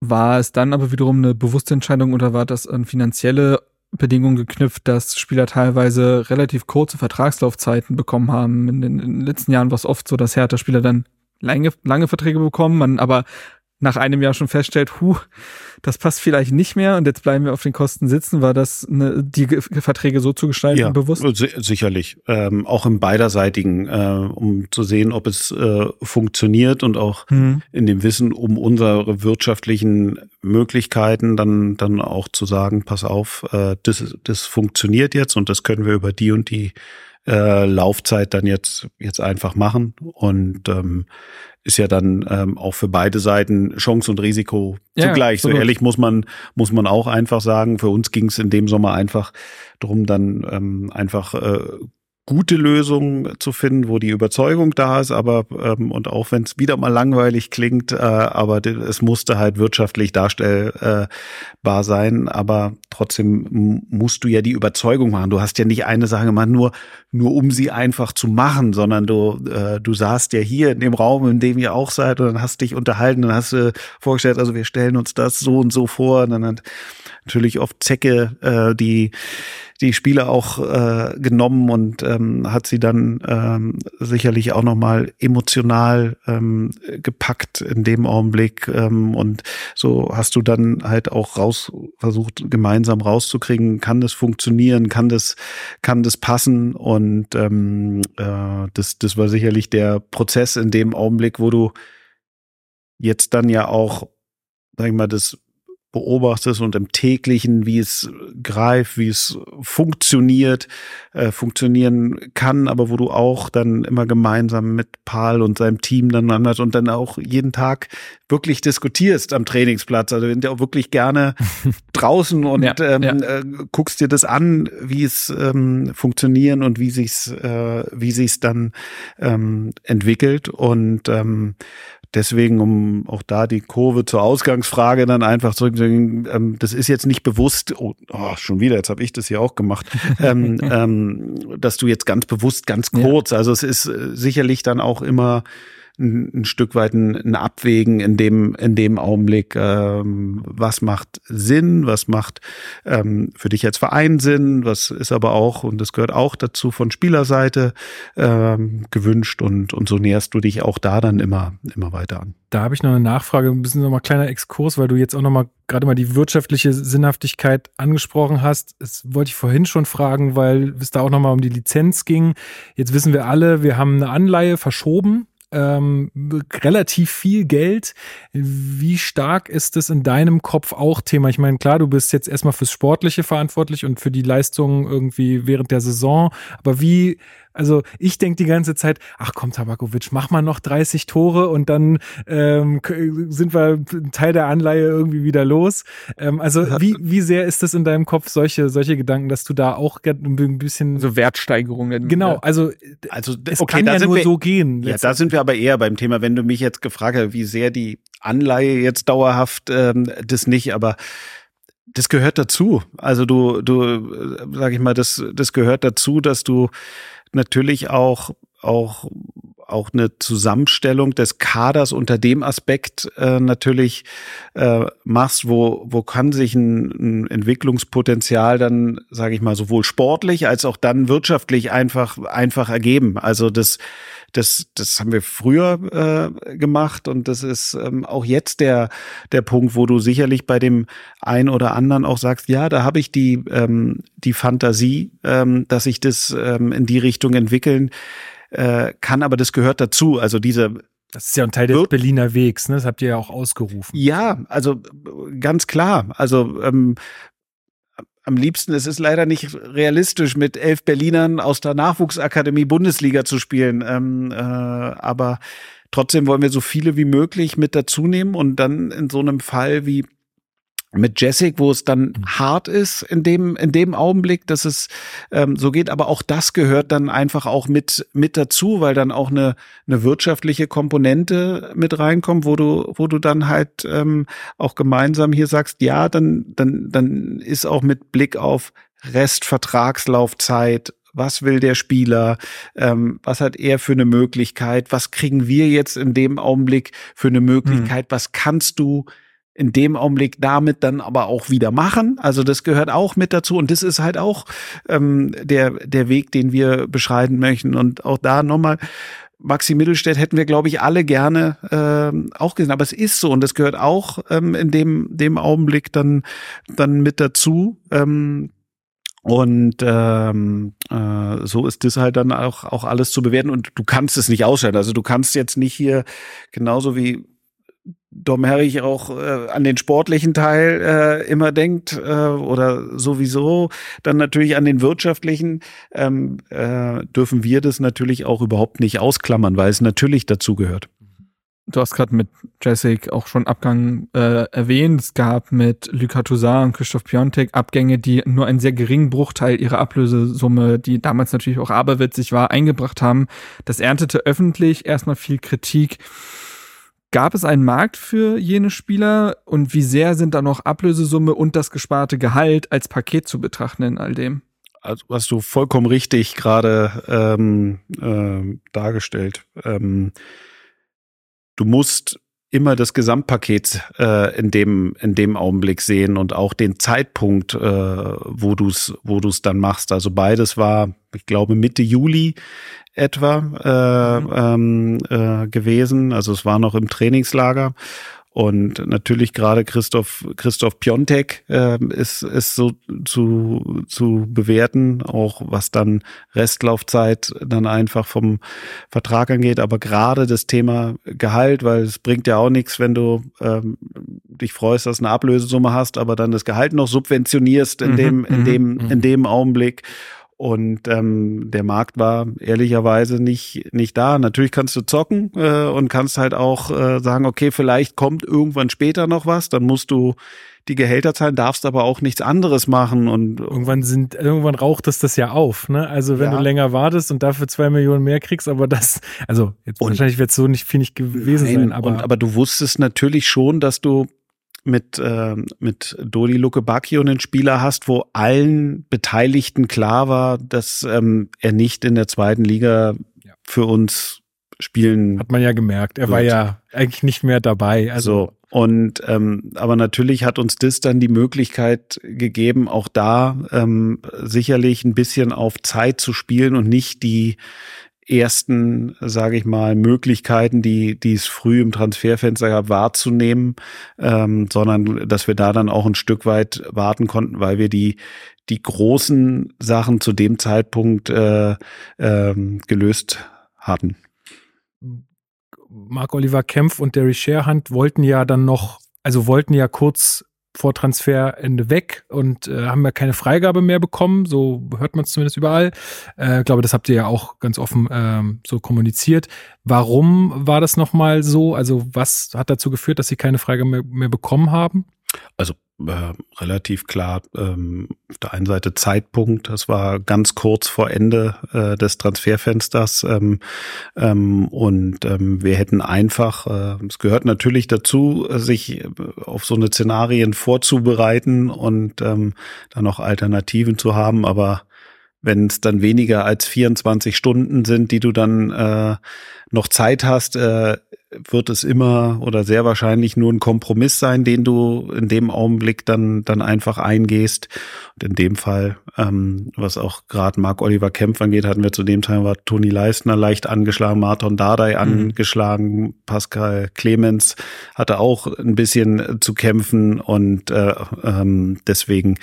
War es dann aber wiederum eine bewusste Entscheidung oder war das an finanzielle Bedingungen geknüpft, dass Spieler teilweise relativ kurze Vertragslaufzeiten bekommen haben? In den, in den letzten Jahren war es oft so, dass Hertha-Spieler dann lange, lange Verträge bekommen, man aber nach einem Jahr schon feststellt, huh, das passt vielleicht nicht mehr und jetzt bleiben wir auf den Kosten sitzen. War das eine, die Ge Verträge so zu gestalten bewusst? si sicherlich. Ähm, auch im beiderseitigen, äh, um zu sehen, ob es äh, funktioniert und auch Hm. in dem Wissen um unsere wirtschaftlichen Möglichkeiten dann dann auch zu sagen, pass auf, äh, das das funktioniert jetzt und das können wir über die und die äh, Laufzeit dann jetzt jetzt einfach machen und ähm, ist ja dann ähm, auch für beide Seiten Chance und Risiko Ja, zugleich. So absolut. ehrlich muss man muss man auch einfach sagen. Für uns ging es in dem Sommer einfach drum, dann ähm, einfach äh, gute Lösung zu finden, wo die Überzeugung da ist, aber ähm, und auch wenn es wieder mal langweilig klingt, äh, aber es musste halt wirtschaftlich darstellbar sein, aber trotzdem musst du ja die Überzeugung machen. Du hast ja nicht eine Sache gemacht, nur nur um sie einfach zu machen, sondern du äh, du saßt ja hier in dem Raum, in dem ihr auch seid, und dann hast dich unterhalten, dann hast du vorgestellt, also wir stellen uns das so und so vor, und dann hat natürlich oft Zecke, äh, die die Spiele auch äh, genommen und ähm, hat sie dann ähm, sicherlich auch nochmal emotional ähm, gepackt in dem Augenblick. Ähm, und so hast du dann halt auch raus versucht, gemeinsam rauszukriegen, kann das funktionieren, kann das, kann das passen. Und ähm, äh, das, das war sicherlich der Prozess in dem Augenblick, wo du jetzt dann ja auch, sag ich mal, das beobachtest und im täglichen, wie es greift, wie es funktioniert, äh, funktionieren kann, aber wo du auch dann immer gemeinsam mit Paul und seinem Team dann anders und dann auch jeden Tag wirklich diskutierst am Trainingsplatz. Also sind ja auch wirklich gerne *laughs* draußen und ja, ähm, ja. Äh, guckst dir das an, wie es ähm, funktionieren und wie sich's, äh, wie sich's dann ähm, entwickelt und ähm, Deswegen, um auch da die Kurve zur Ausgangsfrage dann einfach zurückzugehen, ähm, das ist jetzt nicht bewusst, oh, oh schon wieder, jetzt habe ich das hier auch gemacht, *laughs* ähm, ähm, dass du jetzt ganz bewusst, ganz kurz, ja. also es ist äh, sicherlich dann auch immer ein, ein Stück weit ein, ein, Abwägen in dem, in dem Augenblick, ähm, was macht Sinn, was macht ähm, für dich als Verein Sinn, was ist aber auch, und das gehört auch dazu von Spielerseite ähm, gewünscht und, und so näherst du dich auch da dann immer, immer weiter an. Da habe ich noch eine Nachfrage, ein bisschen nochmal kleiner Exkurs, weil du jetzt auch nochmal gerade mal die wirtschaftliche Sinnhaftigkeit angesprochen hast. Das wollte ich vorhin schon fragen, weil es da auch nochmal um die Lizenz ging. Jetzt wissen wir alle, wir haben eine Anleihe verschoben ähm, relativ viel Geld. Wie stark ist es in deinem Kopf auch Thema? Ich meine, klar, du bist jetzt erstmal fürs Sportliche verantwortlich und für die Leistungen irgendwie während der Saison, aber wie also ich denke die ganze Zeit, ach komm, Tabakovic, mach mal noch 30 Tore und dann ähm, sind wir Teil der Anleihe irgendwie wieder los. Ähm, also wie, wie sehr ist das in deinem Kopf, solche, solche Gedanken, dass du da auch ein bisschen. So Wertsteigerungen. Genau, also, also es okay, kann ja nur so gehen. Ja, da sind wir aber eher beim Thema, wenn du mich jetzt gefragt hast, wie sehr die Anleihe jetzt dauerhaft ähm, das nicht, aber das gehört dazu. Also du, du, sag ich mal, das, das gehört dazu, dass du natürlich auch, auch, auch eine Zusammenstellung des Kaders unter dem Aspekt äh, natürlich äh, machst, wo, wo kann sich ein, ein Entwicklungspotenzial dann, sage ich mal, sowohl sportlich als auch dann wirtschaftlich einfach, einfach ergeben. Also das, das, das haben wir früher äh, gemacht und das ist ähm, auch jetzt der, der Punkt, wo du sicherlich bei dem einen oder anderen auch sagst, ja, da habe ich die, ähm, die Fantasie, ähm, dass ich das ähm, in die Richtung entwickeln äh, kann, aber das gehört dazu. Also diese das ist ja ein Teil des Berliner Wegs, ne? Das habt ihr ja auch ausgerufen. Ja, also ganz klar. Also ähm, am liebsten, es ist leider nicht realistisch, mit elf Berlinern aus der Nachwuchsakademie Bundesliga zu spielen. Ähm, äh, aber trotzdem wollen wir so viele wie möglich mit dazu nehmen und dann in so einem Fall wie mit Jessic, wo es dann mhm. hart ist in dem in dem Augenblick, dass es ähm, so geht, aber auch das gehört dann einfach auch mit mit dazu, weil dann auch eine eine wirtschaftliche Komponente mit reinkommt, wo du wo du dann halt ähm, auch gemeinsam hier sagst, ja, dann dann dann ist auch mit Blick auf Restvertragslaufzeit was will der Spieler, ähm, was hat er für eine Möglichkeit, was kriegen wir jetzt in dem Augenblick für eine Möglichkeit, hm. was kannst du in dem Augenblick damit dann aber auch wieder machen. Also das gehört auch mit dazu und das ist halt auch ähm, der, der Weg, den wir beschreiten möchten. Und auch da nochmal, Maxi Mittelstädt hätten wir, glaube ich, alle gerne äh, auch gesehen. Aber es ist so und das gehört auch ähm, in dem, dem Augenblick dann, dann mit dazu. Ähm, und ähm, äh, so ist das halt dann auch, auch alles zu bewerten und du kannst es nicht ausschalten. Also du kannst jetzt nicht hier genauso wie Dom Herrich auch äh, an den sportlichen Teil äh, immer denkt äh, oder sowieso dann natürlich an den wirtschaftlichen, ähm, äh, dürfen wir das natürlich auch überhaupt nicht ausklammern, weil es natürlich dazu gehört. du hast gerade mit Jessic auch schon Abgang äh, erwähnt. Es gab mit Luka Toussaint und Christoph Piontek Abgänge, die nur einen sehr geringen Bruchteil ihrer Ablösesumme, die damals natürlich auch aberwitzig war, eingebracht haben. Das erntete öffentlich erstmal viel Kritik. Gab es einen Markt für jene Spieler und wie sehr sind da noch Ablösesumme und das gesparte Gehalt als Paket zu betrachten in all dem? Also hast du vollkommen richtig gerade ähm, äh, dargestellt. Ähm, du musst immer das Gesamtpaket äh, in dem in dem Augenblick sehen und auch den Zeitpunkt, äh, wo du es wo du es dann machst. Also beides war, ich glaube Mitte Juli etwa äh, mhm. ähm, äh, gewesen. Also es war noch im Trainingslager und natürlich gerade Christoph, Christoph Piontek äh, ist, ist so zu, zu bewerten, auch was dann Restlaufzeit dann einfach vom Vertrag angeht. Aber gerade das Thema Gehalt, weil es bringt ja auch nichts, wenn du ähm, dich freust, dass du eine Ablösesumme hast, aber dann das Gehalt noch subventionierst in mhm, dem, in mhm, dem, in dem Augenblick. Und ähm, der Markt war ehrlicherweise nicht nicht da. Natürlich kannst du zocken äh, und kannst halt auch äh, sagen, okay, vielleicht kommt irgendwann später noch was. Dann musst du die Gehälter zahlen, darfst aber auch nichts anderes machen und irgendwann sind irgendwann raucht es das ja auf. Ne? Also wenn ja. du länger wartest und dafür zwei Millionen mehr kriegst, aber das also jetzt und, wahrscheinlich wird es so nicht viel nicht gewesen nein, sein. Aber und, aber du wusstest natürlich schon, dass du mit, äh, mit Dodi Luke Bacchio einen Spieler hast, wo allen Beteiligten klar war, dass ähm, er nicht in der zweiten Liga ja. für uns spielen. Hat man ja gemerkt. Er wird. war ja eigentlich nicht mehr dabei. Also so. Und ähm, aber natürlich hat uns das dann die Möglichkeit gegeben, auch da ähm, sicherlich ein bisschen auf Zeit zu spielen und nicht die ersten, sage ich mal, Möglichkeiten, die, die es früh im Transferfenster gab, wahrzunehmen, ähm, sondern dass wir da dann auch ein Stück weit warten konnten, weil wir die die großen Sachen zu dem Zeitpunkt äh, ähm, gelöst hatten. Marc Oliver Kempf und Derry Sherhand wollten ja dann noch, also wollten ja kurz vor Transferende weg und äh, haben ja keine Freigabe mehr bekommen. So hört man es zumindest überall. Äh, glaube, das habt ihr ja auch ganz offen ähm, so kommuniziert. Warum war das nochmal so? Also was hat dazu geführt, dass sie keine Freigabe mehr, mehr bekommen haben? Also äh, relativ klar ähm, auf der einen Seite Zeitpunkt, das war ganz kurz vor Ende äh, des Transferfensters ähm, ähm, und ähm, wir hätten einfach, äh, es gehört natürlich dazu, sich auf so eine Szenarien vorzubereiten und ähm, dann noch Alternativen zu haben, aber wenn es dann weniger als 24 Stunden sind, die du dann äh, noch Zeit hast, äh, wird es immer oder sehr wahrscheinlich nur ein Kompromiss sein, den du in dem Augenblick dann dann einfach eingehst. Und in dem Fall, ähm, was auch gerade Marc Oliver Kempf angeht, hatten wir zu dem Teil war Toni Leistner leicht angeschlagen, Martin Dardai mhm. angeschlagen, Pascal Clemens hatte auch ein bisschen zu kämpfen und äh, ähm, deswegen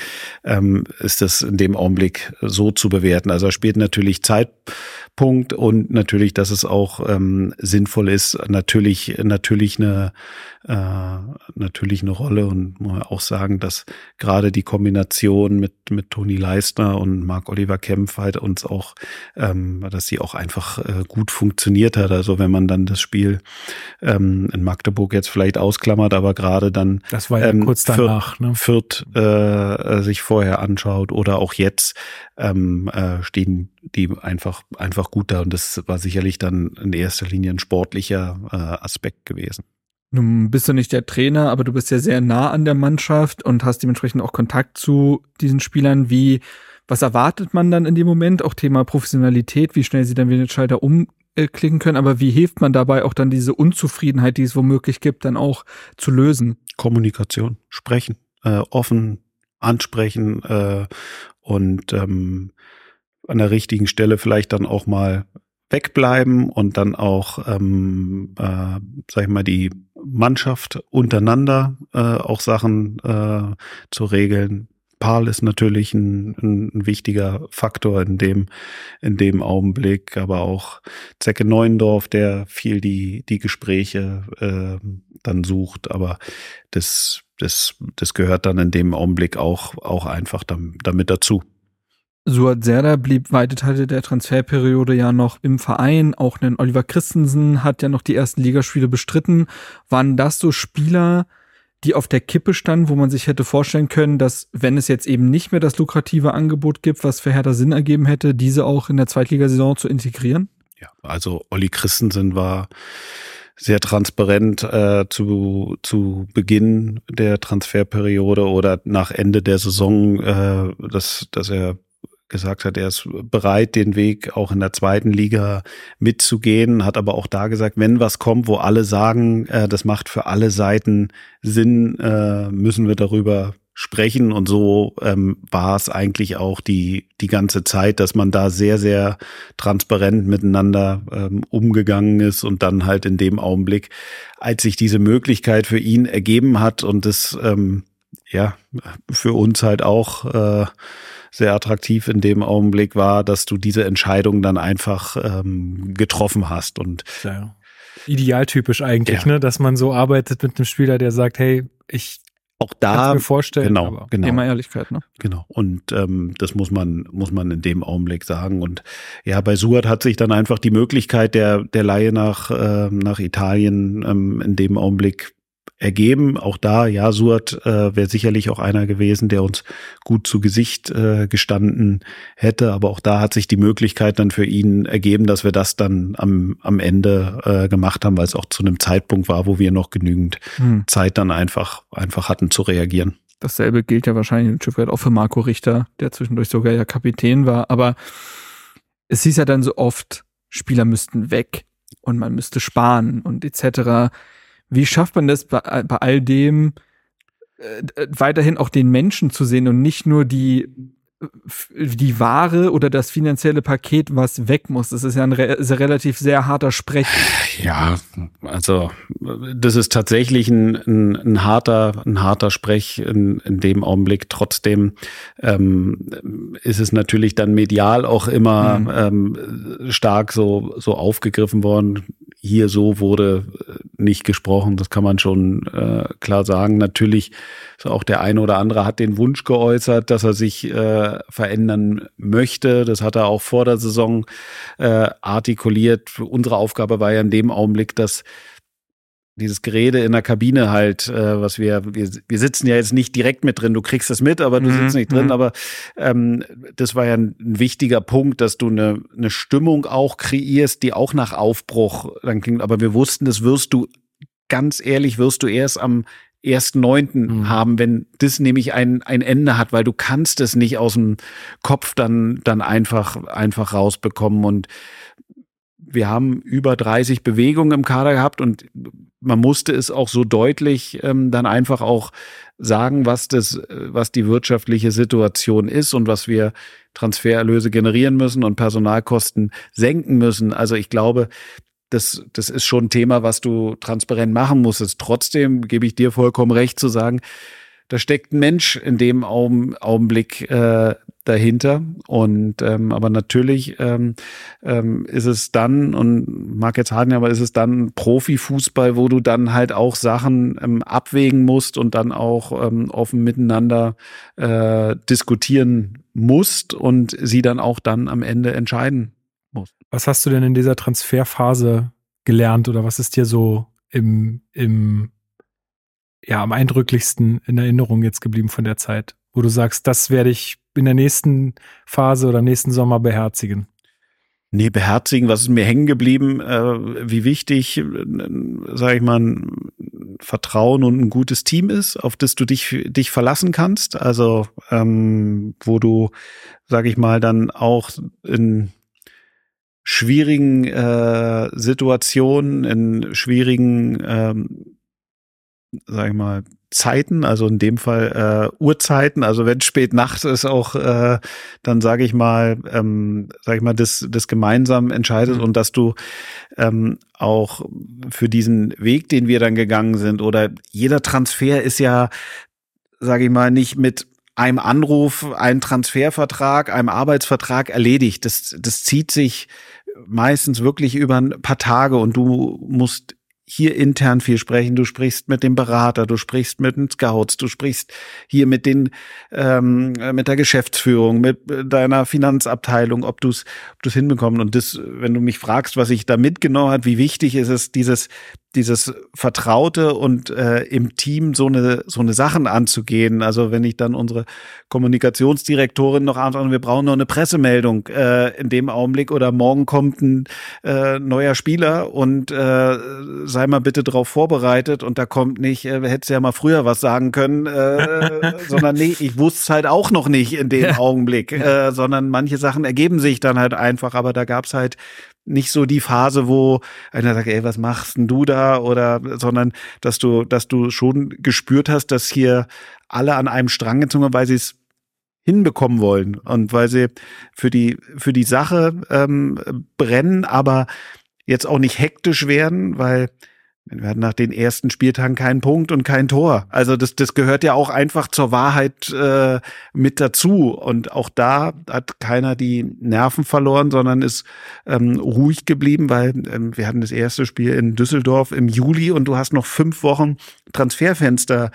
ähm, ist das in dem Augenblick so zu bewerten. Also er spielt natürlich Zeitpunkt und natürlich, dass es auch ähm, sinnvoll ist, natürlich natürlich eine äh, natürlich eine Rolle und muss auch sagen, dass gerade die Kombination mit mit Toni Leistner und Marc Oliver Kempf halt uns auch, ähm, dass sie auch einfach äh, gut funktioniert hat. Also wenn man dann das Spiel ähm, in Magdeburg jetzt vielleicht ausklammert, aber gerade dann das war ja ähm, kurz danach, Fürth, ne? Fürth äh, sich vorher anschaut oder auch jetzt ähm, äh, stehen die einfach einfach gut da und das war sicherlich dann in erster Linie ein sportlicher äh, Aspekt gewesen. Nun bist du nicht der Trainer, aber du bist ja sehr nah an der Mannschaft und hast dementsprechend auch Kontakt zu diesen Spielern. Wie, was erwartet man dann in dem Moment? Auch Thema Professionalität, wie schnell sie dann wieder den Schalter umklicken können, aber wie hilft man dabei auch dann diese Unzufriedenheit, die es womöglich gibt, dann auch zu lösen? Kommunikation, sprechen, äh, offen ansprechen äh, und ähm, an der richtigen Stelle vielleicht dann auch mal wegbleiben und dann auch, ähm, äh, sag ich mal, die Mannschaft untereinander äh, auch Sachen äh, zu regeln. Paul ist natürlich ein, ein, wichtiger Faktor in dem, in dem Augenblick, aber auch Zecke Neuendorf, der viel die, die Gespräche äh, dann sucht, aber das, das, das gehört dann in dem Augenblick auch, auch einfach damit dazu. Suat Serdar blieb weite Teile der Transferperiode ja noch im Verein. Auch ein Oliver Christensen hat ja noch die ersten Ligaspiele bestritten. Waren das so Spieler, die auf der Kippe standen, wo man sich hätte vorstellen können, dass wenn es jetzt eben nicht mehr das lukrative Angebot gibt, was für Hertha Sinn ergeben hätte, diese auch in der Zweitligasaison zu integrieren? Ja, also Olli Christensen war sehr transparent äh, zu, zu Beginn der Transferperiode oder nach Ende der Saison, äh, dass, dass er gesagt hat, er ist bereit, den Weg auch in der zweiten Liga mitzugehen, hat aber auch da gesagt, wenn was kommt, wo alle sagen, äh, das macht für alle Seiten Sinn, äh, müssen wir darüber sprechen. Und so ähm, war es eigentlich auch die, die ganze Zeit, dass man da sehr, sehr transparent miteinander ähm, umgegangen ist und dann halt in dem Augenblick, als sich diese Möglichkeit für ihn ergeben hat und das ähm, ja für uns halt auch äh, sehr attraktiv in dem Augenblick war, dass du diese Entscheidung dann einfach ähm, getroffen hast und ja. idealtypisch eigentlich, ja. ne, dass man so arbeitet mit einem Spieler, der sagt, hey, ich auch da mir vorstellen, genau, genau, Thema Ehrlichkeit, ne? Genau. Und ähm, das muss man muss man in dem Augenblick sagen. Und ja, bei Suat hat sich dann einfach die Möglichkeit der der Leihe nach äh, nach Italien ähm, in dem Augenblick ergeben. Auch da, ja, Suat äh, wäre sicherlich auch einer gewesen, der uns gut zu Gesicht äh, gestanden hätte. Aber auch da hat sich die Möglichkeit dann für ihn ergeben, dass wir das dann am, am Ende äh, gemacht haben, weil es auch zu einem Zeitpunkt war, wo wir noch genügend hm. Zeit dann einfach, einfach hatten zu reagieren. Dasselbe gilt ja wahrscheinlich ein Stück weit auch für Marco Richter, der zwischendurch sogar ja Kapitän war. Aber es hieß ja dann so oft, Spieler müssten weg und man müsste sparen und etc. Wie schafft man das bei, bei all dem, äh, weiterhin auch den Menschen zu sehen und nicht nur die die Ware oder das finanzielle Paket, was weg muss. Das ist ja ein re relativ sehr harter Sprech. Ja, also das ist tatsächlich ein, ein, ein harter, ein harter Sprech in, in dem Augenblick. Trotzdem ähm, ist es natürlich dann medial auch immer mhm. ähm, stark so, so aufgegriffen worden hier so wurde äh, nicht gesprochen, das kann man schon äh, klar sagen. Natürlich so auch der eine oder andere hat den Wunsch geäußert, dass er sich äh, verändern möchte. Das hat er auch vor der Saison äh, artikuliert. Unsere Aufgabe war ja in dem Augenblick, dass dieses Gerede in der Kabine halt, äh, was wir, wir, wir sitzen ja jetzt nicht direkt mit drin, du kriegst es mit, aber du mhm. sitzt nicht drin, mhm. aber ähm, das war ja ein, ein, wichtiger Punkt, dass du eine, eine Stimmung auch kreierst, die auch nach Aufbruch dann klingt, aber wir wussten, das wirst du, ganz ehrlich, wirst du erst am ersten Neunten mhm. haben, wenn das nämlich ein, ein Ende hat, weil du kannst es nicht aus dem Kopf dann, dann einfach, einfach rausbekommen und wir haben über 30 Bewegungen im Kader gehabt und man musste es auch so deutlich ähm, dann einfach auch sagen, was das, was die wirtschaftliche Situation ist und was wir Transfererlöse generieren müssen und Personalkosten senken müssen. Also ich glaube, das, das ist schon ein Thema, was du transparent machen musstest. Trotzdem gebe ich dir vollkommen recht zu sagen, da steckt ein Mensch in dem Augenblick äh, dahinter. Und ähm, aber natürlich ähm, ähm, ist es dann, und mag jetzt halten, aber ist es dann Profifußball, wo du dann halt auch Sachen ähm, abwägen musst und dann auch ähm, offen miteinander äh, diskutieren musst und sie dann auch dann am Ende entscheiden musst. Was hast du denn in dieser Transferphase gelernt oder was ist dir so im, im ja am eindrücklichsten in Erinnerung jetzt geblieben von der Zeit, wo du sagst, das werde ich in der nächsten Phase oder nächsten Sommer beherzigen? Nee, beherzigen, was ist mir hängen geblieben, äh, wie wichtig, äh, sage ich mal, Vertrauen und ein gutes Team ist, auf das du dich, dich verlassen kannst. Also ähm, wo du, sage ich mal, dann auch in schwierigen äh, Situationen, in schwierigen ähm, sag ich mal, Zeiten, also in dem Fall äh, Uhrzeiten, also wenn spät nachts ist auch, äh, dann sage ich mal, ähm, sage ich mal, das, das gemeinsam entscheidet mhm. und dass du ähm, auch für diesen Weg, den wir dann gegangen sind, oder jeder Transfer ist ja, sage ich mal, nicht mit einem Anruf, einem Transfervertrag, einem Arbeitsvertrag erledigt. Das, das zieht sich meistens wirklich über ein paar Tage und du musst hier intern viel sprechen, du sprichst mit dem Berater, du sprichst mit den Scouts, du sprichst hier mit den ähm, mit der Geschäftsführung, mit deiner Finanzabteilung, ob du es ob du's hinbekommst. Und das, wenn du mich fragst, was ich da mitgenommen hat, wie wichtig ist es, dieses dieses Vertraute und äh, im Team so eine so eine Sachen anzugehen. Also wenn ich dann unsere Kommunikationsdirektorin noch antworte, wir brauchen noch eine Pressemeldung äh, in dem Augenblick oder morgen kommt ein äh, neuer Spieler und äh, sei mal bitte darauf vorbereitet und da kommt nicht, äh, hättest ja mal früher was sagen können, äh, *laughs* sondern nee, ich wusste es halt auch noch nicht in dem ja. Augenblick, äh, sondern manche Sachen ergeben sich dann halt einfach, aber da gab's halt nicht so die Phase, wo einer sagt, ey, was machst denn du da? Oder, sondern, dass du, dass du schon gespürt hast, dass hier alle an einem Strang gezogen haben, weil sie es hinbekommen wollen und weil sie für die, für die Sache ähm, brennen, aber jetzt auch nicht hektisch werden, weil wir hatten nach den ersten Spieltagen keinen Punkt und kein Tor. Also das, das gehört ja auch einfach zur Wahrheit äh, mit dazu. Und auch da hat keiner die Nerven verloren, sondern ist ähm, ruhig geblieben, weil ähm, wir hatten das erste Spiel in Düsseldorf im Juli und du hast noch fünf Wochen Transferfenster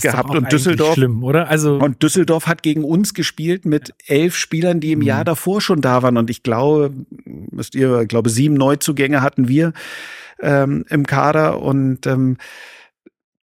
gehabt und Düsseldorf schlimm, oder? Also und Düsseldorf hat gegen uns gespielt mit elf Spielern, die im mhm. Jahr davor schon da waren. Und ich glaube, müsst ihr, ich glaube, sieben Neuzugänge hatten wir ähm, im Kader und ähm,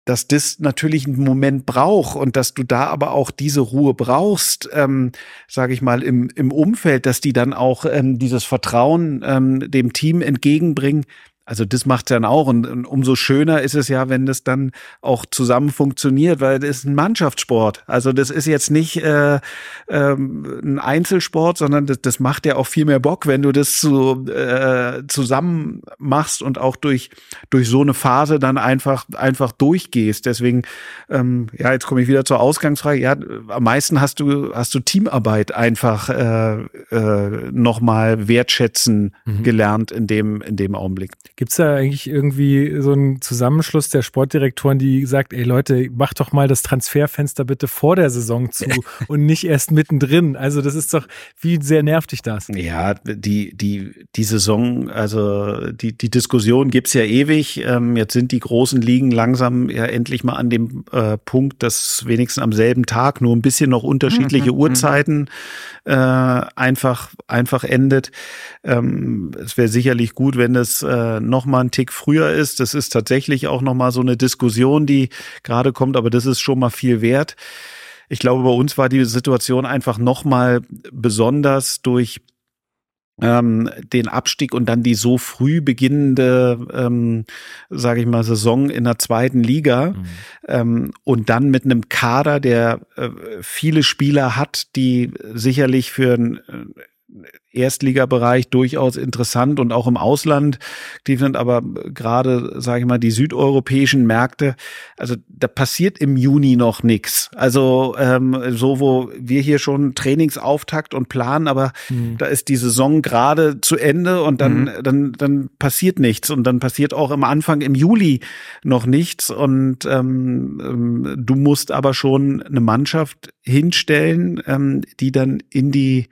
dass das natürlich einen Moment braucht und dass du da aber auch diese Ruhe brauchst, ähm, sage ich mal, im, im Umfeld, dass die dann auch ähm, dieses Vertrauen ähm, dem Team entgegenbringen, also das macht dann auch und, und, umso schöner ist es ja, wenn das dann auch zusammen funktioniert, weil das ist ein Mannschaftssport. Also das ist jetzt nicht äh, ähm, ein Einzelsport, sondern das, das macht ja auch viel mehr Bock, wenn du das so äh, zusammen machst und auch durch durch so eine Phase dann einfach einfach durchgehst. Deswegen ähm, ja, jetzt komme ich wieder zur Ausgangsfrage. Ja, am meisten hast du hast du Teamarbeit einfach äh, äh, noch mal wertschätzen mhm. gelernt in dem in dem Augenblick. Gibt es da eigentlich irgendwie so einen Zusammenschluss der Sportdirektoren, die sagt, ey Leute, macht doch mal das Transferfenster bitte vor der Saison zu *laughs* und nicht erst mittendrin? Also das ist doch, wie sehr nervt dich das? Ja, die, die, die Saison, also die, die Diskussion gibt's ja ewig. Ähm, jetzt sind die großen Ligen langsam ja endlich mal an dem äh, Punkt, dass wenigstens am selben Tag nur ein bisschen noch unterschiedliche mhm. Uhrzeiten äh, einfach, einfach endet. Ähm, es wäre sicherlich gut, wenn es äh, noch mal einen Tick früher ist. Das ist tatsächlich auch noch mal so eine Diskussion, die gerade kommt, aber das ist schon mal viel wert. Ich glaube, bei uns war die Situation einfach noch mal besonders durch ähm, den Abstieg und dann die so früh beginnende, ähm, sage ich mal, Saison in der zweiten Liga mhm. ähm, und dann mit einem Kader, der äh, viele Spieler hat, die sicherlich für ein Erstligabereich durchaus interessant und auch im Ausland die sind aber gerade, sage ich mal, die südeuropäischen Märkte, also da passiert im Juni noch nichts. Also ähm, so, wo wir hier schon Trainingsauftakt und planen, aber mhm. da ist die Saison gerade zu Ende und dann, mhm. dann, dann passiert nichts und dann passiert auch am Anfang im Juli noch nichts und ähm, ähm, du musst aber schon eine Mannschaft hinstellen, ähm, die dann in die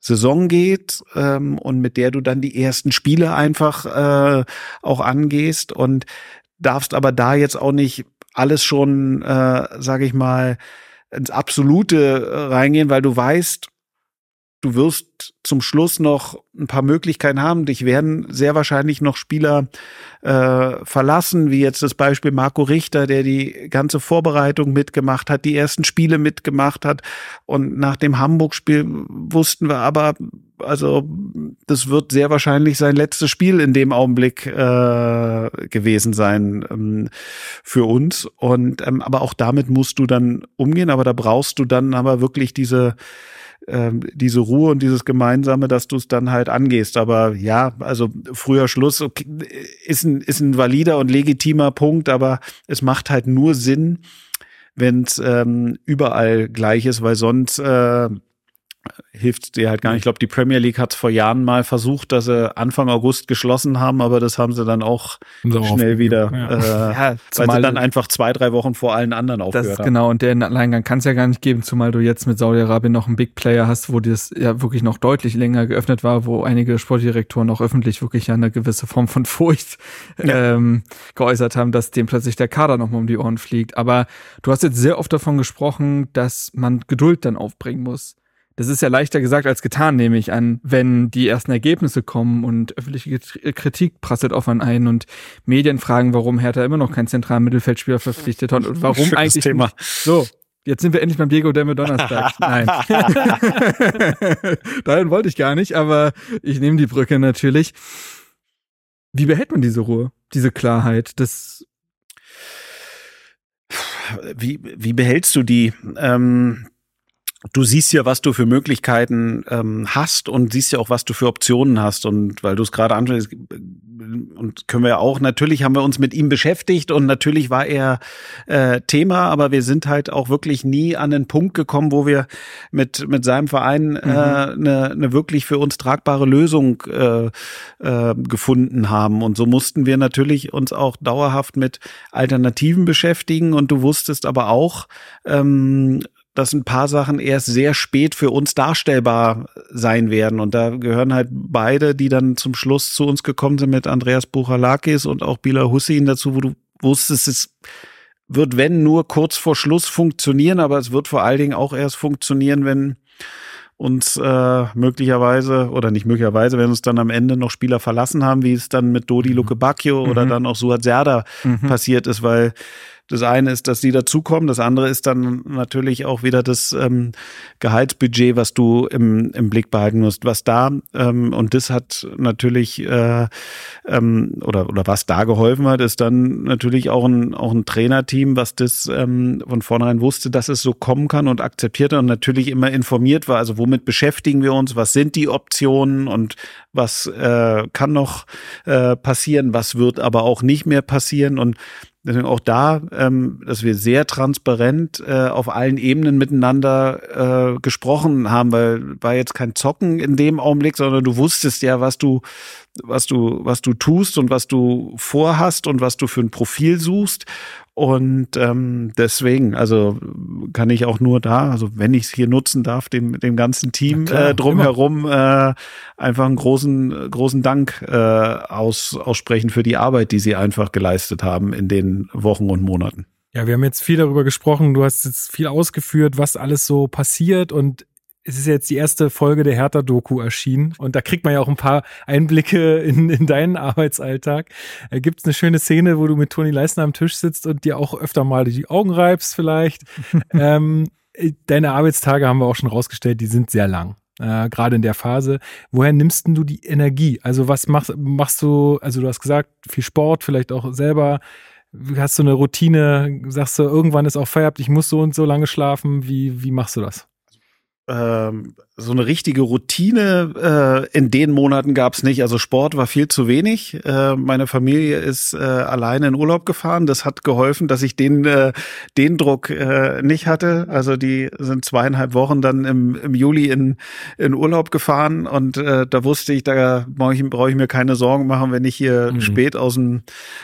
Saison geht ähm, und mit der du dann die ersten Spiele einfach äh, auch angehst und darfst aber da jetzt auch nicht alles schon, äh, sage ich mal, ins Absolute äh, reingehen, weil du weißt, du wirst zum Schluss noch ein paar Möglichkeiten haben. Dich werden sehr wahrscheinlich noch Spieler äh, verlassen, wie jetzt das Beispiel Marco Richter, der die ganze Vorbereitung mitgemacht hat, die ersten Spiele mitgemacht hat. Und nach dem Hamburg-Spiel wussten wir aber, also das wird sehr wahrscheinlich sein letztes Spiel in dem Augenblick äh, gewesen sein ähm, für uns. Und ähm, aber auch damit musst du dann umgehen. Aber da brauchst du dann aber wirklich diese ähm, diese Ruhe und dieses Gemeinsame, dass du es dann halt angehst. Aber ja, also früher Schluss okay, ist, ein, ist ein valider und legitimer Punkt, aber es macht halt nur Sinn, wenn es ähm, überall gleich ist, weil sonst äh, hilft dir halt gar nicht. Ich glaube, die Premier League hat vor Jahren mal versucht, dass sie Anfang August geschlossen haben, aber das haben sie dann auch so schnell wieder, ja. Äh, ja, weil sie dann einfach zwei, drei Wochen vor allen anderen aufgehört das, haben. Genau, und den Alleingang kann es ja gar nicht geben, zumal du jetzt mit Saudi-Arabien noch einen Big Player hast, wo das ja wirklich noch deutlich länger geöffnet war, wo einige Sportdirektoren auch öffentlich wirklich ja eine gewisse Form von Furcht ja. ähm, geäußert haben, dass dem plötzlich der Kader nochmal um die Ohren fliegt. Aber du hast jetzt sehr oft davon gesprochen, dass man Geduld dann aufbringen muss. Das ist ja leichter gesagt als getan, nehme ich an, wenn die ersten Ergebnisse kommen und öffentliche Kritik prasselt auf einen ein und Medien fragen, warum Hertha immer noch keinen zentralen Mittelfeldspieler verpflichtet hat und *laughs* warum eigentlich Thema. Nicht. So, Jetzt sind wir endlich beim Diego Demme Donnerstag. *laughs* Nein. *laughs* Dahin wollte ich gar nicht, aber ich nehme die Brücke natürlich. Wie behält man diese Ruhe, diese Klarheit? Das wie, wie behältst du die? Ähm, du siehst ja, was du für Möglichkeiten ähm, hast und siehst ja auch, was du für Optionen hast. Und weil du es gerade ansprichst, und können wir auch, natürlich haben wir uns mit ihm beschäftigt und natürlich war er äh, Thema, aber wir sind halt auch wirklich nie an den Punkt gekommen, wo wir mit, mit seinem Verein äh, eine mhm. äh, ne wirklich für uns tragbare Lösung äh, äh, gefunden haben. Und so mussten wir natürlich uns auch dauerhaft mit Alternativen beschäftigen. Und du wusstest aber auch, ähm, dass ein paar Sachen erst sehr spät für uns darstellbar sein werden. Und da gehören halt beide, die dann zum Schluss zu uns gekommen sind mit Andreas Buchalakis und auch Bila Hussein dazu, wo du wusstest, es wird, wenn, nur kurz vor Schluss funktionieren, aber es wird vor allen Dingen auch erst funktionieren, wenn uns äh, möglicherweise oder nicht möglicherweise, wenn uns dann am Ende noch Spieler verlassen haben, wie es dann mit Dodi mhm. Luke Bacchio mhm. oder dann auch Suat Serda mhm. passiert ist, weil das eine ist, dass die dazukommen. Das andere ist dann natürlich auch wieder das ähm, Gehaltsbudget, was du im, im Blick behalten musst. Was da, ähm, und das hat natürlich, äh, ähm, oder, oder was da geholfen hat, ist dann natürlich auch ein, auch ein Trainerteam, was das ähm, von vornherein wusste, dass es so kommen kann und akzeptierte und natürlich immer informiert war. Also womit beschäftigen wir uns? Was sind die Optionen und was äh, kann noch äh, passieren? Was wird aber auch nicht mehr passieren? Und Deswegen auch da, ähm, dass wir sehr transparent äh, auf allen Ebenen miteinander äh, gesprochen haben, weil war jetzt kein Zocken in dem Augenblick, sondern du wusstest ja, was du, was du, was du tust und was du vorhast und was du für ein Profil suchst. Und ähm, deswegen, also kann ich auch nur da, also wenn ich es hier nutzen darf, dem, dem ganzen Team klar, äh, drumherum äh, einfach einen großen, großen Dank äh, aus, aussprechen für die Arbeit, die sie einfach geleistet haben in den Wochen und Monaten. Ja, wir haben jetzt viel darüber gesprochen. Du hast jetzt viel ausgeführt, was alles so passiert. Und es ist jetzt die erste Folge der Hertha-Doku erschienen und da kriegt man ja auch ein paar Einblicke in, in deinen Arbeitsalltag. Äh, gibt es eine schöne Szene, wo du mit Toni Leisner am Tisch sitzt und dir auch öfter mal die Augen reibst vielleicht. *laughs* ähm, deine Arbeitstage haben wir auch schon rausgestellt, die sind sehr lang. Äh, gerade in der Phase. Woher nimmst denn du die Energie? Also was machst, machst du, also du hast gesagt, viel Sport, vielleicht auch selber. Hast du eine Routine? Sagst du, irgendwann ist auch Feierabend, ich muss so und so lange schlafen. Wie, wie machst du das? Ähm, so eine richtige Routine äh, in den Monaten gab es nicht. Also Sport war viel zu wenig. Äh, meine Familie ist äh, alleine in Urlaub gefahren. Das hat geholfen, dass ich den, äh, den Druck äh, nicht hatte. Also die sind zweieinhalb Wochen dann im, im Juli in, in Urlaub gefahren und äh, da wusste ich, da brauche ich, brauch ich mir keine Sorgen machen, wenn ich hier mhm. spät aus dem,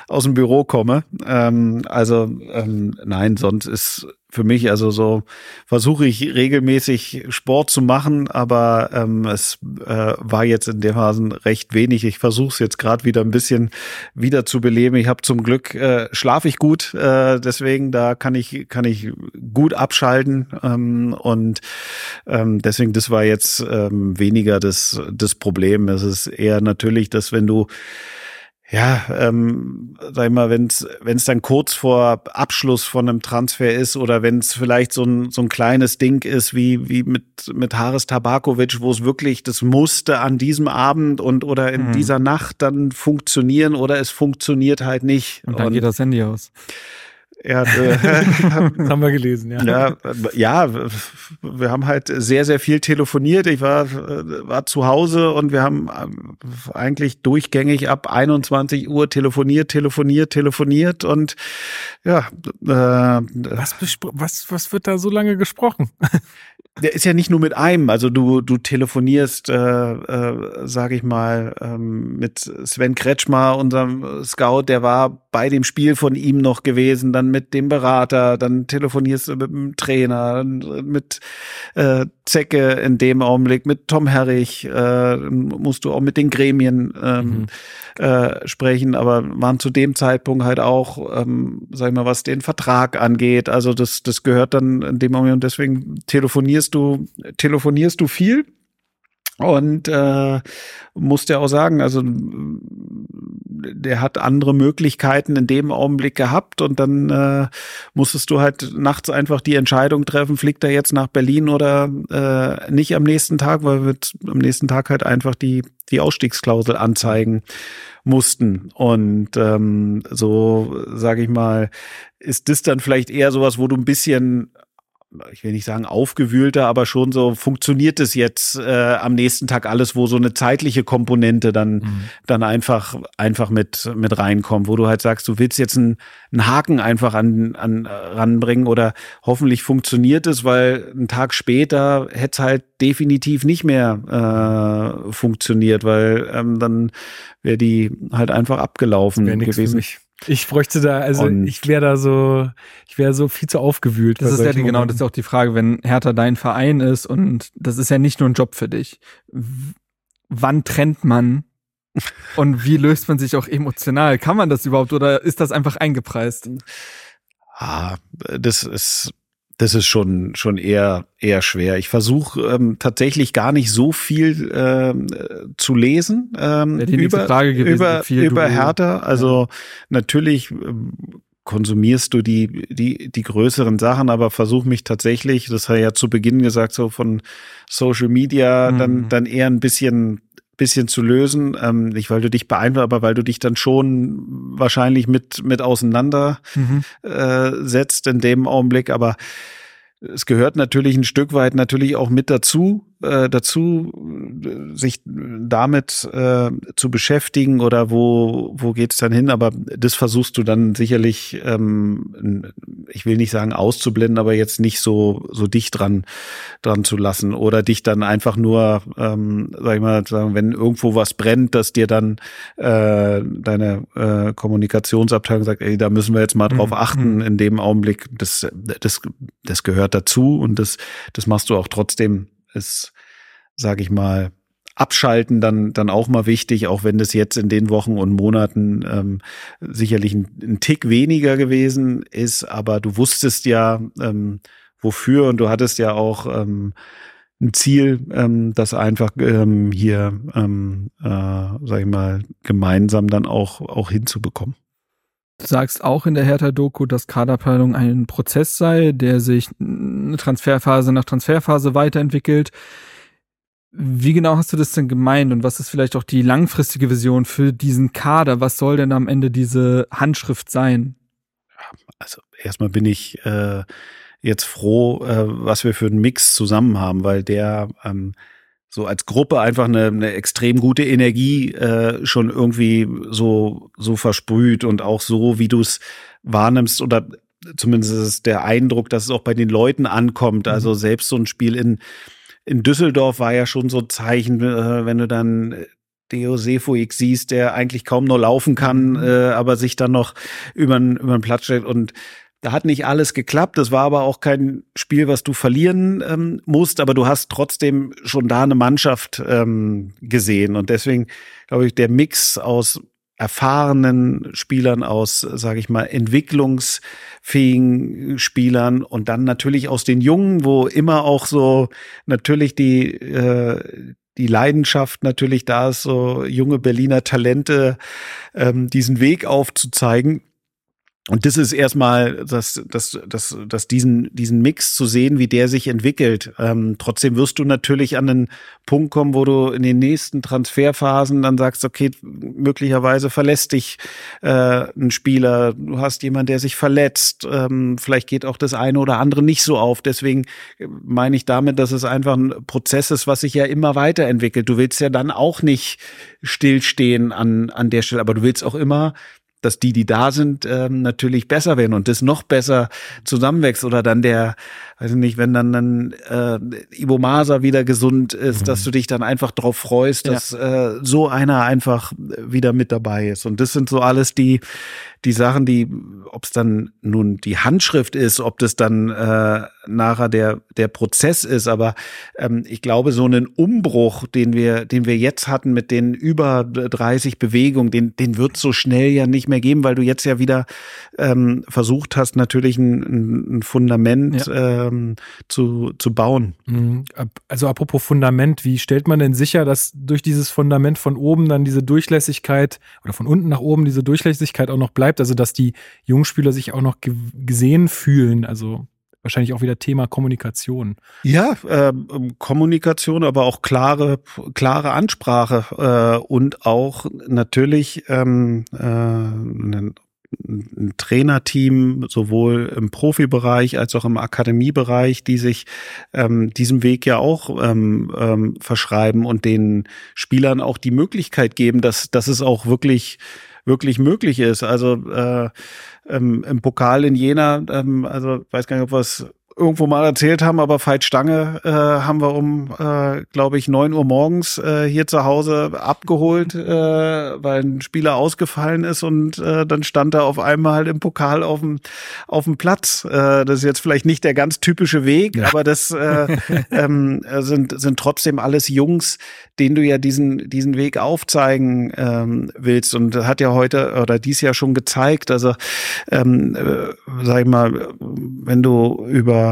aus dem Büro komme. Ähm, also ähm, nein, sonst ist für mich. Also so versuche ich regelmäßig Sport zu machen, aber ähm, es äh, war jetzt in der Phase recht wenig. Ich versuche es jetzt gerade wieder ein bisschen wieder zu beleben. Ich habe zum Glück äh, schlafe ich gut, äh, deswegen da kann ich kann ich gut abschalten ähm, und ähm, deswegen das war jetzt ähm, weniger das das Problem. Es ist eher natürlich, dass wenn du ja, ähm, sag ich mal, wenn es dann kurz vor Abschluss von einem Transfer ist oder wenn es vielleicht so ein, so ein kleines Ding ist wie, wie mit, mit Haris Tabakovic, wo es wirklich, das musste an diesem Abend und oder in mhm. dieser Nacht dann funktionieren oder es funktioniert halt nicht. Und dann und, geht das Handy aus. Er hat, äh, *laughs* das haben wir gelesen, ja. ja. Ja, wir haben halt sehr, sehr viel telefoniert. Ich war, war zu Hause und wir haben eigentlich durchgängig ab 21 Uhr telefoniert, telefoniert, telefoniert und ja. Äh, was, was, was wird da so lange gesprochen? *laughs* der ist ja nicht nur mit einem, also du du telefonierst, äh, äh, sage ich mal, ähm, mit Sven Kretschmer, unserem Scout, der war bei dem Spiel von ihm noch gewesen, dann mit dem Berater, dann telefonierst du mit dem Trainer, mit äh, Zecke in dem Augenblick, mit Tom Herrich, äh, musst du auch mit den Gremien ähm, mhm. äh, sprechen, aber waren zu dem Zeitpunkt halt auch, ähm, sag ich mal, was den Vertrag angeht, also das das gehört dann in dem Moment, deswegen telefonierst telefonierst du, telefonierst du viel und äh, musst ja auch sagen, also der hat andere Möglichkeiten in dem Augenblick gehabt und dann äh, musstest du halt nachts einfach die Entscheidung treffen, fliegt er jetzt nach Berlin oder äh, nicht am nächsten Tag, weil wir am nächsten Tag halt einfach die die Ausstiegsklausel anzeigen mussten. Und ähm, so sage ich mal ist das dann vielleicht eher sowas, wo du ein bisschen ich will nicht sagen aufgewühlter, aber schon so funktioniert es jetzt äh, am nächsten Tag alles, wo so eine zeitliche Komponente dann mhm. dann einfach einfach mit mit reinkommt, wo du halt sagst, du willst jetzt einen, einen Haken einfach an an ranbringen oder hoffentlich funktioniert es, weil einen Tag später hätte es halt definitiv nicht mehr äh, funktioniert, weil ähm, dann wäre die halt einfach abgelaufen gewesen. Ich bräuchte da, also und ich wäre da so, ich wäre so viel zu aufgewühlt. Das ist ja die, genau, das ist auch die Frage, wenn Hertha dein Verein ist und das ist ja nicht nur ein Job für dich. Wann trennt man und wie löst man sich auch emotional? Kann man das überhaupt oder ist das einfach eingepreist? Ah, das ist das ist schon schon eher eher schwer. Ich versuche ähm, tatsächlich gar nicht so viel ähm, zu lesen ähm, ja, über gewesen, über über Hertha. Also ja. natürlich ähm, konsumierst du die die die größeren Sachen, aber versuch mich tatsächlich, das hat ja zu Beginn gesagt, so von Social Media mhm. dann dann eher ein bisschen bisschen zu lösen. Ähm, nicht, weil du dich beeinflusst, aber weil du dich dann schon wahrscheinlich mit, mit auseinander mhm. äh, setzt in dem Augenblick. Aber es gehört natürlich ein Stück weit natürlich auch mit dazu, äh, dazu, sich damit äh, zu beschäftigen oder wo, wo geht's dann hin? Aber das versuchst du dann sicherlich, ähm, ich will nicht sagen auszublenden, aber jetzt nicht so, so dicht dran, dran zu lassen oder dich dann einfach nur, ähm, sag ich mal, sagen, wenn irgendwo was brennt, dass dir dann äh, deine äh, Kommunikationsabteilung sagt, ey, da müssen wir jetzt mal drauf mhm. achten in dem Augenblick. Das, das, das gehört dazu und das, das machst du auch trotzdem ist, sage ich mal, Abschalten dann dann auch mal wichtig, auch wenn das jetzt in den Wochen und Monaten ähm, sicherlich ein, ein Tick weniger gewesen ist, aber du wusstest ja ähm, wofür und du hattest ja auch ähm, ein Ziel, ähm, das einfach ähm, hier, ähm, äh, sag ich mal, gemeinsam dann auch auch hinzubekommen. Du sagst auch in der Hertha-Doku, dass Kaderplanung ein Prozess sei, der sich eine Transferphase nach Transferphase weiterentwickelt. Wie genau hast du das denn gemeint und was ist vielleicht auch die langfristige Vision für diesen Kader? Was soll denn am Ende diese Handschrift sein? Also erstmal bin ich äh, jetzt froh, äh, was wir für einen Mix zusammen haben, weil der ähm, so als Gruppe einfach eine, eine extrem gute Energie äh, schon irgendwie so so versprüht und auch so, wie du es wahrnimmst oder zumindest ist der Eindruck, dass es auch bei den Leuten ankommt. Also mhm. selbst so ein Spiel in in Düsseldorf war ja schon so ein Zeichen, äh, wenn du dann Deo Sefuig siehst, der eigentlich kaum nur laufen kann, mhm. äh, aber sich dann noch über den Platz stellt und da hat nicht alles geklappt. Das war aber auch kein Spiel, was du verlieren ähm, musst, aber du hast trotzdem schon da eine Mannschaft ähm, gesehen. Und deswegen glaube ich, der Mix aus erfahrenen Spielern, aus, sage ich mal, entwicklungsfähigen Spielern und dann natürlich aus den Jungen, wo immer auch so natürlich die äh, die Leidenschaft natürlich da ist, so junge Berliner Talente ähm, diesen Weg aufzuzeigen und das ist erstmal, dass, dass, dass, dass diesen, diesen Mix zu sehen, wie der sich entwickelt. Ähm, trotzdem wirst du natürlich an den Punkt kommen, wo du in den nächsten Transferphasen dann sagst, okay, möglicherweise verlässt dich äh, ein Spieler, du hast jemand, der sich verletzt, ähm, vielleicht geht auch das eine oder andere nicht so auf. Deswegen meine ich damit, dass es einfach ein Prozess ist, was sich ja immer weiterentwickelt. Du willst ja dann auch nicht stillstehen an, an der Stelle, aber du willst auch immer dass die, die da sind, ähm, natürlich besser werden und das noch besser zusammenwächst oder dann der, weiß ich nicht, wenn dann dann äh, Ibo Masa wieder gesund ist, mhm. dass du dich dann einfach drauf freust, dass ja. äh, so einer einfach wieder mit dabei ist. Und das sind so alles die die Sachen, die, ob es dann nun die Handschrift ist, ob das dann äh, nachher der der Prozess ist, aber ähm, ich glaube, so einen Umbruch, den wir den wir jetzt hatten mit den über 30 Bewegungen, den den wird so schnell ja nicht mehr geben, weil du jetzt ja wieder ähm, versucht hast, natürlich ein, ein Fundament ja. ähm, zu zu bauen. Mhm. Also apropos Fundament, wie stellt man denn sicher, dass durch dieses Fundament von oben dann diese Durchlässigkeit oder von unten nach oben diese Durchlässigkeit auch noch bleibt? bleibt, also dass die Jungspieler sich auch noch gesehen fühlen, also wahrscheinlich auch wieder Thema Kommunikation. Ja, äh, Kommunikation, aber auch klare, klare Ansprache äh, und auch natürlich ähm, äh, ein, ein Trainerteam, sowohl im Profibereich als auch im Akademiebereich, die sich ähm, diesem Weg ja auch ähm, ähm, verschreiben und den Spielern auch die Möglichkeit geben, dass, dass es auch wirklich wirklich möglich ist. Also äh, ähm, im Pokal in Jena, ähm, also weiß gar nicht, ob was irgendwo mal erzählt haben, aber Veit Stange äh, haben wir um, äh, glaube ich, neun Uhr morgens äh, hier zu Hause abgeholt, äh, weil ein Spieler ausgefallen ist und äh, dann stand er auf einmal halt im Pokal auf dem auf dem Platz. Äh, das ist jetzt vielleicht nicht der ganz typische Weg, ja. aber das äh, *laughs* ähm, sind sind trotzdem alles Jungs, denen du ja diesen diesen Weg aufzeigen ähm, willst und hat ja heute oder dies Jahr schon gezeigt. Also ähm, äh, sag ich mal, wenn du über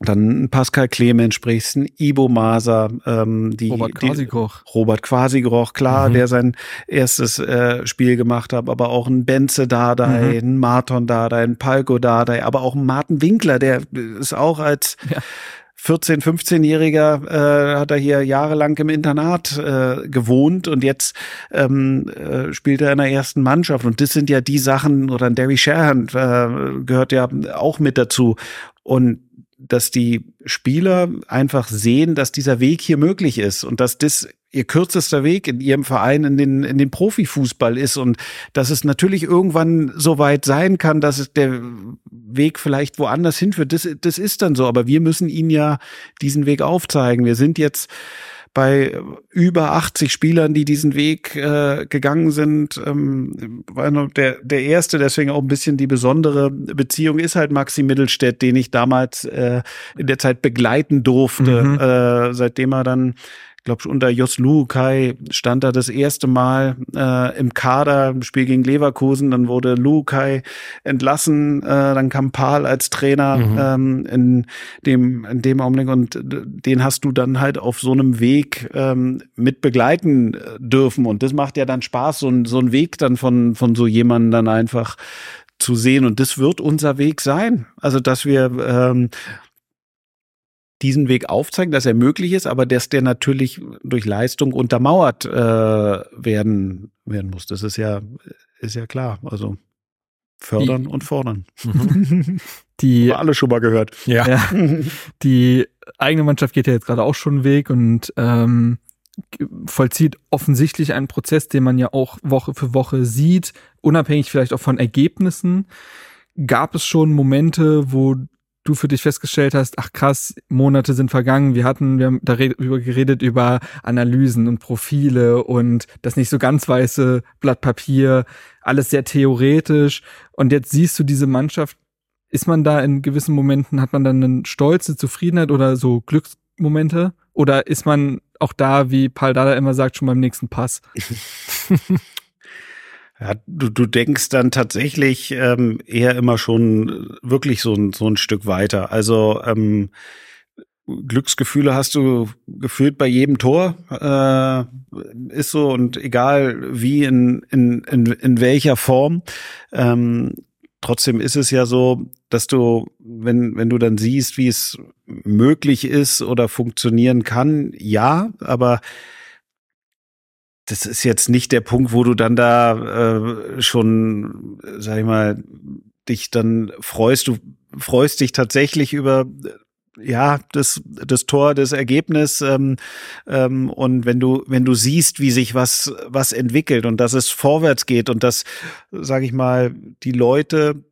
dann Pascal Clement sprichst, ein Ibo Maser, ähm, die Robert Quasigroch. Robert Quasigroch, klar, mhm. der sein erstes äh, Spiel gemacht hat, aber auch ein Benze Dardai, mhm. ein Marton Dardai, ein Palko Dardai, aber auch ein Martin Winkler, der ist auch als *laughs* ja. 14, 15-Jähriger äh, hat er hier jahrelang im Internat äh, gewohnt und jetzt ähm, äh, spielt er in der ersten Mannschaft. Und das sind ja die Sachen, oder ein Derry Sherhan äh, gehört ja auch mit dazu. Und dass die Spieler einfach sehen, dass dieser Weg hier möglich ist und dass das ihr kürzester Weg in ihrem Verein in den, in den Profifußball ist und dass es natürlich irgendwann so weit sein kann, dass der Weg vielleicht woanders hinführt. Das, das ist dann so, aber wir müssen ihnen ja diesen Weg aufzeigen. Wir sind jetzt bei über 80 Spielern, die diesen Weg äh, gegangen sind. Ähm, der, der erste, deswegen auch ein bisschen die besondere Beziehung, ist halt Maxi Mittelstädt, den ich damals äh, in der Zeit begleiten durfte, mhm. äh, seitdem er dann glaube unter Jos Lukai stand er das erste Mal äh, im Kader im Spiel gegen Leverkusen. Dann wurde Lukai entlassen, äh, dann kam Paul als Trainer mhm. ähm, in dem in dem Augenblick und den hast du dann halt auf so einem Weg ähm, mit begleiten äh, dürfen und das macht ja dann Spaß, so ein so ein Weg dann von von so jemandem dann einfach zu sehen und das wird unser Weg sein. Also dass wir ähm, diesen Weg aufzeigen, dass er möglich ist, aber dass der natürlich durch Leistung untermauert äh, werden werden muss. Das ist ja ist ja klar. Also fördern die, und fordern. Mhm. *laughs* Die Haben alle schon mal gehört. Ja. ja. *laughs* Die eigene Mannschaft geht ja jetzt gerade auch schon einen Weg und ähm, vollzieht offensichtlich einen Prozess, den man ja auch Woche für Woche sieht, unabhängig vielleicht auch von Ergebnissen. Gab es schon Momente, wo du für dich festgestellt hast, ach krass, Monate sind vergangen, wir hatten, wir haben darüber geredet über Analysen und Profile und das nicht so ganz weiße Blatt Papier, alles sehr theoretisch und jetzt siehst du diese Mannschaft, ist man da in gewissen Momenten, hat man dann eine stolze Zufriedenheit oder so Glücksmomente oder ist man auch da, wie Paul Dada immer sagt, schon beim nächsten Pass? *laughs* Ja, du, du denkst dann tatsächlich ähm, eher immer schon wirklich so ein, so ein Stück weiter. Also ähm, Glücksgefühle hast du gefühlt bei jedem Tor, äh, ist so und egal wie in, in, in, in welcher Form. Ähm, trotzdem ist es ja so, dass du, wenn, wenn du dann siehst, wie es möglich ist oder funktionieren kann, ja, aber das ist jetzt nicht der Punkt, wo du dann da äh, schon, sag ich mal, dich dann freust. Du freust dich tatsächlich über ja das das Tor, das Ergebnis ähm, ähm, und wenn du wenn du siehst, wie sich was was entwickelt und dass es vorwärts geht und dass, sage ich mal, die Leute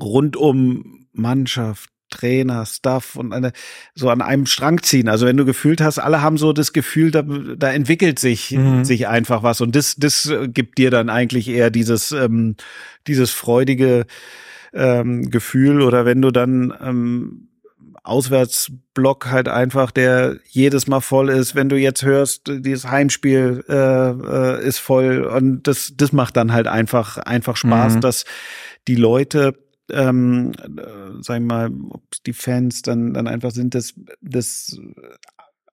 rund um Mannschaft, Trainer, Staff und eine, so an einem Strang ziehen. Also wenn du gefühlt hast, alle haben so das Gefühl, da, da entwickelt sich, mhm. sich einfach was. Und das, das gibt dir dann eigentlich eher dieses, ähm, dieses freudige ähm, Gefühl. Oder wenn du dann ähm, Auswärtsblock halt einfach, der jedes Mal voll ist. Wenn du jetzt hörst, dieses Heimspiel äh, äh, ist voll und das, das macht dann halt einfach einfach Spaß, mhm. dass die Leute ähm, äh, sag ich mal, ob die Fans dann, dann einfach sind, das, das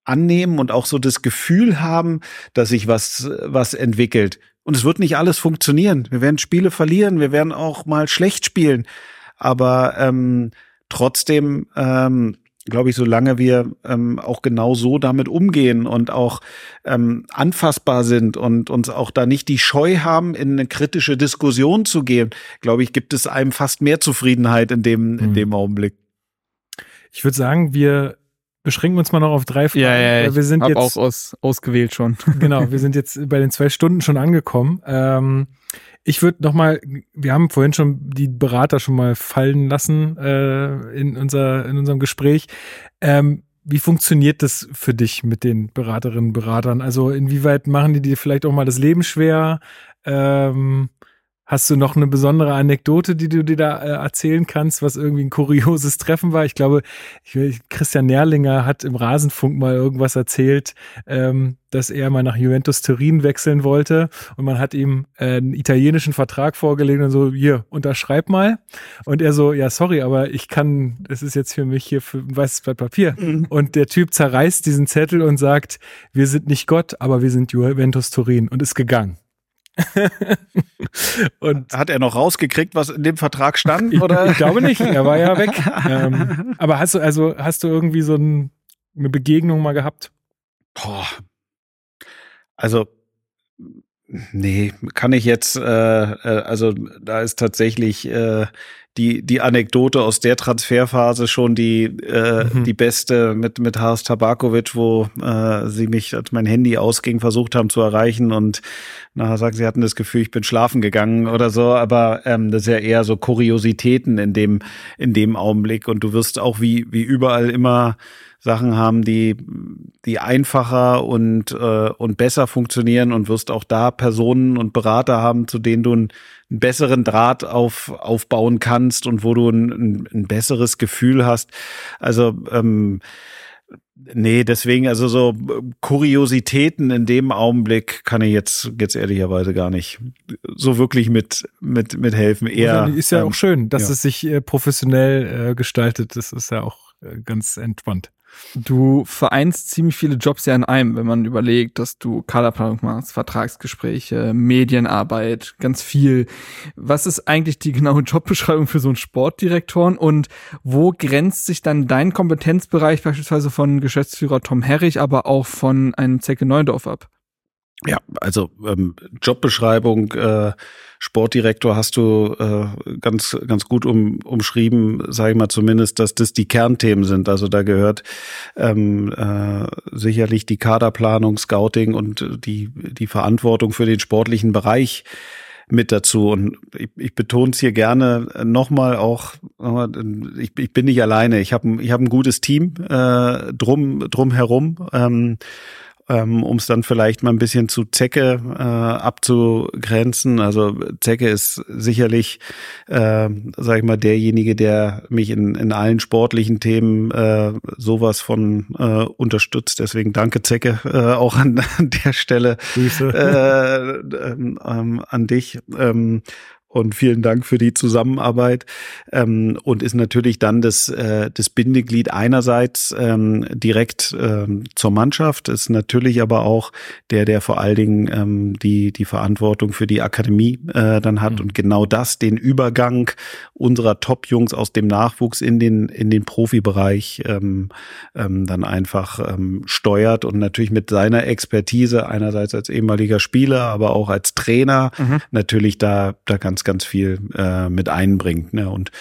annehmen und auch so das Gefühl haben, dass sich was, was entwickelt. Und es wird nicht alles funktionieren. Wir werden Spiele verlieren, wir werden auch mal schlecht spielen. Aber ähm, trotzdem ähm, glaube ich, solange wir ähm, auch genau so damit umgehen und auch ähm, anfassbar sind und uns auch da nicht die Scheu haben, in eine kritische Diskussion zu gehen, glaube ich, gibt es einem fast mehr Zufriedenheit in dem, in mhm. dem Augenblick. Ich würde sagen, wir beschränken uns mal noch auf drei Fragen. Ja, ja, ja wir sind jetzt auch aus, ausgewählt schon. genau, wir *laughs* sind jetzt bei den zwei Stunden schon angekommen. Ähm, ich würde noch mal, wir haben vorhin schon die Berater schon mal fallen lassen äh, in, unser, in unserem Gespräch. Ähm, wie funktioniert das für dich mit den Beraterinnen und Beratern? Also inwieweit machen die dir vielleicht auch mal das Leben schwer? Ähm, Hast du noch eine besondere Anekdote, die du dir da äh, erzählen kannst, was irgendwie ein kurioses Treffen war? Ich glaube, ich, Christian Nährlinger hat im Rasenfunk mal irgendwas erzählt, ähm, dass er mal nach Juventus Turin wechseln wollte und man hat ihm äh, einen italienischen Vertrag vorgelegt und so, hier, unterschreib mal. Und er so, ja, sorry, aber ich kann, das ist jetzt für mich hier für ein weißes Blatt Papier. Mhm. Und der Typ zerreißt diesen Zettel und sagt, wir sind nicht Gott, aber wir sind Juventus Turin und ist gegangen. *laughs* und hat er noch rausgekriegt, was in dem Vertrag stand? Oder? Ich, glaube nicht, er war ja *laughs* weg. ähm, aber hast du also hast du irgendwie so ein, eine Begegnung mal gehabt? Boah. Also nee, kann ich jetzt. Äh, äh, also da ist tatsächlich äh, die, die Anekdote aus der Transferphase schon die, äh, mhm. die beste mit, mit Haas Tabakovic, wo äh, sie mich, als mein Handy ausging, versucht haben zu erreichen und nachher sagen, sie hatten das Gefühl, ich bin schlafen gegangen oder so, aber ähm, das ist ja eher so Kuriositäten in dem, in dem Augenblick und du wirst auch wie, wie überall immer Sachen haben, die, die einfacher und, äh, und besser funktionieren und wirst auch da Personen und Berater haben, zu denen du einen, einen besseren Draht auf, aufbauen kannst und wo du ein, ein besseres Gefühl hast. Also ähm, Nee, deswegen, also so Kuriositäten in dem Augenblick kann ich jetzt, jetzt ehrlicherweise gar nicht so wirklich mit, mit, mit helfen. Eher, ist ja ähm, auch schön, dass ja. es sich äh, professionell äh, gestaltet. Das ist ja auch äh, ganz entspannt. Du vereinst ziemlich viele Jobs ja in einem, wenn man überlegt, dass du Kaderplanung machst, Vertragsgespräche, Medienarbeit, ganz viel. Was ist eigentlich die genaue Jobbeschreibung für so einen Sportdirektoren und wo grenzt sich dann dein Kompetenzbereich beispielsweise von Geschäftsführer Tom Herrich, aber auch von einem Zecke Neudorf ab? Ja, also ähm, Jobbeschreibung, äh, Sportdirektor hast du äh, ganz ganz gut um, umschrieben, sage ich mal zumindest, dass das die Kernthemen sind. Also da gehört ähm, äh, sicherlich die Kaderplanung, Scouting und die die Verantwortung für den sportlichen Bereich mit dazu. Und ich, ich betone es hier gerne nochmal auch, ich, ich bin nicht alleine. Ich habe ich hab ein gutes Team äh, drum, drum herum. Ähm, ähm, um es dann vielleicht mal ein bisschen zu Zecke äh, abzugrenzen. Also Zecke ist sicherlich, äh, sag ich mal, derjenige, der mich in, in allen sportlichen Themen äh, sowas von äh, unterstützt. Deswegen danke Zecke äh, auch an, *laughs* an der Stelle. Äh, ähm, ähm, an dich. Ähm, und vielen Dank für die Zusammenarbeit ähm, und ist natürlich dann das, äh, das Bindeglied einerseits ähm, direkt ähm, zur Mannschaft, ist natürlich aber auch der, der vor allen Dingen ähm, die, die Verantwortung für die Akademie äh, dann hat mhm. und genau das, den Übergang unserer Top-Jungs aus dem Nachwuchs in den, in den Profibereich ähm, ähm, dann einfach ähm, steuert und natürlich mit seiner Expertise einerseits als ehemaliger Spieler, aber auch als Trainer mhm. natürlich da, da ganz ganz, viel äh, mit einbringt. Ne? Und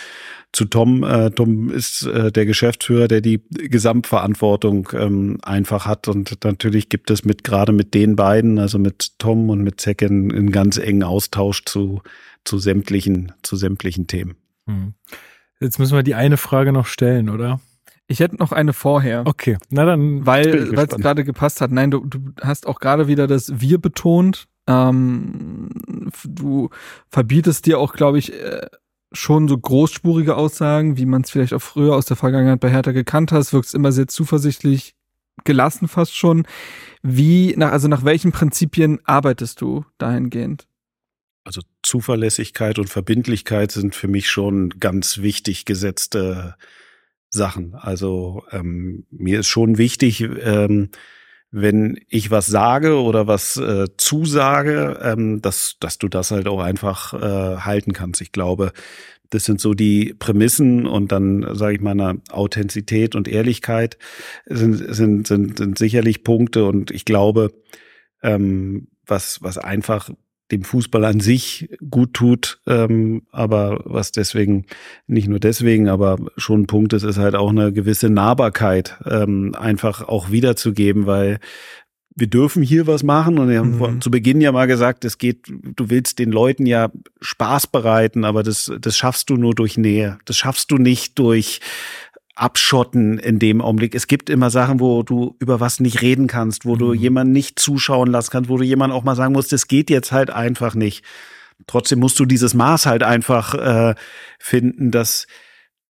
zu Tom, äh, Tom ist äh, der Geschäftsführer, der die Gesamtverantwortung ähm, einfach hat. Und natürlich gibt es mit gerade mit den beiden, also mit Tom und mit Zecken, einen ganz engen Austausch zu, zu sämtlichen, zu sämtlichen Themen. Hm. Jetzt müssen wir die eine Frage noch stellen, oder? Ich hätte noch eine vorher. Okay, na dann. Weil es gerade gepasst hat. Nein, du, du hast auch gerade wieder das Wir betont. Ähm, du verbietest dir auch, glaube ich, äh, schon so großspurige Aussagen, wie man es vielleicht auch früher aus der Vergangenheit bei Hertha gekannt hast, wirkst immer sehr zuversichtlich, gelassen fast schon. Wie, nach, also nach welchen Prinzipien arbeitest du dahingehend? Also Zuverlässigkeit und Verbindlichkeit sind für mich schon ganz wichtig gesetzte Sachen. Also ähm, mir ist schon wichtig, ähm, wenn ich was sage oder was äh, zusage, ähm, dass, dass du das halt auch einfach äh, halten kannst. Ich glaube, das sind so die Prämissen und dann sage ich mal eine Authentizität und Ehrlichkeit sind, sind, sind, sind sicherlich Punkte und ich glaube, ähm, was, was einfach dem Fußball an sich gut tut, ähm, aber was deswegen, nicht nur deswegen, aber schon ein Punkt ist, ist halt auch eine gewisse Nahbarkeit ähm, einfach auch wiederzugeben, weil wir dürfen hier was machen und wir haben mhm. zu Beginn ja mal gesagt, es geht, du willst den Leuten ja Spaß bereiten, aber das, das schaffst du nur durch Nähe. Das schaffst du nicht durch abschotten in dem Augenblick. Es gibt immer Sachen, wo du über was nicht reden kannst, wo mhm. du jemanden nicht zuschauen lassen kannst, wo du jemanden auch mal sagen musst, das geht jetzt halt einfach nicht. Trotzdem musst du dieses Maß halt einfach äh, finden, dass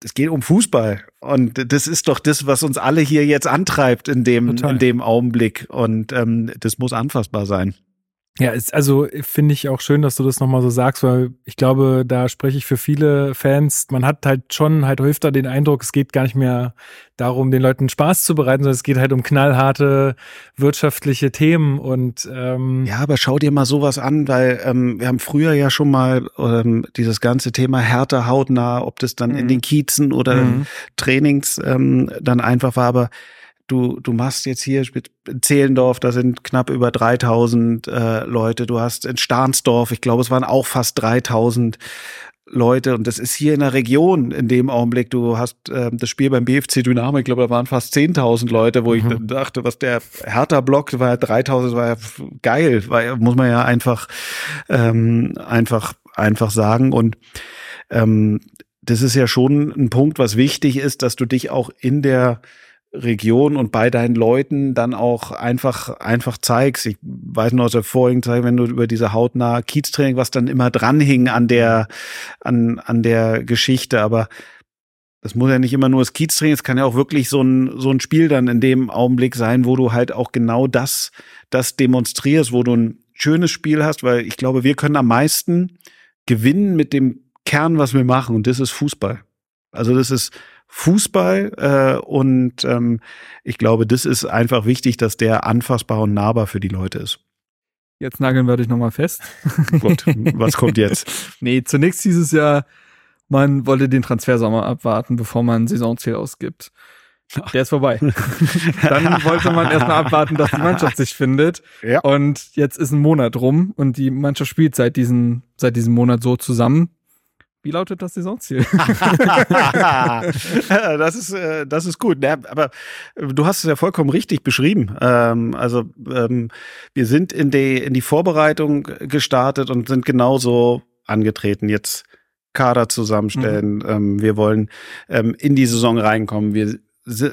es geht um Fußball und das ist doch das, was uns alle hier jetzt antreibt in dem in dem Augenblick und ähm, das muss anfassbar sein. Ja, ist, also finde ich auch schön, dass du das nochmal so sagst, weil ich glaube, da spreche ich für viele Fans. Man hat halt schon halt häufiger den Eindruck, es geht gar nicht mehr darum, den Leuten Spaß zu bereiten, sondern es geht halt um knallharte wirtschaftliche Themen und ähm ja, aber schau dir mal sowas an, weil ähm, wir haben früher ja schon mal ähm, dieses ganze Thema härter hautnah, ob das dann mhm. in den Kiezen oder mhm. Trainings ähm, dann einfach war, aber du, du machst jetzt hier mit Zehlendorf, da sind knapp über 3000 äh, Leute. Du hast in Starnsdorf, ich glaube, es waren auch fast 3000 Leute und das ist hier in der Region in dem Augenblick. Du hast äh, das Spiel beim BFC Dynamo, ich glaube, da waren fast 10.000 Leute, wo mhm. ich dann dachte, was der Hertha-Block war ja 3.000, war ja geil, war, muss man ja einfach ähm, einfach einfach sagen und ähm, das ist ja schon ein Punkt, was wichtig ist, dass du dich auch in der Region und bei deinen Leuten dann auch einfach, einfach zeigst. Ich weiß noch aus der vorigen Zeit, wenn du über diese hautnahe Kieztraining, was dann immer dranhing an der, an, an der Geschichte, aber das muss ja nicht immer nur das Kieztraining, es kann ja auch wirklich so ein, so ein Spiel dann in dem Augenblick sein, wo du halt auch genau das, das demonstrierst, wo du ein schönes Spiel hast, weil ich glaube, wir können am meisten gewinnen mit dem Kern, was wir machen, und das ist Fußball. Also das ist, Fußball äh, und ähm, ich glaube, das ist einfach wichtig, dass der anfassbar und nahbar für die Leute ist. Jetzt nageln wir dich nochmal fest. *laughs* Gut, was kommt jetzt? *laughs* nee, zunächst dieses Jahr, man wollte den Transfersommer abwarten, bevor man ein Saisonziel ausgibt. Der ist vorbei. *laughs* Dann wollte man erstmal abwarten, dass die Mannschaft sich findet. Ja. Und jetzt ist ein Monat rum und die Mannschaft spielt seit, diesen, seit diesem Monat so zusammen. Wie lautet das Saisonziel? *laughs* *laughs* das ist äh, das ist gut. Ja, aber du hast es ja vollkommen richtig beschrieben. Ähm, also ähm, wir sind in die in die Vorbereitung gestartet und sind genauso angetreten. Jetzt Kader zusammenstellen. Mhm. Ähm, wir wollen ähm, in die Saison reinkommen. Wir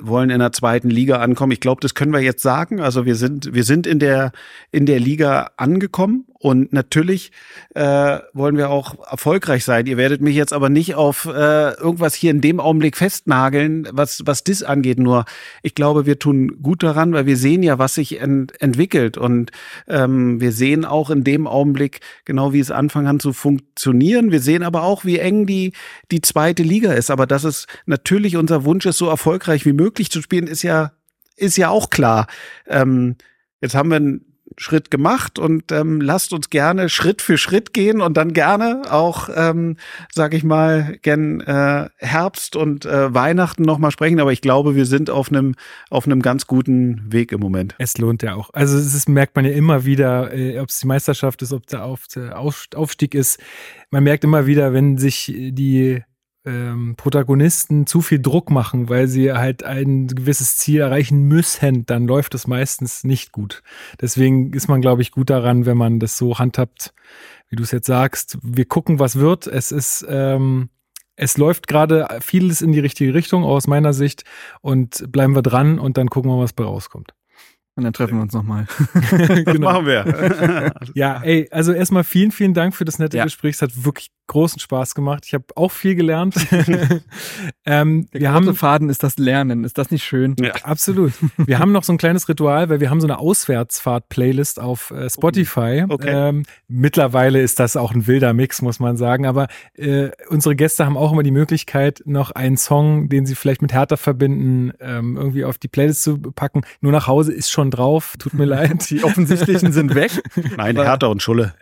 wollen in der zweiten Liga ankommen. Ich glaube, das können wir jetzt sagen. Also wir sind, wir sind in der, in der Liga angekommen Und natürlich äh, wollen wir auch erfolgreich sein. Ihr werdet mich jetzt aber nicht auf äh, irgendwas hier in dem Augenblick festnageln, was, was das angeht. Nur ich glaube, wir tun gut daran, weil wir sehen ja, was sich ent entwickelt. Und ähm, wir sehen auch in dem Augenblick, genau wie es anfangen kann zu funktionieren. Wir sehen aber auch, wie eng die, die zweite Liga ist. Aber dass es natürlich unser Wunsch ist, so erfolgreich wie möglich zu spielen, ist ja, ist ja auch klar. Ähm, jetzt haben wir einen Schritt gemacht und ähm, lasst uns gerne Schritt für Schritt gehen und dann gerne auch, ähm, sag ich mal, gern äh, Herbst und äh, Weihnachten nochmal sprechen. Aber ich glaube, wir sind auf einem auf einem ganz guten Weg im Moment. Es lohnt ja auch. Also es ist, merkt man ja immer wieder, äh, ob es die Meisterschaft ist, ob der, Auf, der Aufstieg ist. Man merkt immer wieder, wenn sich die ähm, Protagonisten zu viel Druck machen, weil sie halt ein gewisses Ziel erreichen müssen, dann läuft es meistens nicht gut. Deswegen ist man, glaube ich, gut daran, wenn man das so handhabt, wie du es jetzt sagst. Wir gucken, was wird. Es ist, ähm, es läuft gerade vieles in die richtige Richtung aus meiner Sicht und bleiben wir dran und dann gucken wir, was bei rauskommt. Und dann treffen wir uns nochmal. *laughs* genau. machen wir. *laughs* ja, ey, also erstmal vielen, vielen Dank für das nette ja. Gespräch. Es hat wirklich großen Spaß gemacht. Ich habe auch viel gelernt. *laughs* ähm, Der wir haben Faden ist das Lernen. Ist das nicht schön? Ja. Absolut. Wir haben noch so ein kleines Ritual, weil wir haben so eine Auswärtsfahrt-Playlist auf äh, Spotify. Okay. Ähm, mittlerweile ist das auch ein wilder Mix, muss man sagen. Aber äh, unsere Gäste haben auch immer die Möglichkeit, noch einen Song, den sie vielleicht mit Hertha verbinden, ähm, irgendwie auf die Playlist zu packen. Nur nach Hause ist schon drauf. Tut mir leid. Die offensichtlichen sind weg. Nein, Hertha und Schulle.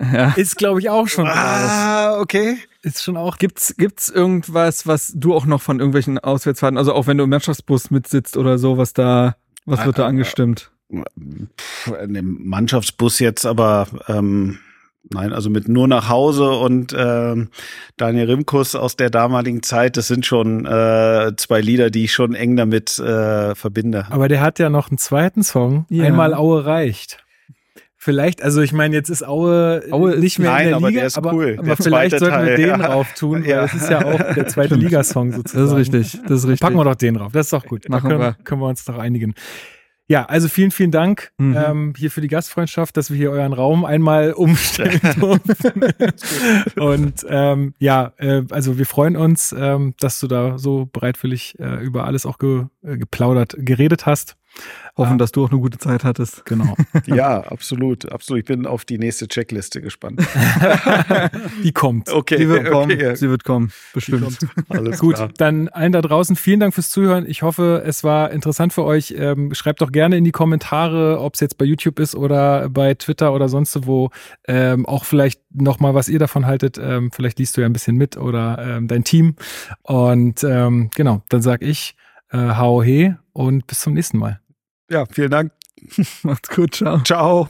Ja. Ist, glaube ich, auch schon. Ah, okay. Ist schon auch. Gibt's, gibt's irgendwas, was du auch noch von irgendwelchen Auswärtsfahrten, also auch wenn du im Mannschaftsbus mitsitzt oder so, was da, was wird da ah, angestimmt? Pff, in dem Mannschaftsbus jetzt, aber ähm, nein, also mit nur nach Hause und ähm, Daniel Rimkus aus der damaligen Zeit, das sind schon äh, zwei Lieder, die ich schon eng damit äh, verbinde. Aber der hat ja noch einen zweiten Song, ja. Einmal Aue reicht. Vielleicht, also ich meine, jetzt ist Aue, Aue nicht mehr nein, in der aber Liga, der ist aber, cool. aber vielleicht sollten wir den ja. drauf tun, weil ja. das ist ja auch der zweite *laughs* Ligasong sozusagen. Das ist richtig, das ist richtig. Packen wir doch den drauf, das ist doch gut. Machen können, wir. können wir uns doch einigen. Ja, also vielen, vielen Dank mhm. ähm, hier für die Gastfreundschaft, dass wir hier euren Raum einmal *laughs* umstellen durften. Und ähm, ja, äh, also wir freuen uns, ähm, dass du da so bereitwillig äh, über alles auch ge, äh, geplaudert, geredet hast. Hoffen, ah. dass du auch eine gute Zeit hattest. Genau. *laughs* ja, absolut, absolut. Ich bin auf die nächste Checkliste gespannt. *laughs* die kommt. Okay, sie wird kommen. Okay. Sie wird kommen, bestimmt. Alles Gut, klar. dann allen da draußen vielen Dank fürs Zuhören. Ich hoffe, es war interessant für euch. Ähm, schreibt doch gerne in die Kommentare, ob es jetzt bei YouTube ist oder bei Twitter oder sonst wo. Ähm, auch vielleicht nochmal, was ihr davon haltet. Ähm, vielleicht liest du ja ein bisschen mit oder dein Team. Und ähm, genau, dann sag ich äh, hau he und bis zum nächsten Mal. Ja, vielen Dank. *laughs* Macht's gut, ciao. Ciao.